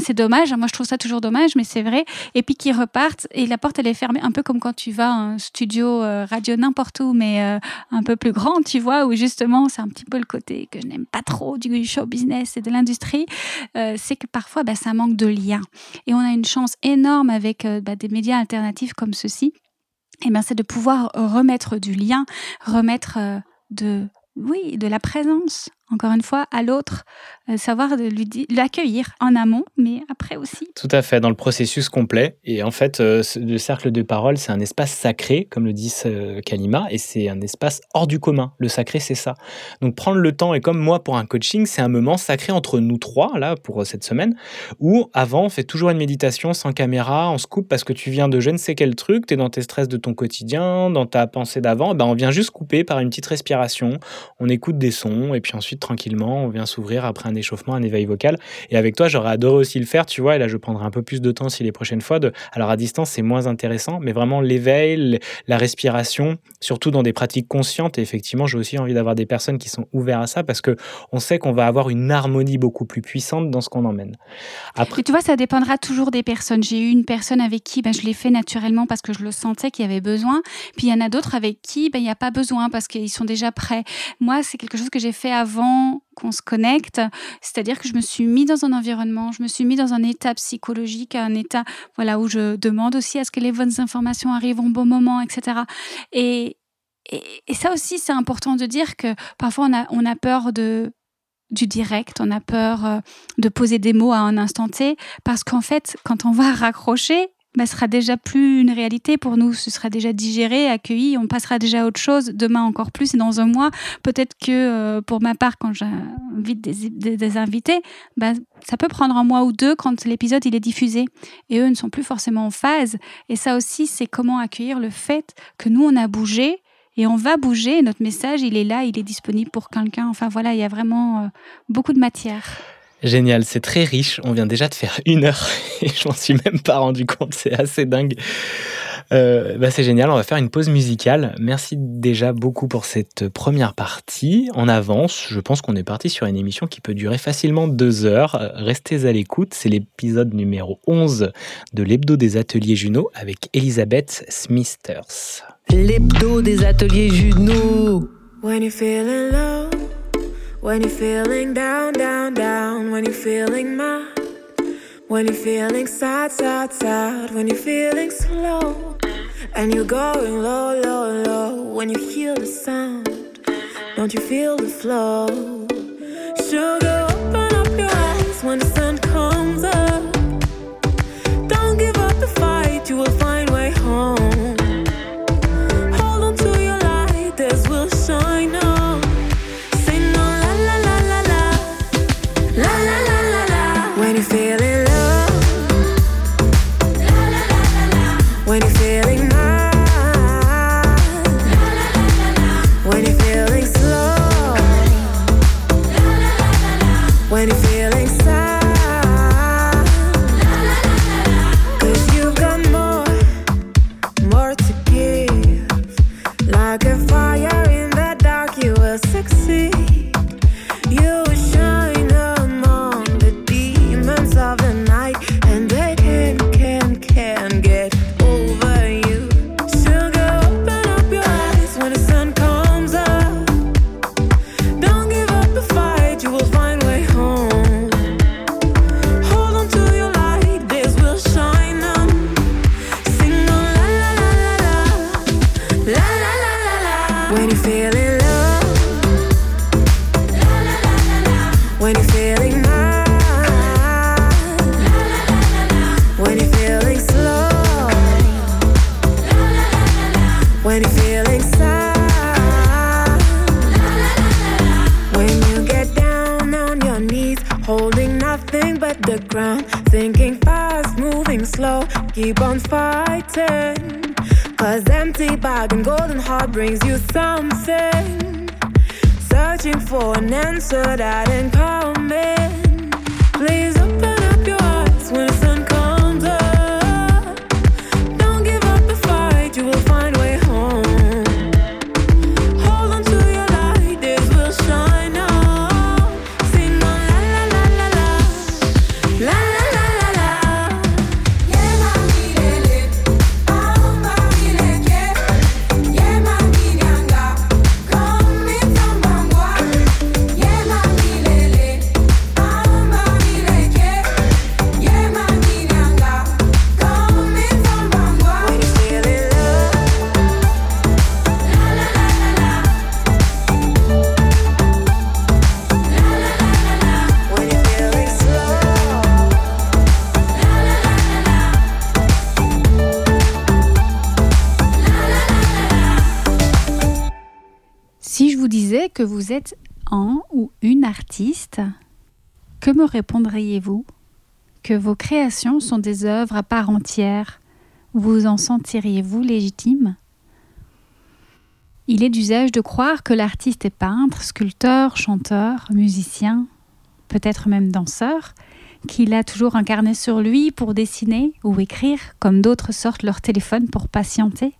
C'est dommage. Hein, moi, je trouve ça toujours dommage, mais c'est vrai. Et puis qui repartent et la porte, elle est fermée. Un peu comme quand tu vas à un studio euh, radio n'importe où, mais euh, un peu plus grand, tu vois, où justement, c'est un petit peu le côté que je n'aime pas trop du show business et de l'industrie. Euh, c'est que parfois, bah, ça manque de lien. Et on a une chance énorme avec bah, des médias alternatifs comme ceci eh bien, c'est de pouvoir remettre du lien, remettre de, oui, de la présence encore une fois, à l'autre, euh, savoir de l'accueillir en amont, mais après aussi. Tout à fait, dans le processus complet. Et en fait, euh, le cercle de parole, c'est un espace sacré, comme le dit euh, Kalima, et c'est un espace hors du commun. Le sacré, c'est ça. Donc prendre le temps, et comme moi pour un coaching, c'est un moment sacré entre nous trois, là, pour cette semaine, où avant, on fait toujours une méditation sans caméra, on se coupe parce que tu viens de je ne sais quel truc, tu es dans tes stress de ton quotidien, dans ta pensée d'avant, ben on vient juste couper par une petite respiration, on écoute des sons, et puis ensuite tranquillement, on vient s'ouvrir après un échauffement, un éveil vocal. Et avec toi, j'aurais adoré aussi le faire, tu vois, et là, je prendrai un peu plus de temps si les prochaines fois. Alors, à distance, c'est moins intéressant, mais vraiment l'éveil, la respiration, surtout dans des pratiques conscientes. Et effectivement, j'ai aussi envie d'avoir des personnes qui sont ouvertes à ça parce que on sait qu'on va avoir une harmonie beaucoup plus puissante dans ce qu'on emmène. Après... tu vois, ça dépendra toujours des personnes. J'ai eu une personne avec qui ben, je l'ai fait naturellement parce que je le sentais qu'il y avait besoin. Puis il y en a d'autres avec qui ben, il n'y a pas besoin parce qu'ils sont déjà prêts. Moi, c'est quelque chose que j'ai fait avant qu'on se connecte. C'est-à-dire que je me suis mis dans un environnement, je me suis mis dans un état psychologique, un état voilà où je demande aussi à ce que les bonnes informations arrivent au bon moment, etc. Et, ça aussi, c'est important de dire que parfois on a, on a peur de du direct, on a peur euh, de poser des mots à un instant T, parce qu'en fait, quand on va raccrocher, bah, sera déjà plus une réalité pour nous. Ce sera déjà digéré, accueilli. On passera déjà à autre chose. Demain encore plus et dans un mois, peut-être que euh, pour ma part, quand j'invite des, des, invités, bah, ça peut prendre un mois ou deux quand l'épisode il est diffusé. Et eux ne sont plus forcément en phase. Et ça aussi, c'est comment accueillir le fait que nous, on a bougé et on va bouger. Notre message, il est là, il est disponible pour quelqu'un. Enfin voilà, il y a vraiment euh, beaucoup de matière. Génial, c'est très riche. On vient déjà de faire une heure et je m'en suis même pas rendu compte. C'est assez dingue. Euh, bah c'est génial, on va faire une pause musicale. Merci déjà beaucoup pour cette première partie. En avance, je pense qu'on est parti sur une émission qui peut durer facilement deux heures. Restez à l'écoute, c'est l'épisode numéro 11 de l'hebdo des ateliers Juno avec Elisabeth Smithers. L'hebdo des ateliers Juno. When you're feeling low, when you're feeling down, down, down, when you're feeling mad, when you're feeling sad, sad, sad, when you're feeling slow, and you're going low, low, low, when you hear the sound, don't you feel the flow? Sugar, open up your eyes when the sun the ground, thinking fast, moving slow, keep on fighting. Cause empty bag and golden heart brings you something. Searching for an answer that ain't coming. Please open up your eyes when the que vous êtes un ou une artiste, que me répondriez-vous? Que vos créations sont des œuvres à part entière Vous en sentiriez-vous légitime? Il est d'usage de croire que l'artiste est peintre, sculpteur, chanteur, musicien, peut-être même danseur, qu'il a toujours un carnet sur lui pour dessiner ou écrire, comme d'autres sortent leur téléphone pour patienter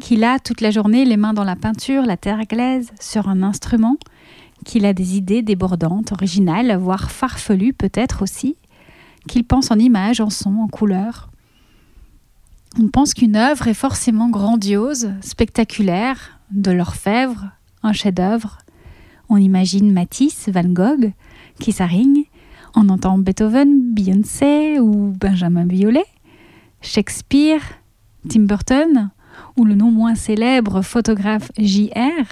qu'il a toute la journée les mains dans la peinture, la terre glaise, sur un instrument, qu'il a des idées débordantes, originales, voire farfelues peut-être aussi, qu'il pense en images, en sons, en couleurs. On pense qu'une œuvre est forcément grandiose, spectaculaire, de l'orfèvre, un chef-d'œuvre. On imagine Matisse, Van Gogh, s'arrigne. On entend Beethoven, Beyoncé ou Benjamin Biolay, Shakespeare, Tim Burton ou le non moins célèbre photographe J.R.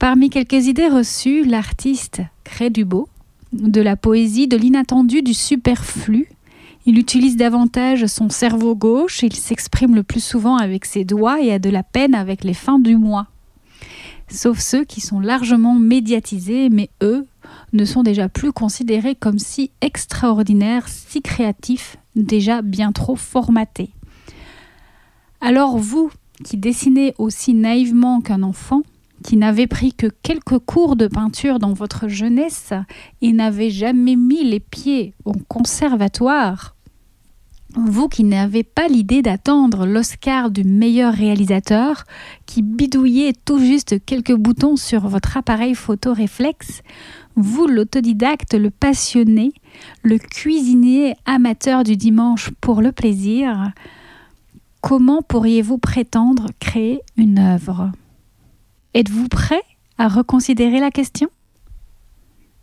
Parmi quelques idées reçues, l'artiste crée du beau, de la poésie, de l'inattendu, du superflu. Il utilise davantage son cerveau gauche, il s'exprime le plus souvent avec ses doigts et a de la peine avec les fins du mois. Sauf ceux qui sont largement médiatisés, mais eux ne sont déjà plus considérés comme si extraordinaires, si créatifs, déjà bien trop formatés. Alors vous, qui dessinez aussi naïvement qu'un enfant, qui n'avez pris que quelques cours de peinture dans votre jeunesse et n'avez jamais mis les pieds au conservatoire, vous qui n'avez pas l'idée d'attendre l'Oscar du meilleur réalisateur, qui bidouillez tout juste quelques boutons sur votre appareil photo réflexe, vous l'autodidacte, le passionné, le cuisinier amateur du dimanche pour le plaisir, comment pourriez-vous prétendre créer une œuvre? Êtes-vous prêt à reconsidérer la question?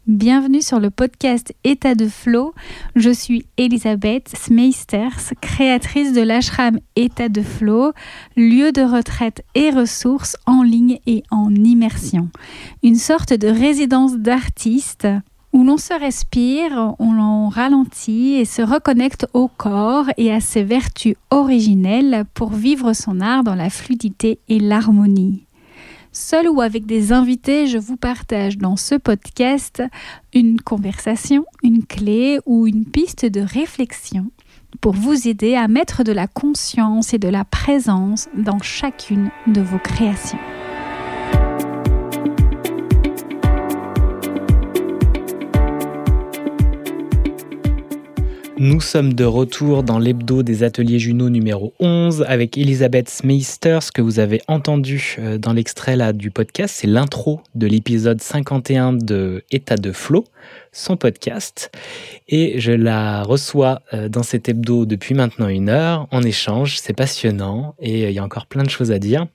Bienvenue sur le podcast État de Flow. Je suis Elisabeth Smeisters, créatrice de l'ashram État de Flow, lieu de retraite et ressources en ligne et en immersion. Une sorte de résidence d'artiste où l'on se respire, on l'on ralentit et se reconnecte au corps et à ses vertus originelles pour vivre son art dans la fluidité et l'harmonie. Seul ou avec des invités, je vous partage dans ce podcast une conversation, une clé ou une piste de réflexion pour vous aider à mettre de la conscience et de la présence dans chacune de vos créations. Nous sommes de retour dans l'hebdo des ateliers Juno numéro 11 avec Elisabeth Smeisters que vous avez entendu euh, dans l'extrait là du podcast. C'est l'intro de l'épisode 51 de État de Flow, son podcast. Et je la reçois euh, dans cet hebdo depuis maintenant une heure en échange. C'est passionnant et euh, il y a encore plein de choses à dire.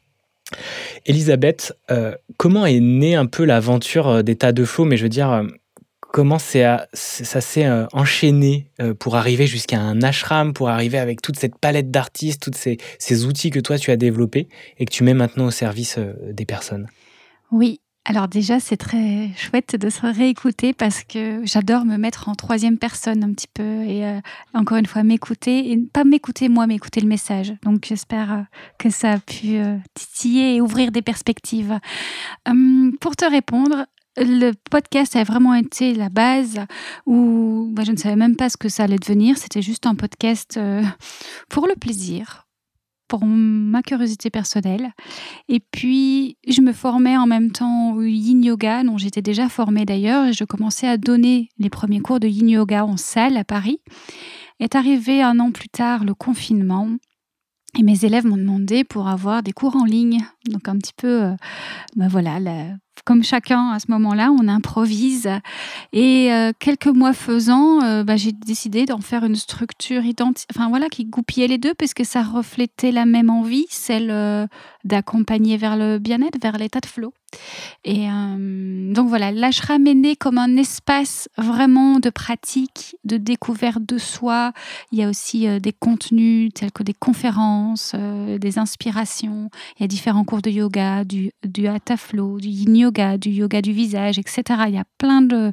Elisabeth, comment est née un peu l'aventure d'État de Flow? Mais je veux dire, comment ça s'est euh, enchaîné euh, pour arriver jusqu'à un ashram, pour arriver avec toute cette palette d'artistes, tous ces, outils que toi tu as développés et que tu mets maintenant au service euh, des personnes? Oui. Alors déjà, c'est très chouette de se réécouter parce que j'adore me mettre en troisième personne un petit peu et encore une fois m'écouter et pas m'écouter moi, mais écouter le message. Donc j'espère que ça a pu titiller et ouvrir des perspectives. Hum, pour te répondre, le podcast a vraiment été la base où bah, je ne savais même pas ce que ça allait devenir. C'était juste un podcast euh, pour le plaisir, pour ma curiosité personnelle. Et puis, je me formais en même temps au yin yoga, dont j'étais déjà formée d'ailleurs, et je commençais à donner les premiers cours de yin yoga en salle à Paris. Est arrivé un an plus tard le confinement. Et mes élèves m'ont demandé pour avoir des cours en ligne. Donc un petit peu, bah voilà, la, comme chacun à ce moment-là, on improvise. Et euh, quelques mois faisant, euh, bah, j'ai décidé d'en faire une structure identique, enfin voilà, qui goupillait les deux, puisque ça reflétait la même envie, celle euh, d'accompagner vers le bien-être, vers l'état de flow. Et donc voilà, l'ashram est né comme un espace vraiment de pratique, de découverte de soi. Il y a aussi des contenus tels que des conférences, des inspirations. Il y a différents cours de yoga, du, du hatha flow, du yin yoga du yoga du visage, etc. Il y a plein de,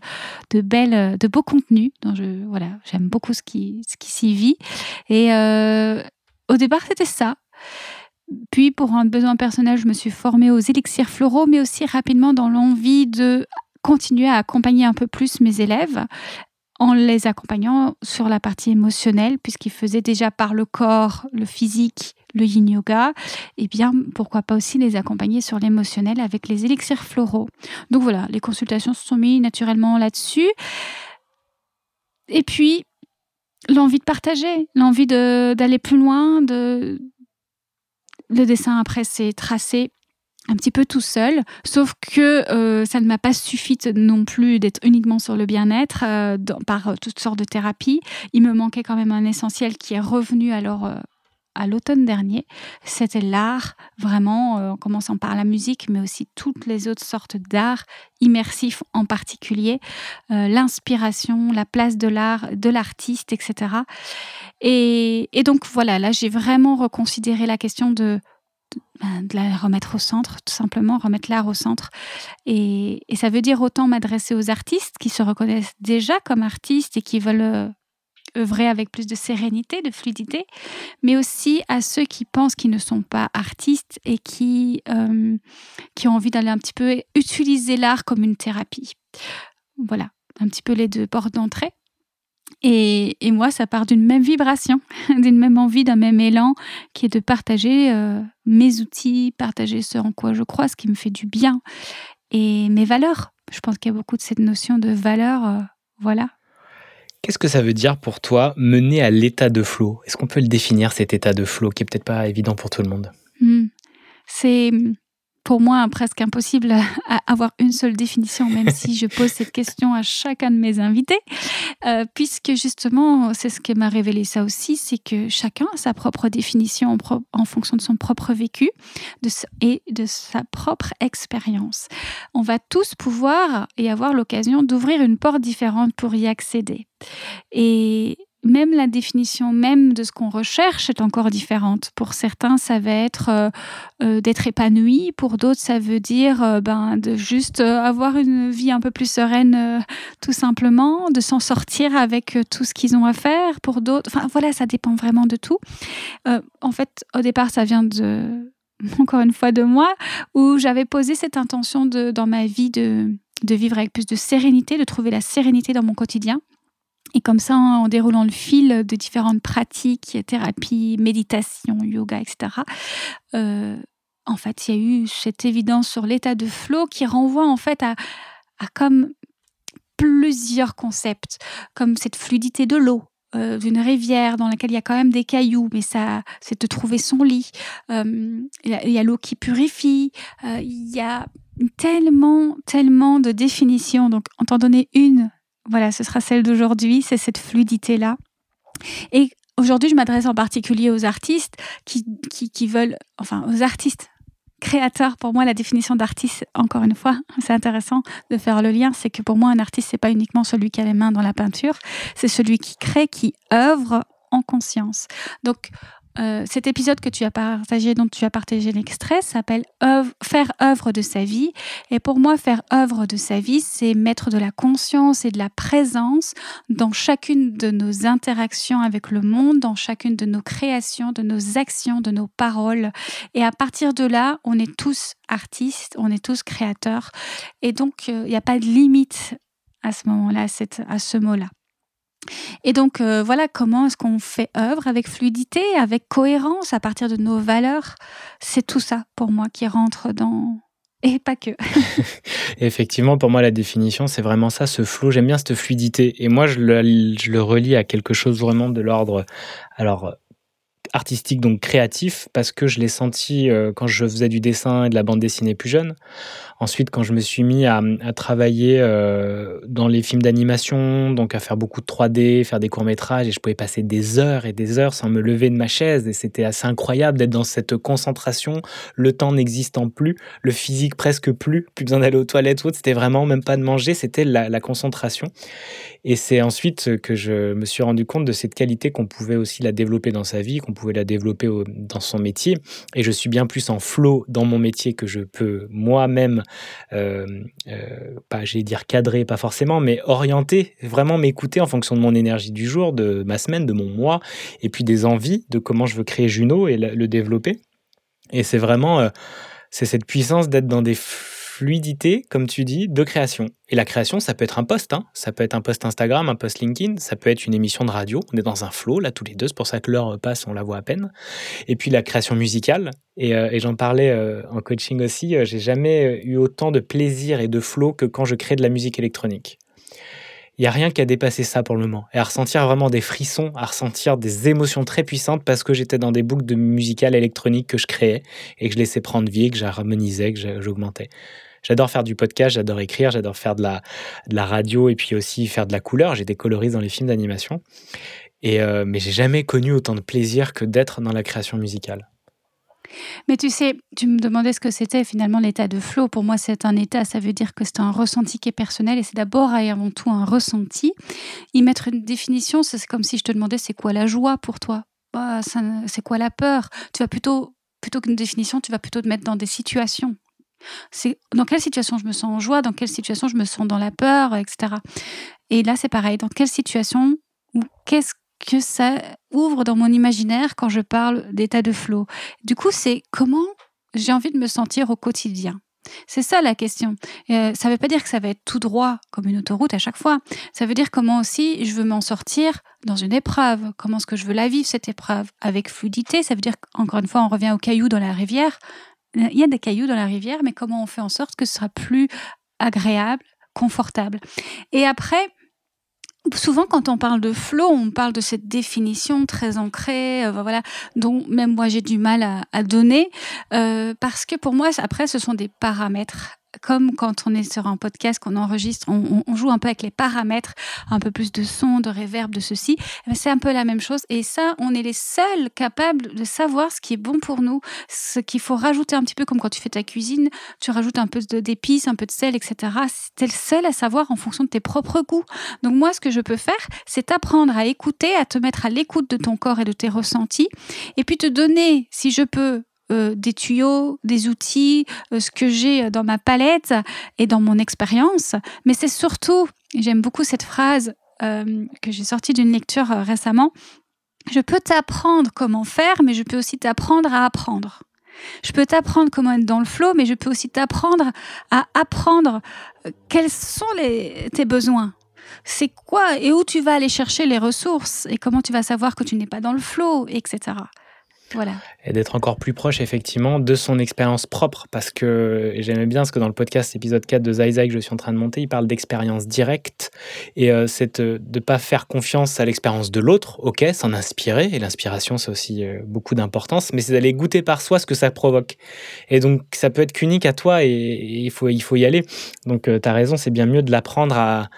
de belles, de beaux contenus. Dont je, voilà, j'aime beaucoup ce qui, ce qui s'y vit. Et euh, au départ, c'était ça. Puis, pour un besoin personnel, je me suis formée aux élixirs floraux, mais aussi rapidement dans l'envie de continuer à accompagner un peu plus mes élèves en les accompagnant sur la partie émotionnelle, puisqu'ils faisaient déjà par le corps, le physique, le yin yoga, et eh bien pourquoi pas aussi les accompagner sur l'émotionnel avec les élixirs floraux. Donc voilà, les consultations se sont mises naturellement là-dessus. Et puis l'envie de partager, l'envie d'aller plus loin, de le dessin après c'est tracé un petit peu tout seul, sauf que euh, ça ne m'a pas suffi non plus d'être uniquement sur le bien-être euh, par euh, toutes sortes de thérapies. Il me manquait quand même un essentiel qui est revenu alors à l'automne dernier. C'était l'art, vraiment, en commençant par la musique, mais aussi toutes les autres sortes d'art, immersif en particulier, l'inspiration, la place de l'art, de l'artiste, etc. et donc voilà, là j'ai vraiment reconsidéré la question de de la remettre au centre, tout simplement, remettre l'art au centre. Et, ça veut dire autant m'adresser aux artistes qui se reconnaissent déjà comme artistes et qui veulent euh, œuvrer avec plus de sérénité, de fluidité, mais aussi à ceux qui pensent qu'ils ne sont pas artistes et qui, euh, qui ont envie d'aller un petit peu utiliser l'art comme une thérapie. Voilà, un petit peu les deux portes d'entrée. Et, moi, ça part d'une même vibration, d'une même envie, d'un même élan, qui est de partager euh, mes outils, partager ce en quoi je crois, ce qui me fait du bien, et mes valeurs. Je pense qu'il y a beaucoup de cette notion de valeur, euh, voilà. Qu'est-ce que ça veut dire pour toi mener à l'état de flow? Est-ce qu'on peut le définir cet état de flow qui est peut-être pas évident pour tout le monde? Hmm. C'est pour moi presque impossible à avoir une seule définition, même si je pose cette question à chacun de mes invités, euh, puisque justement, c'est ce qui m'a révélé ça aussi, c'est que chacun a sa propre définition en, fonction de son propre vécu et de sa propre expérience. On va tous pouvoir et avoir l'occasion d'ouvrir une porte différente pour y accéder. Et même la définition même de ce qu'on recherche est encore différente. Pour certains, ça va être euh, euh, d'être épanoui. Pour d'autres, ça veut dire euh, ben, de juste avoir une vie un peu plus sereine, tout simplement, de s'en sortir avec tout ce qu'ils ont à faire. Pour d'autres, enfin voilà, ça dépend vraiment de tout. en fait, au départ, ça vient de encore une fois de moi, où j'avais posé cette intention de, dans ma vie de, de vivre avec plus de sérénité, de trouver la sérénité dans mon quotidien. Et comme ça, en déroulant le fil de différentes pratiques, thérapie, méditation, yoga, etc., euh, en fait, il y a eu cette évidence sur l'état de flow qui renvoie en fait à, comme plusieurs concepts, comme cette fluidité de l'eau, euh, d'une rivière dans laquelle il y a quand même des cailloux, mais ça, c'est de trouver son lit. Euh, il y a l'eau qui purifie. il y a tellement, tellement de définitions. Donc, en t'en donner une voilà, ce sera celle d'aujourd'hui, c'est cette fluidité-là. Et aujourd'hui, je m'adresse en particulier aux artistes qui, qui, veulent, enfin aux artistes créateurs. Pour moi, la définition d'artiste, encore une fois, c'est intéressant de faire le lien, c'est que pour moi, un artiste, c'est pas uniquement celui qui a les mains dans la peinture, c'est celui qui crée, qui œuvre en conscience. Donc, euh, cet épisode que tu as partagé, dont tu as partagé l'extrait, s'appelle Faire œuvre de sa vie. Et pour moi, faire œuvre de sa vie, c'est mettre de la conscience et de la présence dans chacune de nos interactions avec le monde, dans chacune de nos créations, de nos actions, de nos paroles. Et à partir de là, on est tous artistes, on est tous créateurs. Et donc, euh, il n'y a pas de limite à ce moment-là, à ce mot-là. Et donc euh, voilà comment est-ce qu'on fait œuvre avec fluidité, avec cohérence à partir de nos valeurs. C'est tout ça pour moi qui rentre dans et pas que. Effectivement, pour moi, la définition, c'est vraiment ça, ce flot. J'aime bien cette fluidité. Et moi, je le, je le relie à quelque chose vraiment de l'ordre. Alors, artistique, donc créatif, parce que je l'ai senti euh, quand je faisais du dessin et de la bande dessinée plus jeune. Ensuite, quand je me suis mis à, travailler euh, dans les films d'animation, donc à faire beaucoup de 3D, faire des courts-métrages, et je pouvais passer des heures et des heures sans me lever de ma chaise, et c'était assez incroyable d'être dans cette concentration, le temps n'existant plus, le physique presque plus, plus besoin d'aller aux toilettes ou autre, c'était vraiment même pas de manger, c'était la, concentration. Et c'est ensuite que je me suis rendu compte de cette qualité qu'on pouvait aussi la développer dans sa vie, qu'on pouvait la développer dans son métier. Et je suis bien plus en flow dans mon métier que je peux moi-même, euh, euh, pas, j'ai dire cadrer, pas forcément, mais orienter, vraiment m'écouter en fonction de mon énergie du jour, de ma semaine, de mon mois, et puis des envies de comment je veux créer Juno et le, développer. Et c'est vraiment, euh, c'est cette puissance d'être dans des fluidité, comme tu dis, de création. Et la création, ça peut être un post, hein. ça peut être un post Instagram, un post LinkedIn, ça peut être une émission de radio. On est dans un flow, là, tous les deux, c'est pour ça que l'heure passe, on la voit à peine. Et puis la création musicale, et, euh, j'en parlais euh, en coaching aussi, euh, j'ai jamais eu autant de plaisir et de flow que quand je crée de la musique électronique il n'y a rien qui a dépassé ça pour le moment. Et à ressentir vraiment des frissons, à ressentir des émotions très puissantes parce que j'étais dans des boucles de musicales électroniques que je créais et que je laissais prendre vie, que j'harmonisais, que j'augmentais. J'adore faire du podcast, j'adore écrire, j'adore faire de la, radio et puis aussi faire de la couleur. J'ai des dans les films d'animation. Et euh, mais j'ai jamais connu autant de plaisir que d'être dans la création musicale. Mais tu sais, tu me demandais ce que c'était finalement l'état de flow. Pour moi, c'est un état, ça veut dire que c'est un ressenti qui est personnel et c'est d'abord et avant tout un ressenti. Y mettre une définition, c'est comme si je te demandais c'est quoi la joie pour toi? Bah, C'est quoi la peur? Tu vas plutôt, plutôt qu'une définition, tu vas plutôt te mettre dans des situations. C'est dans quelle situation je me sens en joie, dans quelle situation je me sens dans la peur, etc. Et là, c'est pareil. Dans quelle situation ou qu'est-ce que ça ouvre dans mon imaginaire quand je parle d'état de flow. Du coup, c'est comment j'ai envie de me sentir au quotidien. C'est ça la question. Euh, ça ne veut pas dire que ça va être tout droit comme une autoroute à chaque fois. Ça veut dire comment aussi je veux m'en sortir dans une épreuve. Comment est-ce que je veux la vivre, cette épreuve? Avec fluidité, ça veut dire qu'encore une fois, on revient aux cailloux dans la rivière. Il y a des cailloux dans la rivière, mais comment on fait en sorte que ce sera plus agréable, confortable? Et après, Souvent, quand on parle de flow, on parle de cette définition très ancrée, euh, voilà, dont même moi j'ai du mal à, donner, euh, parce que pour moi, après, ce sont des paramètres comme quand on est sur un podcast, qu'on enregistre, on, joue un peu avec les paramètres, un peu plus de son, de réverb, de ceci. Eh ben, c'est un peu la même chose. Et ça, on est les seuls capables de savoir ce qui est bon pour nous, ce qu'il faut rajouter un petit peu comme quand tu fais ta cuisine, tu rajoutes un peu d'épices, un peu de sel, etc. C'est le seul à savoir en fonction de tes propres goûts. Donc moi, ce que je peux faire, c'est apprendre à écouter, à te mettre à l'écoute de ton corps et de tes ressentis, et puis te donner, si je peux, euh, des tuyaux, des outils, euh, ce que j'ai dans ma palette et dans mon expérience. Mais c'est surtout, j'aime beaucoup cette phrase euh, que j'ai sortie d'une lecture récemment, je peux t'apprendre comment faire, mais je peux aussi t'apprendre à apprendre. Je peux t'apprendre comment être dans le flow, mais je peux aussi t'apprendre à apprendre quels sont tes besoins. C'est quoi et où tu vas aller chercher les ressources et comment tu vas savoir que tu n'es pas dans le flow, etc. Et d'être encore plus proche, effectivement, de son expérience propre. Parce que j'aimais bien ce que dans le podcast épisode 4 de Zai que je suis en train de monter, il parle d'expérience directe. Et euh, c'est euh, de ne pas faire confiance à l'expérience de l'autre, ok, s'en inspirer. Et l'inspiration, c'est aussi euh, beaucoup d'importance. Mais c'est d'aller goûter par soi ce que ça provoque. Et donc, ça peut être qu'unique à toi et, il, faut, il faut y aller. Donc, tu as raison, c'est bien mieux de l'apprendre à,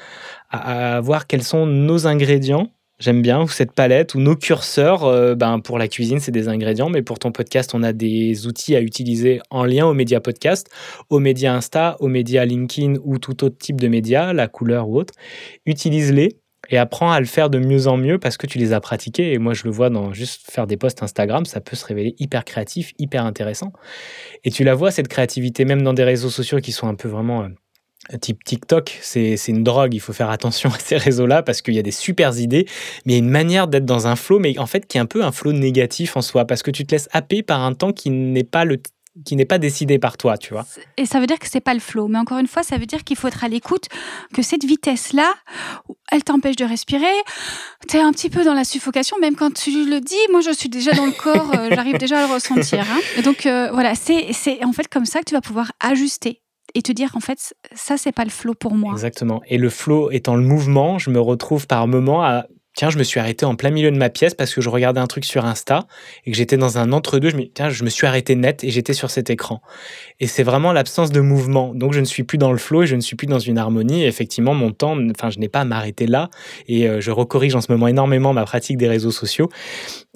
à voir quels sont nos ingrédients J'aime bien cette palette où nos curseurs, euh, ben pour la cuisine, c'est des ingrédients, mais pour ton podcast, on a des outils à utiliser en lien aux médias podcast, aux médias Insta, aux médias LinkedIn ou tout autre type de médias, la couleur ou autre. Utilise-les et apprends à le faire de mieux en mieux parce que tu les as pratiqués. Et moi, je le vois dans juste faire des posts Instagram, ça peut se révéler hyper créatif, hyper intéressant. Et tu la vois, cette créativité, même dans des réseaux sociaux qui sont un peu vraiment euh, type TikTok, c'est une drogue, il faut faire attention à ces réseaux-là parce qu'il y a des super idées, mais il y a une manière d'être dans un flow, mais en fait qui est un peu un flow négatif en soi, parce que tu te laisses happer par un temps qui n'est pas le qui n'est pas décidé par toi, tu vois. Et ça veut dire que c'est pas le flow, mais encore une fois, ça veut dire qu'il faut être à l'écoute, que cette vitesse-là, elle t'empêche de respirer, tu es un petit peu dans la suffocation, même quand tu le dis, moi je suis déjà dans le corps, euh, j'arrive déjà à le ressentir. Hein. Donc euh, voilà, c'est en fait comme ça que tu vas pouvoir ajuster et te dire en fait ça c'est pas le flow pour moi. Exactement. Et le flow étant le mouvement, je me retrouve par moment à tiens, je me suis arrêté en plein milieu de ma pièce parce que je regardais un truc sur Insta et que j'étais dans un entre-deux. Je me, tiens, je me suis arrêté net et j'étais sur cet écran. Et c'est vraiment l'absence de mouvement. Donc, je ne suis plus dans le flow et je ne suis plus dans une harmonie. Effectivement, mon temps, enfin, je n'ai pas à m'arrêter là. Et euh, je recorrige en ce moment énormément ma pratique des réseaux sociaux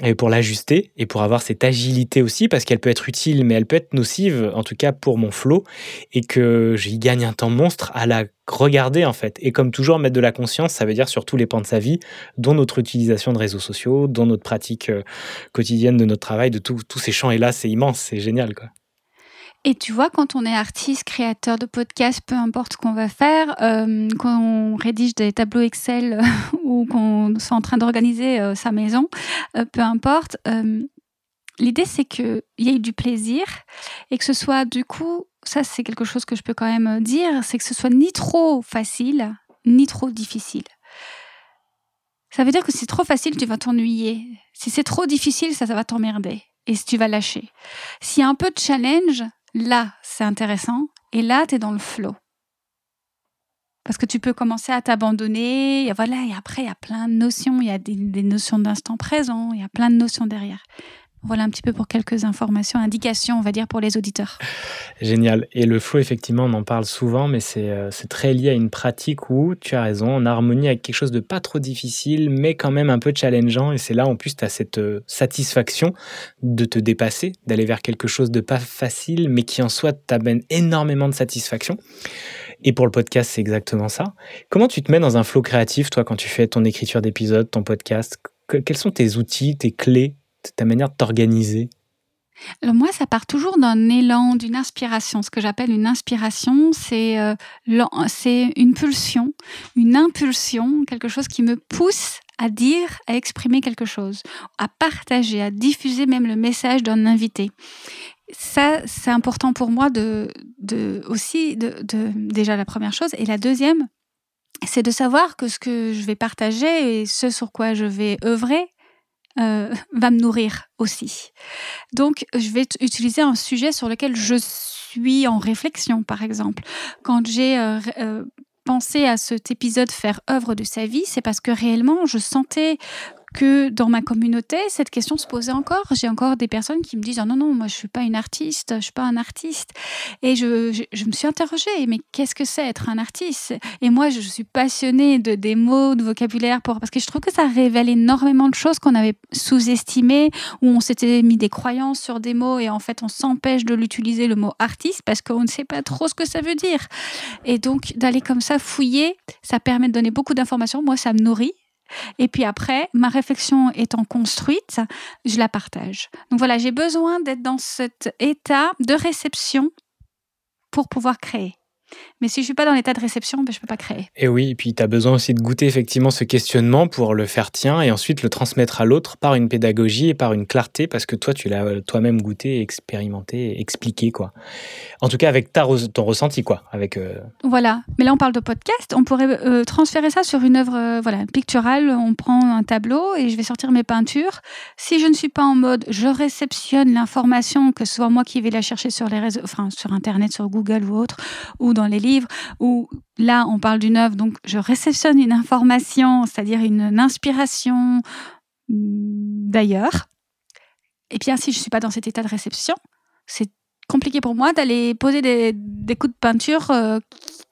et pour l'ajuster et pour avoir cette agilité aussi parce qu'elle peut être utile, mais elle peut être nocive, en tout cas pour mon flow et que j'y gagne un temps monstre à la regarder en fait. Et comme toujours, mettre de la conscience, ça veut dire sur tous les pans de sa vie, dont notre utilisation de réseaux sociaux, dont notre pratique euh, quotidienne de notre travail, de tous ces champs. Et là, c'est immense, c'est génial quoi. Et tu vois, quand on est artiste, créateur de podcast, peu importe ce qu'on va faire, euh, quand on rédige des tableaux Excel ou qu'on est en train d'organiser euh, sa maison, peu importe, l'idée c'est qu'il y ait du plaisir et que ce soit du coup ça c'est quelque chose que je peux quand même euh, dire, c'est que ce soit ni trop facile, ni trop difficile. Ça veut dire que si c'est trop facile, tu vas t'ennuyer. Si c'est trop difficile, ça, ça va t'emmerder. Et si tu vas lâcher. S'il y a un peu de challenge, là, c'est intéressant. Et là, tu es dans le flow. Parce que tu peux commencer à t'abandonner. Et voilà, et après, il y a plein de notions. Il y a des, des notions d'instant présent. Il y a plein de notions derrière. Voilà un petit peu pour quelques informations, indications, on va dire, pour les auditeurs. Génial. Et le flow, effectivement, on en parle souvent, mais euh, c'est très lié à une pratique où, tu as raison, en harmonie avec quelque chose de pas trop difficile, mais quand même un peu challengeant. Et c'est là, en plus, tu as cette euh, satisfaction de te dépasser, d'aller vers quelque chose de pas facile, mais qui en soi t'amène énormément de satisfaction. Et pour le podcast, c'est exactement ça. Comment tu te mets dans un flow créatif, toi, quand tu fais ton écriture d'épisode, ton podcast? Quels sont tes outils, tes clés ta manière de t'organiser? Moi, ça part toujours d'un élan, d'une inspiration. Ce que j'appelle une inspiration, c'est euh, une pulsion, une impulsion, quelque chose qui me pousse à dire, à exprimer quelque chose, à partager, à diffuser même le message d'un invité. ça, c'est important pour moi de, de aussi, de, de, déjà la première chose. Et la deuxième, c'est de savoir que ce que je vais partager et ce sur quoi je vais œuvrer euh, va me nourrir aussi. Donc, je vais utiliser un sujet sur lequel je suis en réflexion, par exemple. Quand j'ai euh, euh, pensé à cet épisode faire œuvre de sa vie, c'est parce que réellement, je sentais que dans ma communauté, cette question se posait encore. J'ai encore des personnes qui me disent oh non, non, moi je suis pas une artiste, je suis pas un artiste. Et je, je, me suis interrogée mais qu'est-ce que c'est être un artiste? Et moi, je suis passionnée de des mots, de vocabulaire, pour, parce que je trouve que ça révèle énormément de choses qu'on avait sous-estimées, où on s'était mis des croyances sur des mots et en fait on s'empêche de l'utiliser le mot artiste parce qu'on ne sait pas trop ce que ça veut dire. Et donc d'aller comme ça fouiller, ça permet de donner beaucoup d'informations. Moi, ça me nourrit et puis après, ma réflexion étant construite, je la partage. Donc voilà, j'ai besoin d'être dans cet état de réception pour pouvoir créer. Mais si je suis pas dans l'état de réception, ben, je peux pas créer. Et oui, et puis tu as besoin aussi de goûter effectivement ce questionnement pour le faire tien et ensuite le transmettre à l'autre par une pédagogie et par une clarté parce que toi, tu l'as euh, toi-même goûté, expérimenté, expliqué quoi. En tout cas avec ta, ton ressenti quoi. Avec, euh, Voilà, mais là on parle de podcast, on pourrait euh, transférer ça sur une œuvre voilà, picturale, on prend un tableau et je vais sortir mes peintures. Si je ne suis pas en mode je réceptionne l'information, que ce soit moi qui vais la chercher sur les réseaux, enfin sur internet, sur Google ou autre, ou dans les livres, où là, on parle d'une œuvre, donc je réceptionne une information, c'est-à-dire une, inspiration mm, d'ailleurs. Et bien, si je ne suis pas dans cet état de réception, c'est compliqué pour moi d'aller poser des, coups de peinture euh,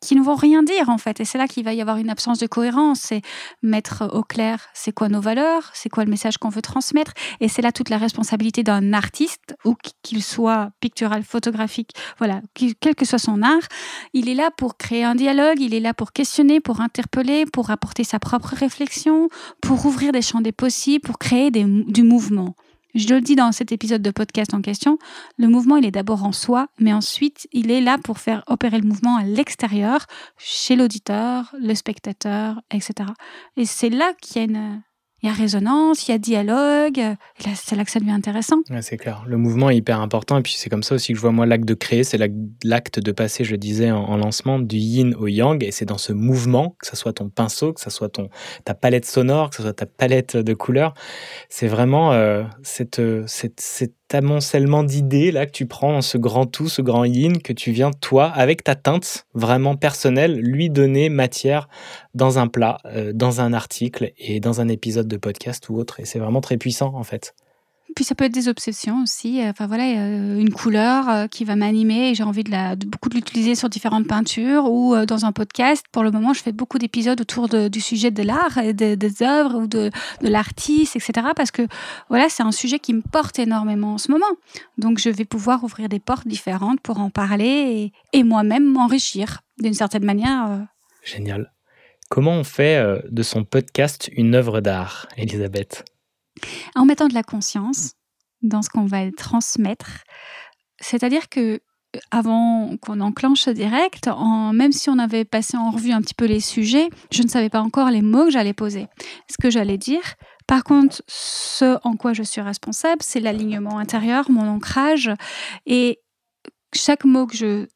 qui ne vont rien dire en fait. Et c'est là qu'il va y avoir une absence de cohérence. C'est mettre au clair c'est quoi nos valeurs, c'est quoi le message qu'on veut transmettre. Et c'est là toute la responsabilité d'un artiste, ou qu'il soit pictural, photographique, voilà, quel que soit son art. Il est là pour créer un dialogue, il est là pour questionner, pour interpeller, pour apporter sa propre réflexion, pour ouvrir des champs des possibles, pour créer du mouvement. Je le dis dans cet épisode de podcast en question, le mouvement, il est d'abord en soi, mais ensuite, il est là pour faire opérer le mouvement à l'extérieur, chez l'auditeur, le spectateur, etc. Et c'est là qu'il y a une, il y a résonance, il y a dialogue. C'est là que ça devient intéressant. c'est clair. Le mouvement est hyper important. Et puis, c'est comme ça aussi que je vois, moi, l'acte de créer, c'est l'acte de passer, je disais en, lancement, du yin au yang. Et c'est dans ce mouvement, que ce soit ton pinceau, que ce soit ta palette sonore, que ce soit ta palette de couleurs, c'est vraiment euh, cette, cette, cette amoncellement d'idées là que tu prends dans ce grand tout, ce grand yin que tu viens toi avec ta teinte vraiment personnelle lui donner matière dans un plat, euh, dans un article et dans un épisode de podcast ou autre et c'est vraiment très puissant en fait. Ça peut être des obsessions aussi. Enfin voilà, une couleur euh, qui va m'animer et j'ai envie de, beaucoup de l'utiliser sur différentes peintures ou euh, dans un podcast. Pour le moment, je fais beaucoup d'épisodes autour du sujet de l'art, des œuvres ou de, l'artiste, etc. Parce que voilà, c'est un sujet qui me porte énormément en ce moment. Donc je vais pouvoir ouvrir des portes différentes pour en parler et, et moi-même m'enrichir d'une certaine manière. Euh. Génial. Comment on fait de son podcast une œuvre d'art, Elisabeth? En mettant de la conscience dans ce qu'on va transmettre. C'est-à-dire que euh, avant qu'on enclenche direct, même si on avait passé en revue un petit peu les sujets, je ne savais pas encore les mots que j'allais poser, ce que j'allais dire. Par contre, ce en quoi je suis responsable, c'est l'alignement intérieur, mon ancrage. Et chaque mot que je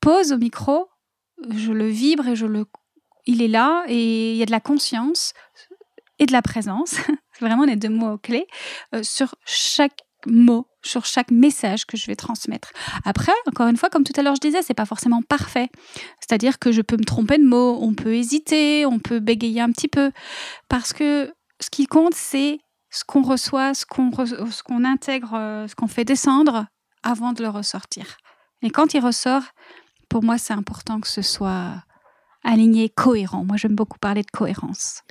pose au micro, je le vibre et je le, il est là et il y a de la conscience et de la présence vraiment les deux mots clés, euh, sur chaque mot, sur chaque message que je vais transmettre. Après, encore une fois, comme tout à l'heure je disais, c'est pas forcément parfait. C'est-à-dire que je peux me tromper de mots, on peut hésiter, on peut bégayer un petit peu, parce que ce qui compte, c'est ce qu'on reçoit, ce qu'on ce qu'on intègre, euh, ce qu'on fait descendre avant de le ressortir. Et quand il ressort, pour moi, c'est important que ce soit aligné, cohérent. Moi, j'aime beaucoup parler de cohérence.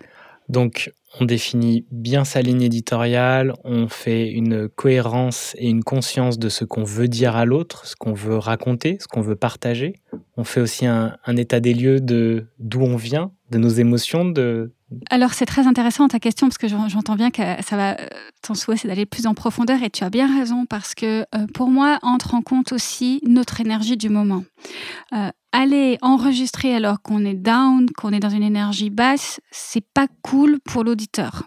Donc, on définit bien sa ligne éditoriale, on fait une cohérence et une conscience de ce qu'on veut dire à l'autre, ce qu'on veut raconter, ce qu'on veut partager. On fait aussi un, état des lieux de d'où on vient, de nos émotions, de... Alors c'est très intéressant ta question parce que j'entends bien que ça va, ton souhait c'est d'aller plus en profondeur et tu as bien raison parce que euh, pour moi entre en compte aussi notre énergie du moment. Euh, aller enregistrer alors qu'on est down, qu'on est dans une énergie basse, c'est pas cool pour l'auditeur.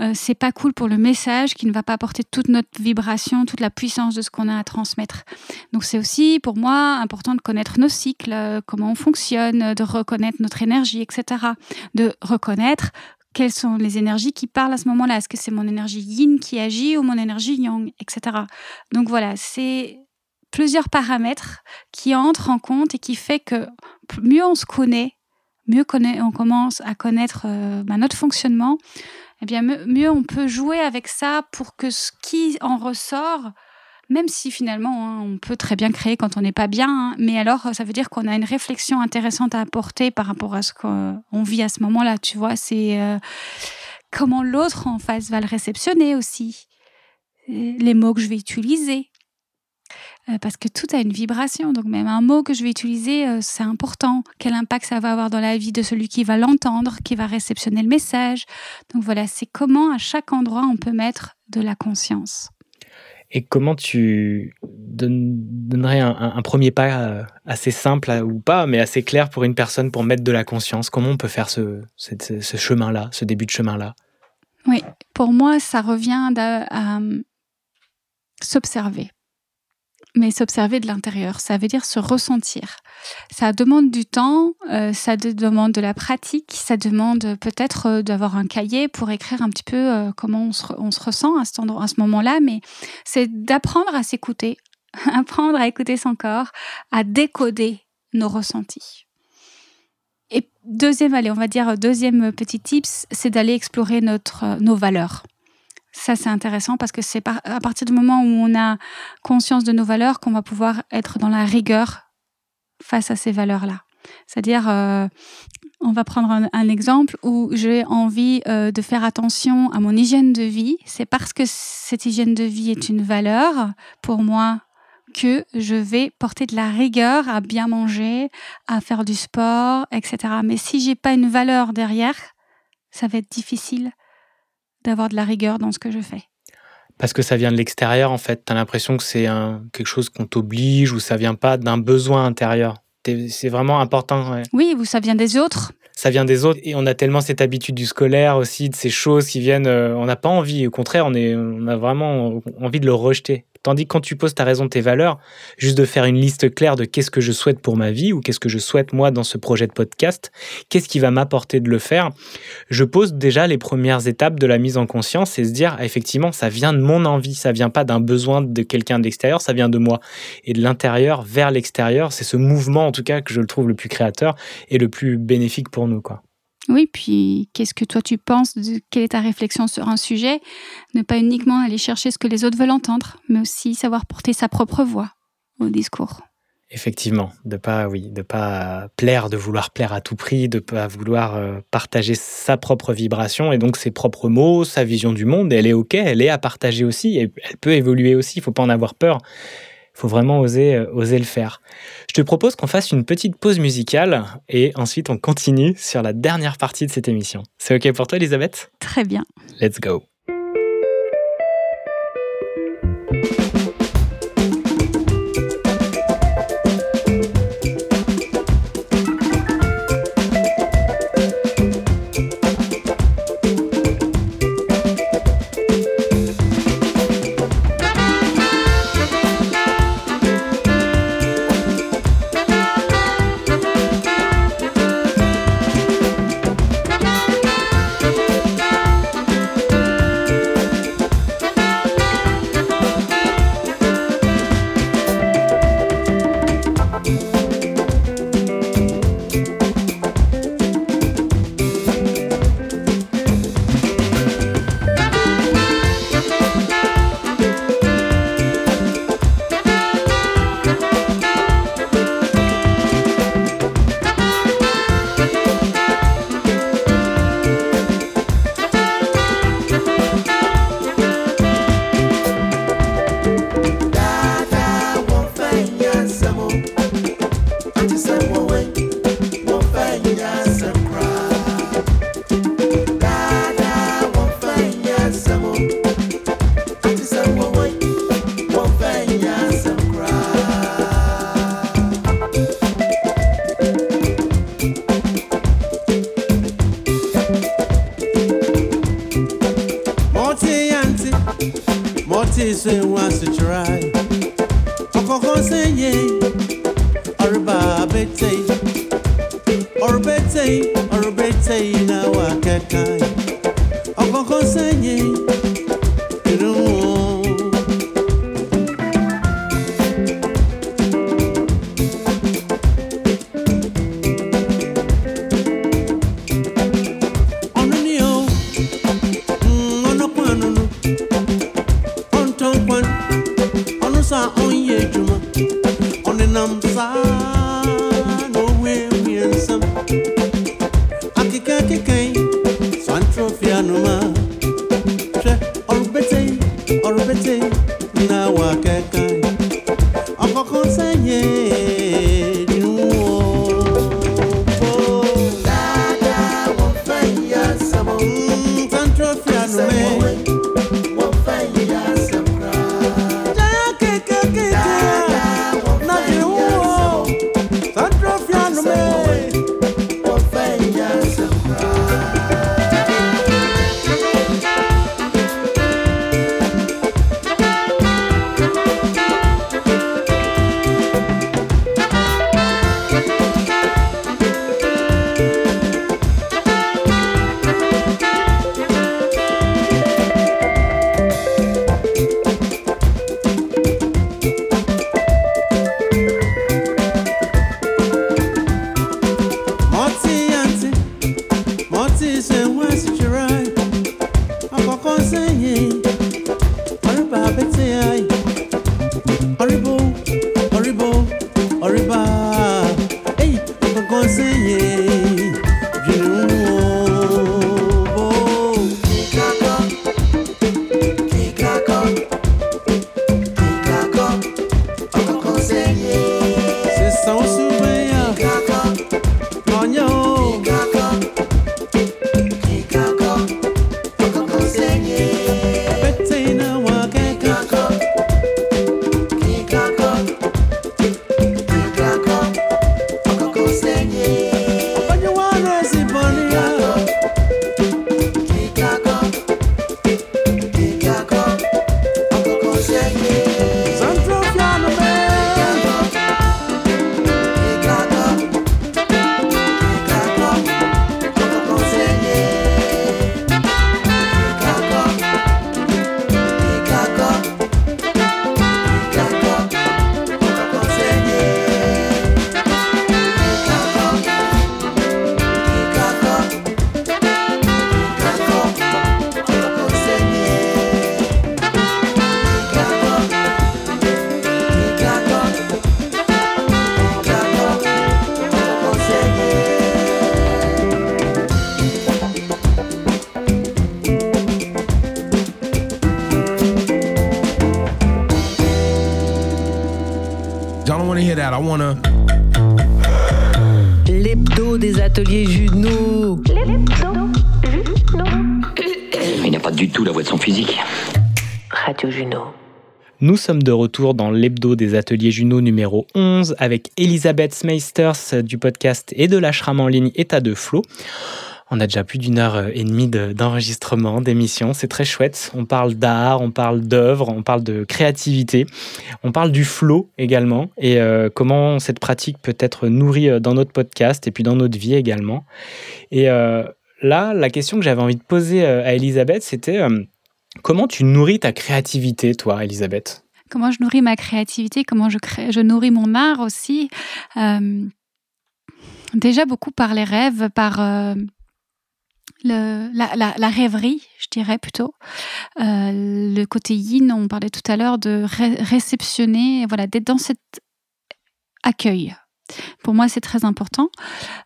Euh, c'est pas cool pour le message qui ne va pas apporter toute notre vibration, toute la puissance de ce qu'on a à transmettre. Donc c'est aussi pour moi important de connaître nos cycles, euh, comment on fonctionne, de reconnaître notre énergie, etc. De reconnaître quelles sont les énergies qui parlent à ce moment-là. Est-ce que c'est mon énergie yin qui agit ou mon énergie yang, etc. Donc voilà, c'est plusieurs paramètres qui entrent en compte et qui fait que mieux on se connaît, mieux on commence à connaître euh, bah, notre fonctionnement, eh bien mieux on peut jouer avec ça pour que ce qui en ressort, même si finalement hein, on peut très bien créer quand on n'est pas bien, hein, mais alors ça veut dire qu'on a une réflexion intéressante à apporter par rapport à ce qu'on vit à ce moment-là. Tu vois, c'est euh, comment l'autre en face va le réceptionner aussi, les mots que je vais utiliser. Euh, parce que tout a une vibration. Donc même un mot que je vais utiliser, euh, c'est important. Quel impact ça va avoir dans la vie de celui qui va l'entendre, qui va réceptionner le message. Donc voilà, c'est comment à chaque endroit on peut mettre de la conscience. Et comment tu donnerais un, premier pas euh, assez simple ou pas, mais assez clair pour une personne pour mettre de la conscience? Comment on peut faire ce, ce chemin-là, ce début de chemin-là? Oui, pour moi, ça revient à s'observer mais s'observer de l'intérieur. Ça veut dire se ressentir. Ça demande du temps, euh, ça demande de la pratique, ça demande peut-être euh, d'avoir un cahier pour écrire un petit peu euh, comment on se, ressent à, ce, ce moment-là, mais c'est d'apprendre à s'écouter, apprendre à écouter son corps, à décoder nos ressentis. Et deuxième, allez, on va dire deuxième petit tips, c'est d'aller explorer notre, nos valeurs. Ça, c'est intéressant parce que c'est à partir du moment où on a conscience de nos valeurs qu'on va pouvoir être dans la rigueur face à ces valeurs-là. C'est-à-dire, euh, on va prendre un, exemple où j'ai envie euh, de faire attention à mon hygiène de vie. C'est parce que cette hygiène de vie est une valeur pour moi que je vais porter de la rigueur à bien manger, à faire du sport, etc. Mais si j'ai pas une valeur derrière, ça va être difficile d'avoir de la rigueur dans ce que je fais. Parce que ça vient de l'extérieur, en fait. Tu as l'impression que c'est quelque chose qu'on t'oblige ou ça vient pas d'un besoin intérieur. C'est vraiment important. Oui, ou ça vient des autres. Ça vient des autres et on a tellement cette habitude du scolaire aussi, de ces choses qui viennent. Euh, on n'a pas envie, au contraire, on, est, on a vraiment envie de le rejeter. Tandis que quand tu poses ta raison de tes valeurs, juste de faire une liste claire de qu'est-ce que je souhaite pour ma vie ou qu'est-ce que je souhaite moi dans ce projet de podcast, qu'est-ce qui va m'apporter de le faire, je pose déjà les premières étapes de la mise en conscience et se dire ah, effectivement ça vient de mon envie, ça vient pas d'un besoin de quelqu'un d'extérieur, ça vient de moi et de l'intérieur vers l'extérieur. C'est ce mouvement en tout cas que je le trouve le plus créateur et le plus bénéfique pour nous. Oui, puis qu'est-ce que toi tu penses de, Quelle est ta réflexion sur un sujet? Ne pas uniquement aller chercher ce que les autres veulent entendre, mais aussi savoir porter sa propre voix au discours. Effectivement, de pas, oui, de pas plaire, de vouloir plaire à tout prix, de pas vouloir euh, partager sa propre vibration et donc ses propres mots, sa vision du monde. Elle est ok, elle est à partager aussi et elle peut évoluer aussi. Il faut pas en avoir peur. Il faut vraiment oser, euh, oser le faire. Je te propose qu'on fasse une petite pause musicale et ensuite on continue sur la dernière partie de cette émission. C'est OK pour toi, Elisabeth? Très bien. Let's go. I. L'hebdo des ateliers Juno. Il n'a pas du tout la voix de son physique. Radio Juno. Nous sommes de retour dans l'hebdo des ateliers Juno numéro 11 avec Elisabeth Smeisters du podcast et de l'ashram en ligne État de Flow. On a déjà plus d'une heure et demie de- d'enregistrement, d'émission. C'est très chouette. On parle d'art, on parle d'œuvre, on parle de créativité, on parle du flow également et euh, comment cette pratique peut être nourrie euh, dans notre podcast et puis dans notre vie également. Et euh, là, la question que j'avais envie de poser euh, à Elisabeth, c'était euh, comment tu nourris ta créativité, toi, Elisabeth? Comment je nourris ma créativité, comment je, crée, je nourris mon art aussi. Euh, déjà beaucoup par les rêves, par euh, la, rêverie, je dirais plutôt. Euh, le côté yin, on parlait tout à l'heure de ré- réceptionner, voilà, d'être dans cet accueil. Pour moi, c'est très important.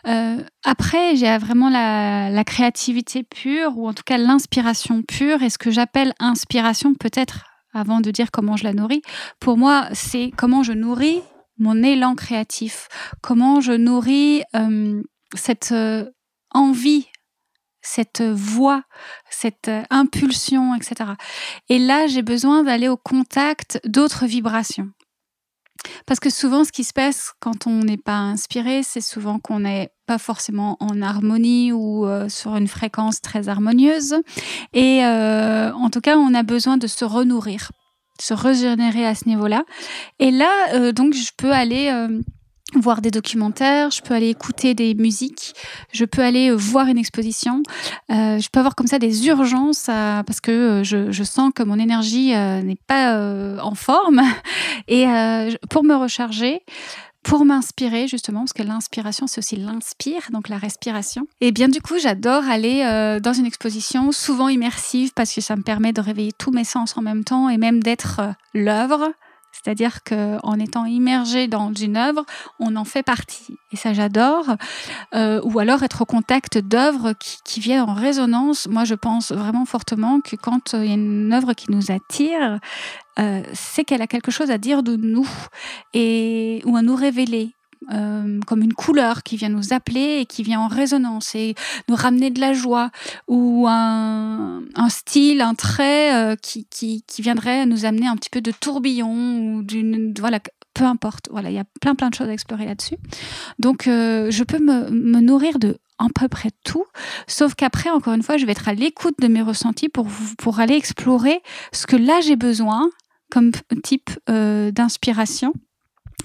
Euh, après, j'ai vraiment la, créativité pure, ou en tout cas l'inspiration pure. Et ce que j'appelle inspiration, peut-être, avant de dire comment je la nourris, pour moi, c'est comment je nourris mon élan créatif, comment je nourris euh, cette envie, cette voix, cette euh, impulsion, etc. Et là, j'ai besoin d'aller au contact d'autres vibrations. Parce que souvent, ce qui se passe quand on n'est pas inspiré, c'est souvent qu'on n'est pas forcément en harmonie ou euh, sur une fréquence très harmonieuse. Et euh, en tout cas, on a besoin de se renourrir, se régénérer à ce niveau-là. Et là, donc, je peux aller voir des documentaires, je peux aller écouter des musiques, je peux aller euh, voir une exposition, euh, je peux avoir comme ça des urgences à- parce que euh, je, je sens que mon énergie euh, n'est pas euh, en forme et euh, pour me recharger. Pour m'inspirer justement, parce que l'inspiration c'est aussi l'inspire, donc la respiration. Et bien du coup, j'adore aller dans une exposition, souvent immersive, parce que ça me permet de réveiller tous mes sens en même temps et même d'être l'œuvre. C'est-à-dire qu'en étant immergé dans une œuvre, on en fait partie. Et ça, j'adore. Euh, ou alors être au contact d'œuvres qui, viennent en résonance. Moi, je pense vraiment fortement que quand euh, il y a une œuvre qui nous attire, euh, c'est qu'elle a quelque chose à dire de nous et ou à nous révéler. Euh, comme une couleur qui vient nous appeler et qui vient en résonance et nous ramener de la joie ou un, style, un trait euh, qui, qui, qui viendrait nous amener un petit peu de tourbillon ou d'une voilà peu importe. Voilà il y a plein plein de choses à explorer là-dessus. Donc euh, je peux me, nourrir de à peu près tout, sauf qu'après, encore une fois, je vais être à l'écoute de mes ressentis pour, pour aller explorer ce que là j'ai besoin comme type d'inspiration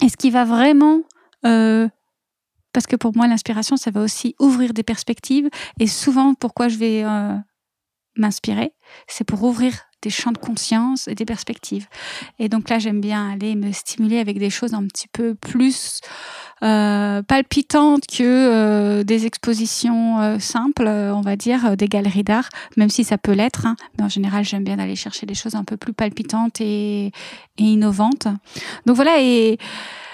et ce qui va vraiment euh, parce que pour moi, l'inspiration, ça va aussi ouvrir des perspectives. Et souvent, pourquoi je vais euh, m'inspirer, c'est pour ouvrir des champs de conscience et des perspectives. Et donc là, j'aime bien aller me stimuler avec des choses un petit peu plus euh, palpitantes que des expositions simples, on va dire, des galeries d'art, même si ça peut l'être. hein. Mais en général, j'aime bien aller chercher des choses un peu plus palpitantes et innovantes. Donc voilà, et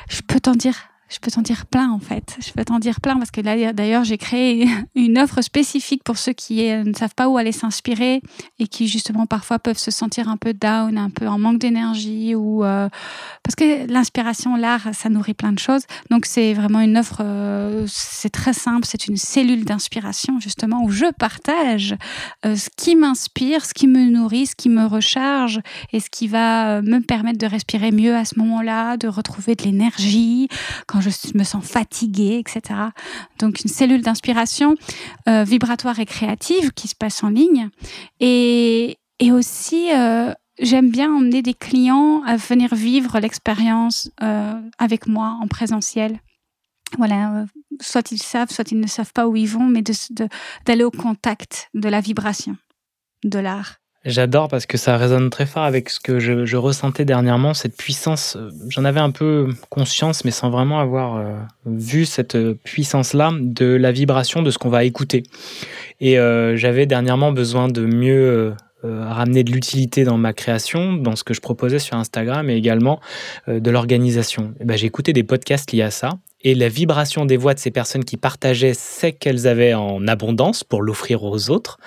je peux t'en dire je peux t'en dire plein en fait. Je peux t'en dire plein parce que là d'ailleurs j'ai créé une offre spécifique pour ceux qui euh, ne savent pas où aller s'inspirer et qui justement parfois peuvent se sentir un peu down, un peu en manque d'énergie ou euh, parce que l'inspiration, l'art, ça nourrit plein de choses. Donc c'est vraiment une offre, euh, c'est très simple, c'est une cellule d'inspiration justement où je partage ce qui m'inspire, ce qui me nourrit, ce qui me recharge et ce qui va me permettre de respirer mieux à ce moment-là, de retrouver de l'énergie je me sens fatiguée, etc. Donc une cellule d'inspiration euh, vibratoire et créative qui se passe en ligne. Et, aussi, euh, j'aime bien emmener des clients à venir vivre l'expérience euh, avec moi en présentiel. Voilà, soit ils savent, soit ils ne savent pas où ils vont, mais d'aller de, au contact de la vibration, de l'art. J'adore parce que ça résonne très fort avec ce que je, ressentais dernièrement, cette puissance. euh, J'en avais un peu conscience, mais sans vraiment avoir euh, vu cette euh, puissance-là de la vibration de ce qu'on va écouter. Et j'avais dernièrement besoin de mieux ramener de l'utilité dans ma création, dans ce que je proposais sur Instagram et également de l'organisation. Et ben, J'ai écouté des podcasts liés à ça. Et la vibration des voix de ces personnes qui partageaient ce qu'elles avaient en abondance pour l'offrir aux autres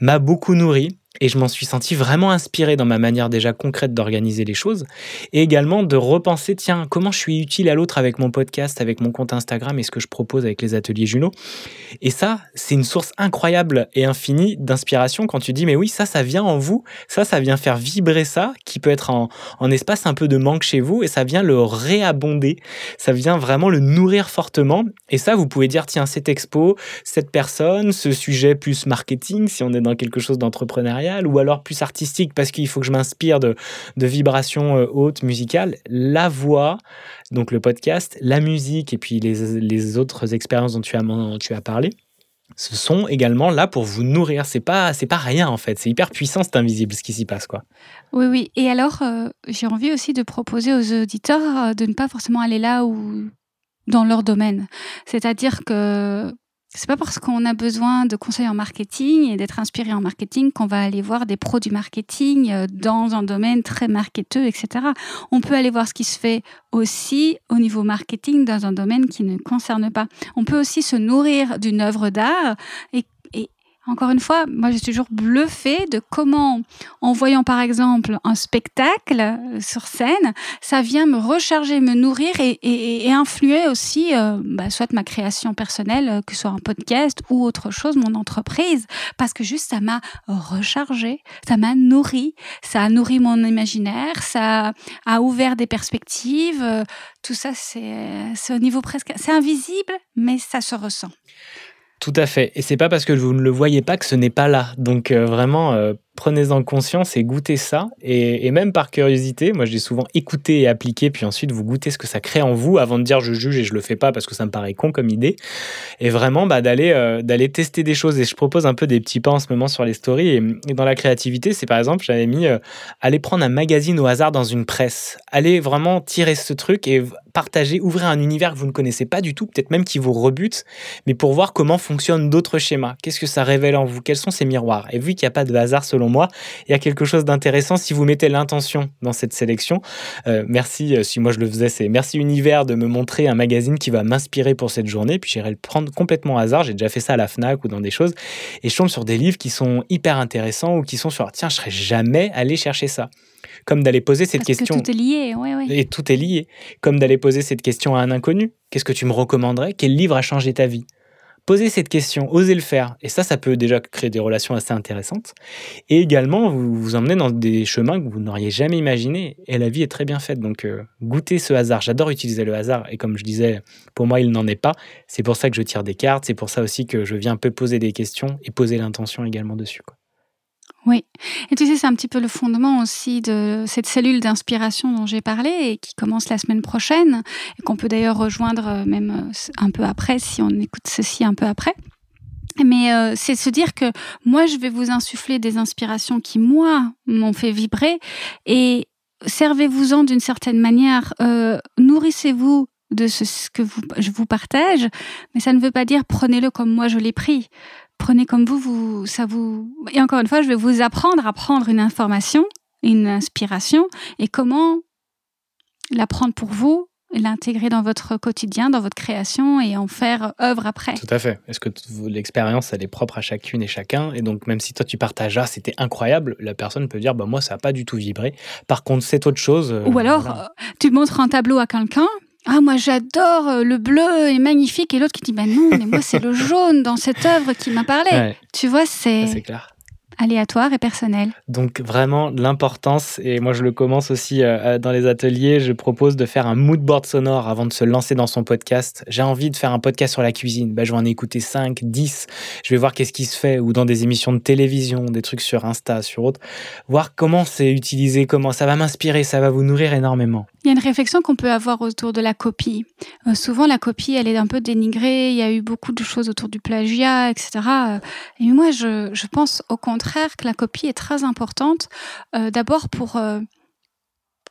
m'a beaucoup nourri et je m'en suis senti vraiment inspiré dans ma manière déjà concrète d'organiser les choses et également de repenser tiens comment je suis utile à l'autre avec mon podcast avec mon compte Instagram et ce que je propose avec les ateliers Juno. Et ça c'est une source incroyable et infinie d'inspiration quand tu dis mais oui ça ça vient en vous ça ça vient faire vibrer ça qui peut être en, en espace un peu de manque chez vous et ça vient le réabonder ça vient vraiment le nourrir fortement. Et ça vous pouvez dire tiens cette expo cette personne ce sujet plus marketing si on est dans quelque chose d'entrepreneurial ou alors plus artistique parce qu'il faut que je m'inspire de, de vibrations euh, hautes musicales, la voix, donc le podcast, la musique et puis les, les autres expériences dont tu as, tu as parlé. Ce sont également là pour vous nourrir. C'est pas, c'est pas rien en fait. C'est hyper puissant, c'est invisible ce qui s'y passe quoi. Oui, oui. Et alors, euh, j'ai envie aussi de proposer aux auditeurs euh, de ne pas forcément aller là où dans leur domaine. C'est-à-dire que c'est pas parce qu'on a besoin de conseils en marketing et d'être inspiré en marketing qu'on va aller voir des pros du marketing euh, dans un domaine très marketeux, etc. On peut aller voir ce qui se fait aussi au niveau marketing dans un domaine qui ne concerne pas. On peut aussi se nourrir d'une œuvre d'art et, et encore une fois, moi, je suis toujours bluffée de comment, en voyant par exemple un spectacle sur scène, ça vient me recharger, me nourrir et, influer aussi, euh, bah, soit ma création personnelle, que ce soit un podcast ou autre chose, mon entreprise, parce que juste ça m'a rechargé, ça m'a nourri, ça a nourri mon imaginaire, ça a ouvert des perspectives. euh, Tout ça, c'est au niveau presque, c'est invisible, mais ça se ressent. Tout à fait. Et c'est pas parce que vous ne le voyez pas que ce n'est pas là. Donc euh, vraiment, euh, prenez-en conscience et goûtez ça. Et, même par curiosité, moi, j'ai souvent écouté et appliqué, puis ensuite, vous goûtez ce que ça crée en vous avant de dire je juge et je le fais pas parce que ça me paraît con comme idée. Et vraiment, bah, d'aller euh, d'aller tester des choses. Et je propose un peu des petits pas en ce moment sur les stories. Et, dans la créativité, c'est par exemple, j'avais mis euh, aller prendre un magazine au hasard dans une presse. Aller vraiment tirer ce truc et partager, ouvrir un univers que vous ne connaissez pas du tout, peut-être même qui vous rebute, mais pour voir comment fonctionnent d'autres schémas. Qu'est-ce que ça révèle en vous? Quels sont ces miroirs? Et vu qu'il n'y a pas de hasard selon moi, il y a quelque chose d'intéressant si vous mettez l'intention dans cette sélection. Euh, merci, euh, si moi je le faisais, c'est merci univers de me montrer un magazine qui va m'inspirer pour cette journée, puis j'irai le prendre complètement au hasard. J'ai déjà fait ça à la FNAC ou dans des choses, et je tombe sur des livres qui sont hyper intéressants ou qui sont sur, tiens, je serais jamais allé chercher ça comme d'aller poser cette Parce question. Que tout est lié, ouais, ouais. Et tout est lié. Comme d'aller poser cette question à un inconnu. Qu'est-ce que tu me recommanderais? Quel livre a changé ta vie? Posez cette question, osez le faire. Et ça, ça peut déjà créer des relations assez intéressantes. Et également, vous vous emmenez dans des chemins que vous n'auriez jamais imaginés. Et la vie est très bien faite. Donc, euh, goûtez ce hasard. J'adore utiliser le hasard. Et comme je disais, pour moi, il n'en est pas. C'est pour ça que je tire des cartes. C'est pour ça aussi que je viens un peu poser des questions et poser l'intention également dessus. Oui. Et tu sais, c'est un petit peu le fondement aussi de cette cellule d'inspiration dont j'ai parlé et qui commence la semaine prochaine et qu'on peut d'ailleurs rejoindre même un peu après si on écoute ceci un peu après. Mais euh, c'est se dire que moi, je vais vous insuffler des inspirations qui, moi, m'ont fait vibrer et servez-vous-en d'une certaine manière, euh, nourrissez-vous de ce, que je vous partage, mais ça ne veut pas dire prenez-le comme moi je l'ai pris prenez comme vous, vous, ça vous. Et encore une fois, je vais vous apprendre à prendre une information, une inspiration, et comment la prendre pour vous, l'intégrer dans votre quotidien, dans votre création et en faire œuvre après. Tout à fait. Est-ce que l'expérience, elle est propre à chacune et chacun? Et donc, même si toi, tu partages, ah, c'était incroyable, la personne peut dire, bah, moi, ça n'a pas du tout vibré. Par contre, c'est autre chose. Ou alors, voilà. tu montres un tableau à quelqu'un, ah moi j'adore le bleu est magnifique et l'autre qui dit bah non mais moi c'est le jaune dans cette œuvre qui m'a parlé Ouais. tu vois c'est C'est clair. Aléatoire et personnel Donc vraiment l'importance, et moi je le commence aussi euh, dans les ateliers, je propose de faire un mood board sonore avant de se lancer dans son podcast. J'ai envie de faire un podcast sur la cuisine, bah, je vais en écouter 5, 10, je vais voir qu'est-ce qui se fait, ou dans des émissions de télévision, des trucs sur Insta, sur autre, voir comment c'est utilisé, comment ça va m'inspirer, ça va vous nourrir énormément. Il y a une réflexion qu'on peut avoir autour de la copie. Euh, souvent, la copie, elle est un peu dénigrée. Il y a eu beaucoup de choses autour du plagiat, etc. Et moi, je, je pense au contraire que la copie est très importante. Euh, D'abord pour euh,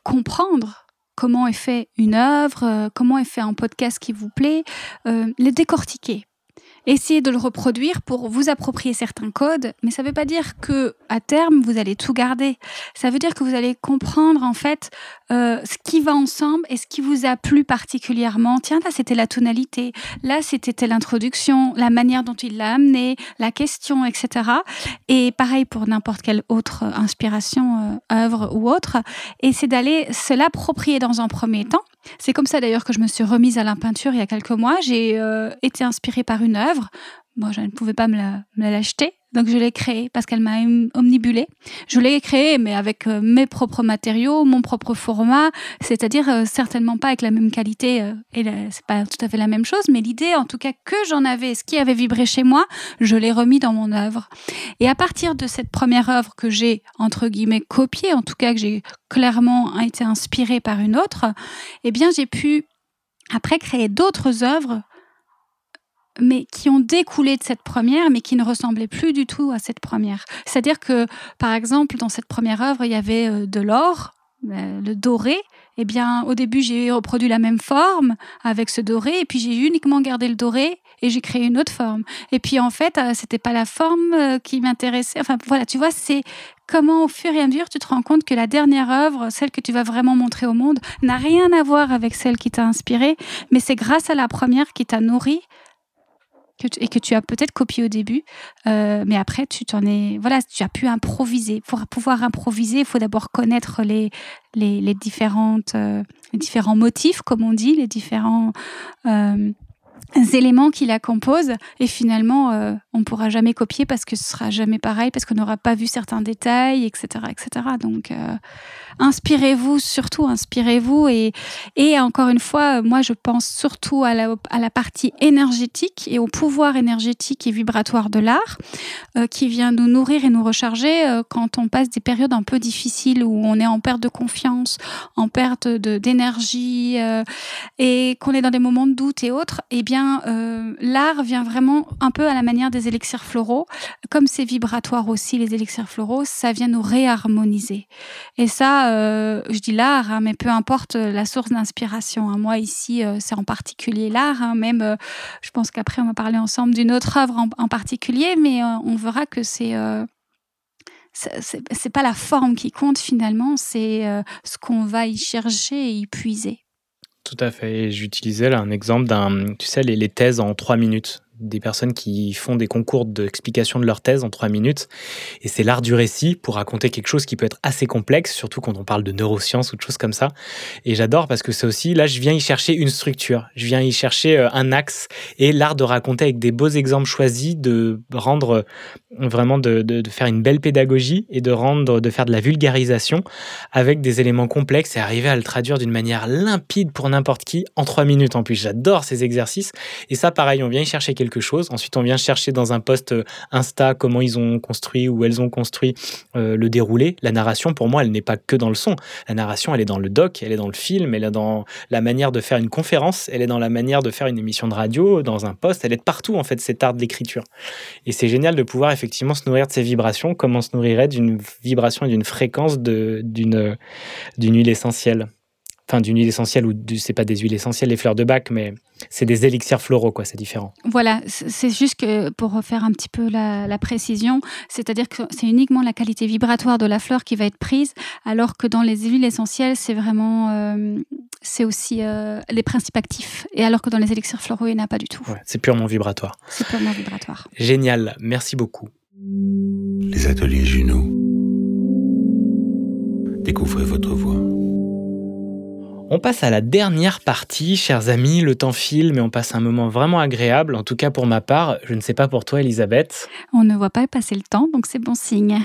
comprendre comment est fait une œuvre, euh, comment est fait un podcast qui vous plaît, euh, le décortiquer. Essayez de le reproduire pour vous approprier certains codes, mais ça ne veut pas dire que à terme vous allez tout garder. Ça veut dire que vous allez comprendre en fait euh, ce qui va ensemble et ce qui vous a plu particulièrement. Tiens, là c'était la tonalité, là c'était l'introduction, la manière dont il l'a amené, la question, etc. Et pareil pour n'importe quelle autre inspiration, euh, œuvre ou autre. Et d'aller se l'approprier dans un premier temps. C'est comme ça d'ailleurs que je me suis remise à la peinture il y a quelques mois. J'ai euh, été inspirée par une œuvre. Je ne pouvais pas me la- l'acheter. Donc, je l'ai créée parce qu'elle m'a om- omnibulée. Je l'ai créée, mais avec euh, mes propres matériaux, mon propre format, c'est-à-dire euh, certainement pas avec la même qualité. euh, et la- c'est pas tout à fait la même chose, mais l'idée, en tout cas, que j'en avais, ce qui avait vibré chez moi, je l'ai remis dans mon œuvre. Et à partir de cette première œuvre que j'ai, entre guillemets, copiée, en tout cas que j'ai clairement été inspirée par une autre, eh bien, j'ai pu après créer d'autres œuvres, mais qui ont découlé de cette première, mais qui ne ressemblaient plus du tout à cette première. C'est-à-dire que, par exemple, dans cette première œuvre, il y avait euh, de l'or, euh, le doré. Eh bien, au début, j'ai reproduit la même forme avec ce doré, et puis j'ai uniquement gardé le doré et j'ai créé une autre forme. Et puis, en fait, euh, c'était pas la forme qui m'intéressait. Enfin, voilà, tu vois, c'est comment, au fur et à mesure, tu te rends compte que la dernière œuvre, celle que tu vas vraiment montrer au monde, n'a rien à voir avec celle qui t'a inspiré, mais c'est grâce à la première qui t'a nourri et que tu as peut-être copié au début, euh, mais après tu t'en es, voilà, tu as pu improviser. Pour pouvoir improviser, il faut d'abord connaître les les, différentes euh, différents motifs, comme on dit, les différents euh, éléments qui la composent, et finalement on pourra jamais copier parce que ce sera jamais pareil, parce qu'on n'aura pas vu certains détails, etc., etc. Donc, euh, inspirez-vous, surtout inspirez-vous. Et, et encore une fois, moi, je pense surtout à la, à la partie énergétique et au pouvoir énergétique et vibratoire de l'art euh, qui vient nous nourrir et nous recharger euh, quand on passe des périodes un peu difficiles où on est en perte de confiance, en perte d'énergie euh, et qu'on est dans des moments de doute et autres. Eh bien, l'art vient vraiment un peu à la manière des élixirs floraux. Comme c'est vibratoire aussi, les élixirs floraux, ça vient nous réharmoniser. Et ça, euh, je dis l'art, hein, mais peu importe la source d'inspiration. Hein. Moi, ici, euh, c'est en particulier l'art. Hein. même, euh, je pense qu'après, on va parler ensemble d'une autre œuvre en, particulier, mais on verra que c'est c'est pas la forme qui compte finalement, c'est ce qu'on va y chercher et y puiser. Tout à fait. J'utilisais là un exemple d'un, tu sais, les, les, thèses en trois minutes des personnes qui font des concours d'explication de leur thèse en trois minutes. Et c'est l'art du récit pour raconter quelque chose qui peut être assez complexe, surtout quand on parle de neurosciences ou de choses comme ça. Et j'adore parce que c'est aussi, là, je viens y chercher une structure, je viens y chercher euh, un axe et l'art de raconter avec des beaux exemples choisis, de rendre euh, vraiment, de, de, faire une belle pédagogie et de rendre, de faire de la vulgarisation avec des éléments complexes et arriver à le traduire d'une manière limpide pour n'importe qui en trois minutes en plus. J'adore ces exercices. Et ça, pareil, on vient y chercher quelque chose. Ensuite, on vient chercher dans un post euh, Insta comment ils ont construit ou elles ont construit euh, le déroulé. La narration, pour moi, elle n'est pas que dans le son. La narration, elle est dans le doc, elle est dans le film, elle est dans la manière de faire une conférence, elle est dans la manière de faire une émission de radio, dans un post. Elle est partout, en fait, cet art de l'écriture. Et c'est génial de pouvoir effectivement se nourrir de ces vibrations, comme on se nourrirait d'une vibration et d'une fréquence d'une huile essentielle enfin d'une huile essentielle ou c'est pas des huiles essentielles les fleurs de bac mais c'est des élixirs floraux quoi c'est différent. Voilà c'est juste que pour refaire un petit peu la, précision c'est-à-dire que c'est uniquement la qualité vibratoire de la fleur qui va être prise alors que dans les huiles essentielles c'est vraiment euh, c'est aussi euh, les principes actifs et alors que dans les élixirs floraux il n'y en a pas du tout. C'est purement vibratoire. C'est purement vibratoire. Génial merci beaucoup. Les ateliers Juno découvrez votre voix on passe à la dernière partie, chers amis. Le temps file, mais on passe un moment vraiment agréable. En tout cas, pour ma part, je ne sais pas pour toi, Elisabeth. On ne voit pas passer le temps, donc c'est bon signe.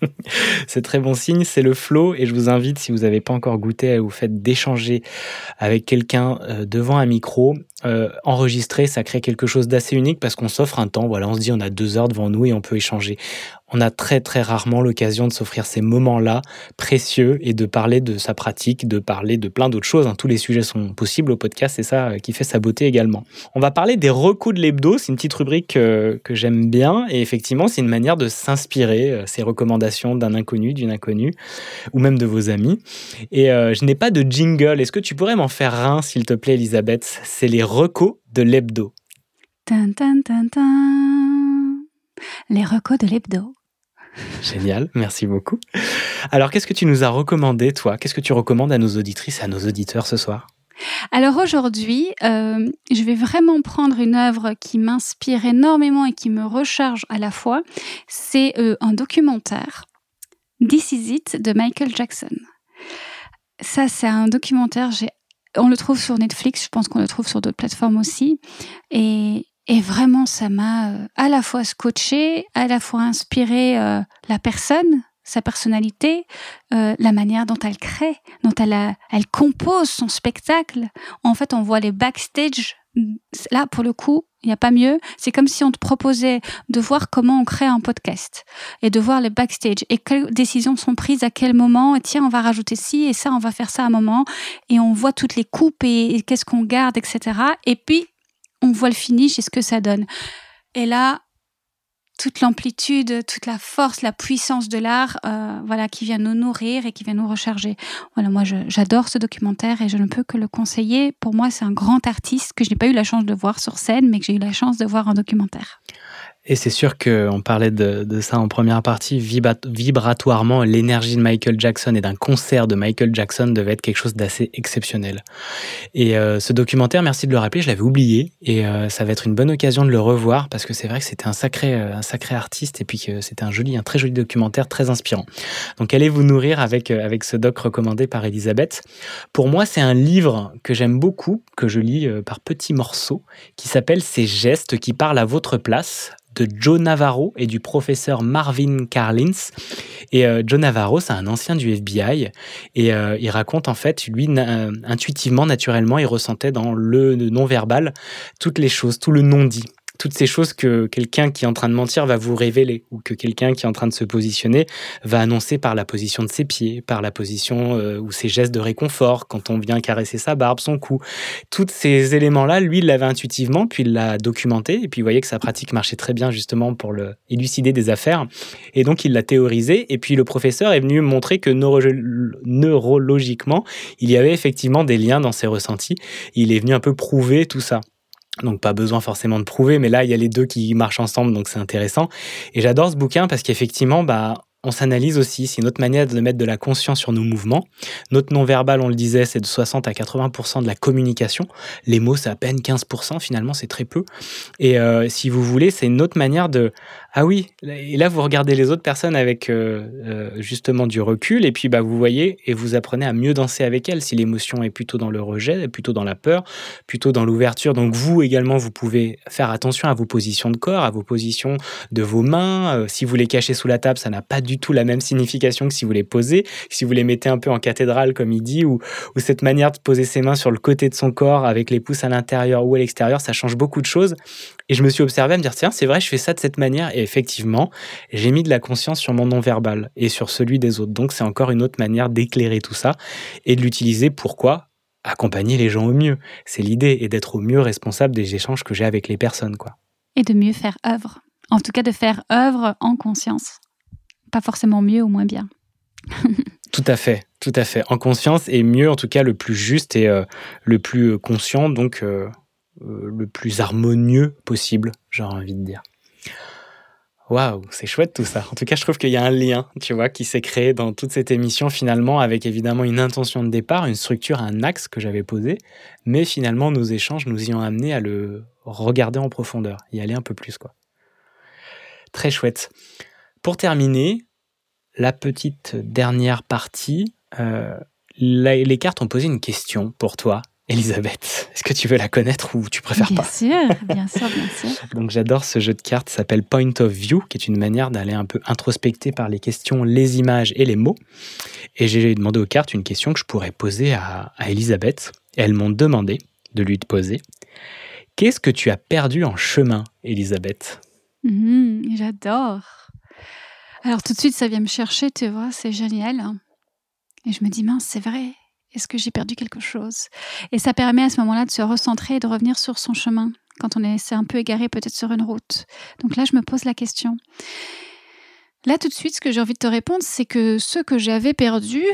c'est très bon signe, c'est le flow et je vous invite, si vous n'avez pas encore goûté, à vous faire d'échanger avec quelqu'un euh, devant un micro. Euh, enregistrer, ça crée quelque chose d'assez unique parce qu'on s'offre un temps. Voilà, on se dit on a deux heures devant nous et on peut échanger on a très très rarement l'occasion de s'offrir ces moments-là précieux et de parler de sa pratique, de parler de plein d'autres choses. Hein. Tous les sujets sont possibles au podcast, c'est ça euh, qui fait sa beauté également. On va parler des recos de l'hebdo, c'est une petite rubrique euh, que, j'aime bien et effectivement c'est une manière de s'inspirer, euh, ces recommandations d'un inconnu, d'une inconnue ou même de vos amis. Et je n'ai pas de jingle, est-ce que tu pourrais m'en faire un s'il te plaît Elisabeth? C'est les recos de l'hebdo. Les recos de l'hebdo. Génial, merci beaucoup. Alors, qu'est-ce que tu nous as recommandé, toi? Qu'est-ce que tu recommandes à nos auditrices à nos auditeurs ce soir? Alors aujourd'hui, euh, je vais vraiment prendre une œuvre qui m'inspire énormément et qui me recharge à la fois. C'est euh, un documentaire, This Is It de Michael Jackson. Ça, c'est un documentaire, on le trouve sur Netflix, je pense qu'on le trouve sur d'autres plateformes aussi. Et et vraiment, ça m'a euh, à la fois scotché, à la fois inspiré euh, la personne, sa personnalité, euh, la manière dont elle crée, dont elle, elle compose son spectacle. En fait, on voit les backstage. Là, pour le coup, il n'y a pas mieux. C'est comme si on te proposait de voir comment on crée un podcast et de voir les backstage et quelles décisions sont prises à quel moment. Et tiens, on va rajouter ci et ça, on va faire ça à un moment. Et on voit toutes les coupes et qu'est-ce qu'on garde, etc. Et puis, on voit le finish et ce que ça donne. Et là, toute l'amplitude, toute la force, la puissance de l'art, euh, voilà, qui vient nous nourrir et qui vient nous recharger. Voilà, moi, j'adore ce documentaire et je ne peux que le conseiller. Pour moi, c'est un grand artiste que je n'ai pas eu la chance de voir sur scène, mais que j'ai eu la chance de voir en documentaire. Et c'est sûr qu'on parlait de, ça en première partie, vibratoirement, l'énergie de Michael Jackson et d'un concert de Michael Jackson devait être quelque chose d'assez exceptionnel. Et euh, ce documentaire, merci de le rappeler, je l'avais oublié, et euh, ça va être une bonne occasion de le revoir, parce que c'est vrai que c'était un sacré, euh, un sacré artiste, et puis que c'était un joli, un très joli documentaire, très inspirant. Donc allez vous nourrir avec, avec ce doc recommandé par Elisabeth. Pour moi, c'est un livre que j'aime beaucoup, que je lis par petits morceaux, qui s'appelle Ces gestes qui parlent à votre place de Joe Navarro et du professeur Marvin Carlins. Et euh, Joe Navarro, c'est un ancien du FBI et euh, il raconte en fait, lui, intuitivement, naturellement, il ressentait dans le non-verbal toutes les choses, tout le non-dit toutes ces choses que quelqu'un qui est en train de mentir va vous révéler ou que quelqu'un qui est en train de se positionner va annoncer par la position de ses pieds, par la position euh, ou ses gestes de réconfort quand on vient caresser sa barbe, son cou. Tous ces éléments-là, lui, il l'avait intuitivement, puis il l'a documenté et puis il voyait que sa pratique marchait très bien justement pour élucider des affaires et donc il l'a théorisé et puis le professeur est venu montrer que neurologiquement, il y avait effectivement des liens dans ses ressentis. Il est venu un peu prouver tout ça. Donc pas besoin forcément de prouver, mais là il y a les deux qui marchent ensemble, donc c'est intéressant. Et j'adore ce bouquin parce qu'effectivement, bah, on s'analyse aussi. C'est une autre manière de mettre de la conscience sur nos mouvements. Notre non-verbal, on le disait, c'est de 60 à 80% de la communication. Les mots, c'est à peine 15%, finalement, c'est très peu. Et euh, si vous voulez, c'est une autre manière de, ah oui, et là vous regardez les autres personnes avec euh, euh, justement du recul et puis bah vous voyez et vous apprenez à mieux danser avec elles si l'émotion est plutôt dans le rejet, plutôt dans la peur, plutôt dans l'ouverture. Donc vous également vous pouvez faire attention à vos positions de corps, à vos positions de vos mains. Euh, si vous les cachez sous la table, ça n'a pas du tout la même signification que si vous les posez, si vous les mettez un peu en cathédrale comme il dit ou, cette manière de poser ses mains sur le côté de son corps avec les pouces à l'intérieur ou à l'extérieur, ça change beaucoup de choses. Et je me suis observé à me dire tiens, c'est vrai, je fais ça de cette manière effectivement, j'ai mis de la conscience sur mon non-verbal et sur celui des autres. Donc c'est encore une autre manière d'éclairer tout ça et de l'utiliser pourquoi? Accompagner les gens au mieux. C'est l'idée et d'être au mieux responsable des échanges que j'ai avec les personnes quoi. Et de mieux faire œuvre. En tout cas de faire œuvre en conscience. Pas forcément mieux ou moins bien. tout à fait, tout à fait. En conscience et mieux en tout cas le plus juste et euh, le plus conscient donc euh, euh, le plus harmonieux possible, j'aurais envie de dire. Waouh, c'est chouette tout ça. En tout cas, je trouve qu'il y a un lien, tu vois, qui s'est créé dans toute cette émission finalement avec évidemment une intention de départ, une structure, un axe que j'avais posé, mais finalement nos échanges nous y ont amené à le regarder en profondeur, y aller un peu plus quoi. Très chouette. Pour terminer, la petite dernière partie, euh, les cartes ont posé une question pour toi Elisabeth, est-ce que tu veux la connaître ou tu préfères pas Bien sûr, bien sûr, bien sûr. Donc j'adore ce jeu de cartes, s'appelle Point of View, qui est une manière d'aller un peu introspecter par les questions, les images et les mots. Et j'ai demandé aux cartes une question que je pourrais poser à, Elisabeth. Et elles m'ont demandé de lui poser. Qu'est-ce que tu as perdu en chemin, Elisabeth? Mmh, J'adore. Alors tout de suite, ça vient me chercher, tu vois, c'est génial. Et je me dis, mince, c'est vrai, est-ce que j'ai perdu quelque chose? Et ça permet à ce moment-là de se recentrer et de revenir sur son chemin quand on est un peu égaré peut-être sur une route. Donc là, je me pose la question. Là, tout de suite, ce que j'ai envie de te répondre, c'est que ce que j'avais perdu,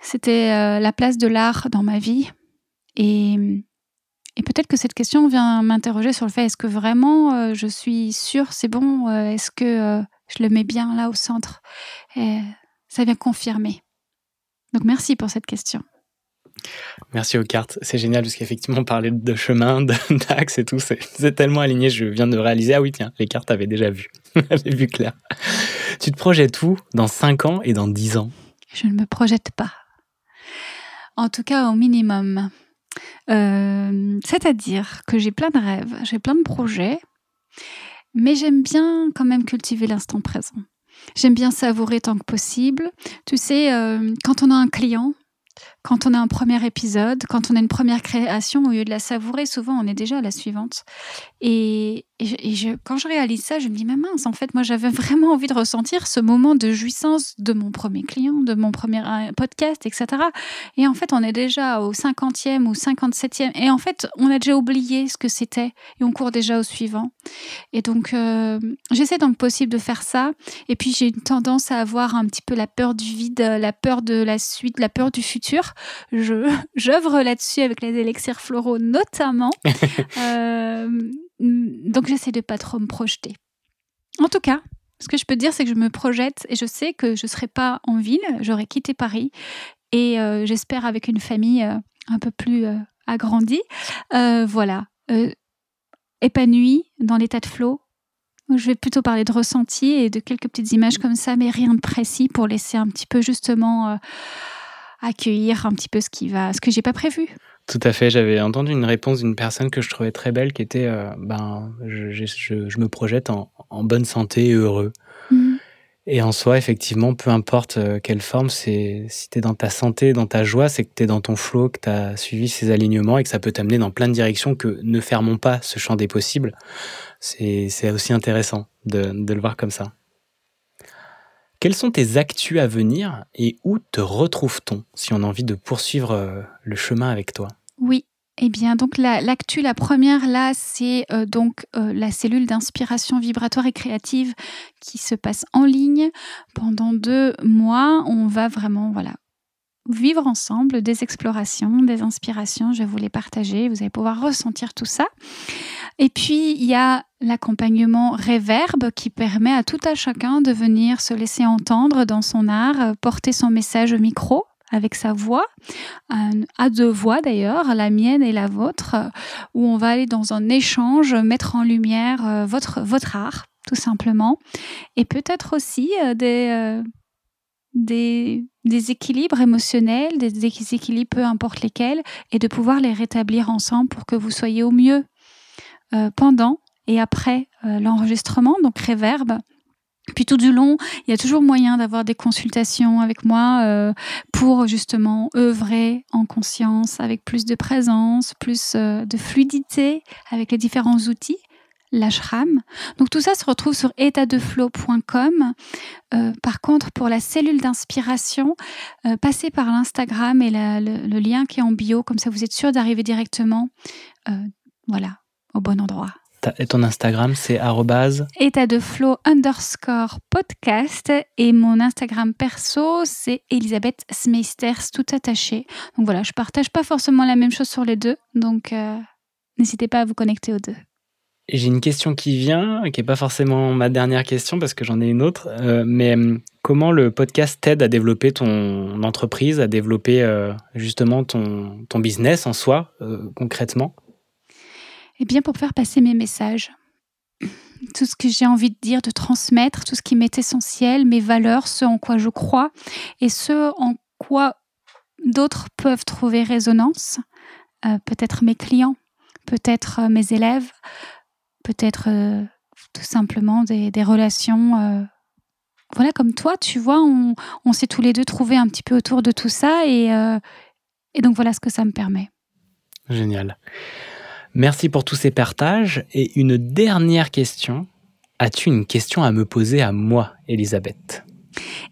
c'était euh, la place de l'art dans ma vie. Et, peut-être que cette question vient m'interroger sur le fait, est-ce que vraiment euh, je suis sûre, c'est bon, euh, est-ce que je le mets bien là au centre? Et Ça vient confirmer. Donc merci pour cette question. Merci aux cartes. C'est génial parce qu'effectivement, parler de chemin, d'axe et tout, c'est tellement aligné. Je viens de réaliser, ah oui, tiens, les cartes avaient déjà vu. avaient vu clair. Tu te projettes où? Dans 5 ans et dans 10 ans? Je ne me projette pas. En tout cas, au minimum. Euh, c'est-à-dire que j'ai plein de rêves, j'ai plein de projets, mais j'aime bien quand même cultiver l'instant présent. J'aime bien savourer tant que possible. Tu sais, euh, quand on a un client, quand on a un premier épisode, quand on a une première création, au lieu de la savourer, souvent on est déjà à la suivante. Et, quand je réalise ça, je me dis, mais mince, en fait, moi j'avais vraiment envie de ressentir ce moment de jouissance de mon premier client, de mon premier euh, podcast, etc. Et en fait, on est déjà au 50e ou 57e. Et en fait, on a déjà oublié ce que c'était et on court déjà au suivant. Et donc, euh, j'essaie donc possible de faire ça. Et puis, j'ai une tendance à avoir un petit peu la peur du vide, la peur de la suite, la peur du futur. Je, j'œuvre là-dessus avec les élixirs floraux notamment. euh, donc j'essaie de pas trop me projeter. En tout cas, ce que je peux dire, c'est que je me projette et je sais que je ne serai pas en ville, j'aurai quitté Paris et euh, j'espère avec une famille euh, un peu plus agrandie. voilà, épanouie dans l'état de flow. Je vais plutôt parler de ressenti et de quelques petites images comme ça, mais rien de précis pour laisser un petit peu justement accueillir un petit peu ce qui va, ce que j'ai pas prévu. Tout à fait. J'avais entendu une réponse d'une personne que je trouvais très belle qui était euh, ben, je, je, je, me projette en, en, bonne santé et heureux. Mmh. Et en soi, effectivement, peu importe euh, quelle forme, c'est si tu es dans ta santé, dans ta joie, c'est que tu es dans ton flow, que tu as suivi ces alignements et que ça peut t'amener dans plein de directions que ne fermons pas ce champ des possibles. C'est aussi intéressant de, de le voir comme ça. Quels sont tes actus à venir et où te retrouve-t-on si on a envie de poursuivre euh, le chemin avec toi? Oui, eh bien, donc l'actu, la, première là, c'est euh, donc euh, la cellule d'inspiration vibratoire et créative qui se passe en ligne pendant deux mois. On va vraiment, voilà, vivre ensemble des explorations, des inspirations. Je vais vous les partager. Vous allez pouvoir ressentir tout ça. Et puis, il y a l'accompagnement réverbe qui permet à tout à chacun de venir se laisser entendre dans son art, porter son message au micro avec sa voix, à deux voix d'ailleurs, la mienne et la vôtre, où on va aller dans un échange, mettre en lumière euh, votre, votre art, tout simplement, et peut-être aussi euh, des, euh, des, des, équilibres émotionnels, des équilibres peu importe lesquels, et de pouvoir les rétablir ensemble pour que vous soyez au mieux pendant et après l'enregistrement, donc réverbe puis tout du long, il y a toujours moyen d'avoir des consultations avec moi euh, pour justement œuvrer en conscience, avec plus de présence, plus euh, de fluidité avec les différents outils l'ashram. Donc tout ça se retrouve sur étatdeflow.com. Euh, par contre, pour la cellule d'inspiration, passez par l'Instagram et le, lien qui est en bio, comme ça vous êtes sûr d'arriver directement, voilà, au bon endroit. Et ton Instagram, c'est état de flow underscore podcast. Et mon Instagram perso, c'est Elisabeth Smeisters, tout attaché. Donc voilà, je partage pas forcément la même chose sur les deux. Donc euh, n'hésitez pas à vous connecter aux deux. J'ai une question qui vient, qui n'est pas forcément ma dernière question parce que j'en ai une autre. Euh, mais euh, comment le podcast t'aide à développer ton entreprise, à développer justement ton, ton business en soi, concrètement? Eh bien, pour faire passer mes messages, tout ce que j'ai envie de dire, de transmettre, tout ce qui m'est essentiel, mes valeurs, ce en quoi je crois et ce en quoi d'autres peuvent trouver résonance, euh, peut-être mes clients, peut-être euh, mes élèves, peut-être euh, tout simplement des, relations. voilà, comme toi, tu vois, on, s'est tous les deux trouvés un petit peu autour de tout ça et donc voilà ce que ça me permet. Génial. Merci pour tous ces partages. Et une dernière question. As-tu une question à me poser à moi, Elisabeth?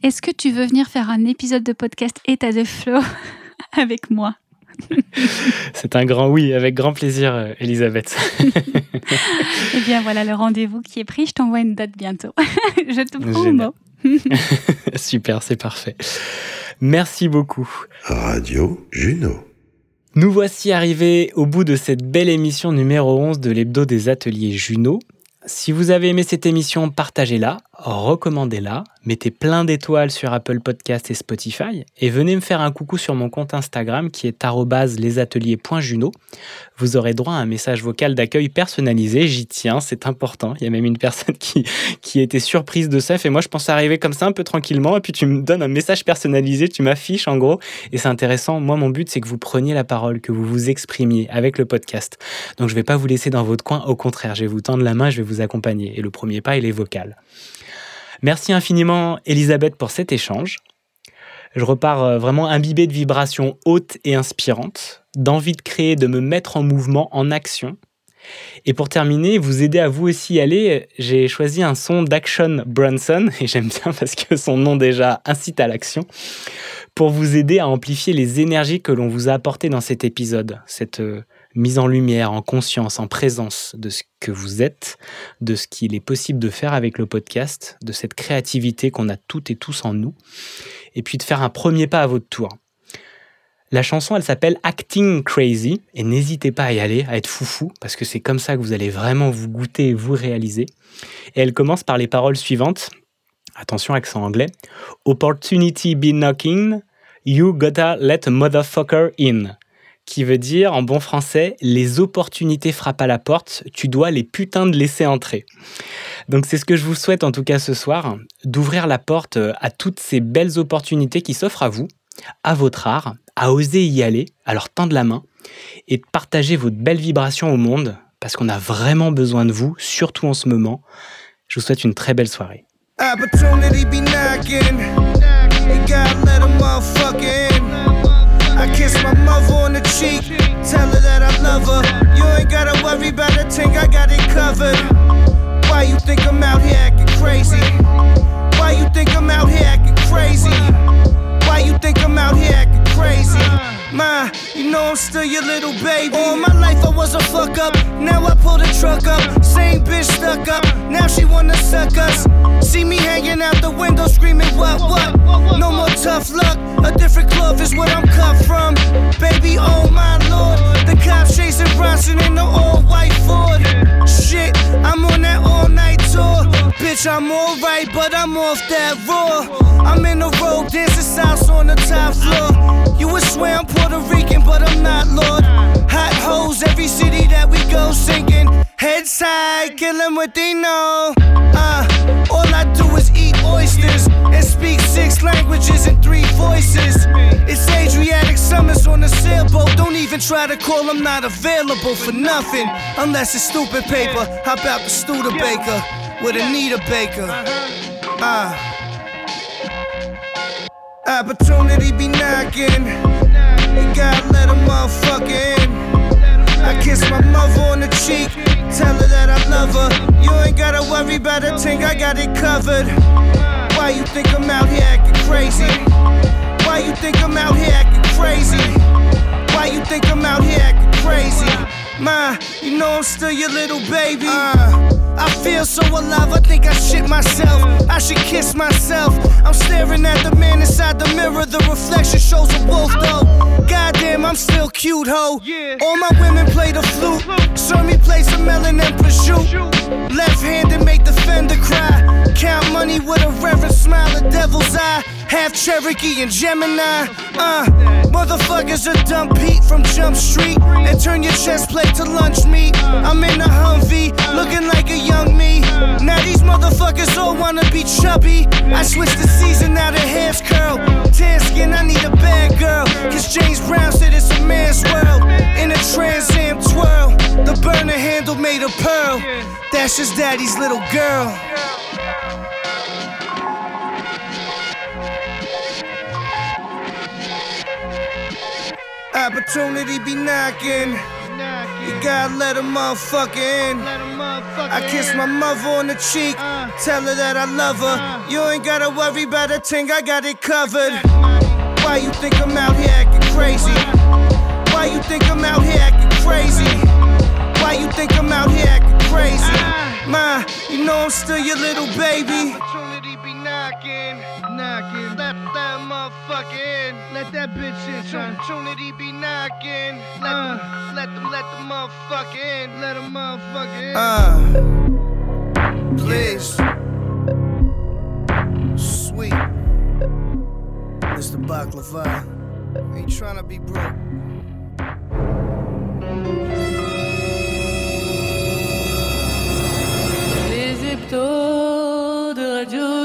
Est-ce que tu veux venir faire un épisode de podcast État de flow avec moi? C'est un grand oui, avec grand plaisir, euh, Elisabeth. eh bien voilà le rendez-vous qui est pris. Je t'envoie une date bientôt. Je te prends au mot. Super, c'est parfait. Merci beaucoup. Radio Juno. Nous voici arrivés au bout de cette belle émission numéro 11 de l'hebdo des ateliers Juno. Si vous avez aimé cette émission, partagez-la, recommandez-la, mettez plein d'étoiles sur Apple Podcast et Spotify et venez me faire un coucou sur mon compte Instagram qui est lesateliers.juno. Vous aurez droit à un message vocal d'accueil personnalisé, j'y tiens, c'est important. Il y a même une personne qui, était surprise de ça, et moi je pense arriver comme ça un peu tranquillement et puis tu me donnes un message personnalisé, tu m'affiches en gros et c'est intéressant. Moi mon but c'est que vous preniez la parole, que vous vous exprimiez avec le podcast. Donc je vais pas vous laisser dans votre coin, au contraire, je vais vous tendre la main, je vais vous accompagner et le premier pas il est vocal. Merci infiniment Elisabeth pour cet échange. Je repars euh, vraiment imbibé de vibrations hautes et inspirantes, d'envie de créer, de me mettre en mouvement, en action. Et pour terminer, vous aider à vous aussi aller, j'ai choisi un son d'Action Brunson, et j'aime bien parce que son nom déjà incite à l'action, pour vous aider à amplifier les énergies que l'on vous a apportées dans cet épisode, cette euh, mise en lumière, en conscience, en présence de ce que vous êtes, de ce qu'il est possible de faire avec le podcast, de cette créativité qu'on a toutes et tous en nous, et puis de faire un premier pas à votre tour. La chanson, elle s'appelle Acting Crazy, et n'hésitez pas à y aller, à être foufou, parce que c'est comme ça que vous allez vraiment vous goûter et vous réaliser. Et elle commence par les paroles suivantes. Attention, accent anglais. Opportunity be knocking, you gotta let a motherfucker in qui veut dire en bon français les opportunités frappent à la porte, tu dois les putains de laisser entrer. Donc c'est ce que je vous souhaite en tout cas ce soir, d'ouvrir la porte à toutes ces belles opportunités qui s'offrent à vous, à votre art, à oser y aller, alors tendre la main et de partager votre belle vibration au monde, parce qu'on a vraiment besoin de vous, surtout en ce moment. Je vous souhaite une très belle soirée. Kiss my mother on the cheek. Tell her that I love her. You ain't gotta worry about a thing, I got it covered. Why you think I'm out here acting crazy? Why you think I'm out here acting crazy? Why you think I'm out here acting crazy? Ma, you know I'm still your little baby. All my life I was a fuck up. Now I pull the truck up. Same bitch stuck up. Now she wanna suck us. See me hanging out the window screaming, what, what? No more tough luck. A different cloth is what I'm cut from. Baby, oh my lord. The cops chasing Bronson in the all white Ford. Shit, I'm on that all night Bitch, I'm alright, but I'm off that raw. I'm in the road, dancing sauce on the top floor. You would swear I'm Puerto Rican, but I'm not, Lord. Hot hoes, every city that we go singing. Heads high, kill what they know. Uh, all I do is eat oysters and speak six languages and three voices. It's Adriatic summers on a sailboat. Don't even try to call, I'm not available for nothing. Unless it's stupid paper. How about the Studebaker with Anita Baker? Uh, opportunity be knocking. You gotta let a motherfucker in. I kiss my mother on the cheek, tell her that I love her. You ain't gotta worry about a thing, I got it covered. Why you think I'm out here acting crazy? Why you think I'm out here acting crazy? Why you think I'm out here acting crazy? Ma, you know I'm still your little baby. Uh, I feel so alive, I think I shit myself. I should kiss myself. I'm staring at the man inside the mirror, the reflection shows a wolf though. Goddamn, I'm still cute, ho. All my women play the flute. Serve me play some melon and prosciutto. Left handed make the fender cry. Count money with a reverent smile, a devil's eye. Half Cherokee and Gemini. Uh, motherfuckers are dumb Pete from Jump Street. And turn your chest plate to lunch meat. I'm in a Humvee, looking like a young me. Now these motherfuckers all wanna be chubby. I switched the season, now the hair's curl. Tan skin, I need a bad girl. Cause James Brown said it's a man's world. In a Trans Am twirl, the burner handle made of pearl. That's just daddy's little girl. Opportunity be knocking. You gotta let a motherfucker in. I kiss my mother on the cheek, tell her that I love her. You ain't gotta worry about a thing, I got it covered. Why you think I'm out here acting crazy? Why you think I'm out here acting crazy? Why you think I'm out here acting crazy? Ma, you know I'm still your little baby. Opportunity be knocking, knocking. Let that motherfucker in. Let that bitch in. Son. Opportunity be knocking. Let, uh, the, let them let the motherfucker in. Let them motherfucker in. Uh, please. Sweet. Mr. Baklava. Ain't trying to be broke. Les Egypto de Radio.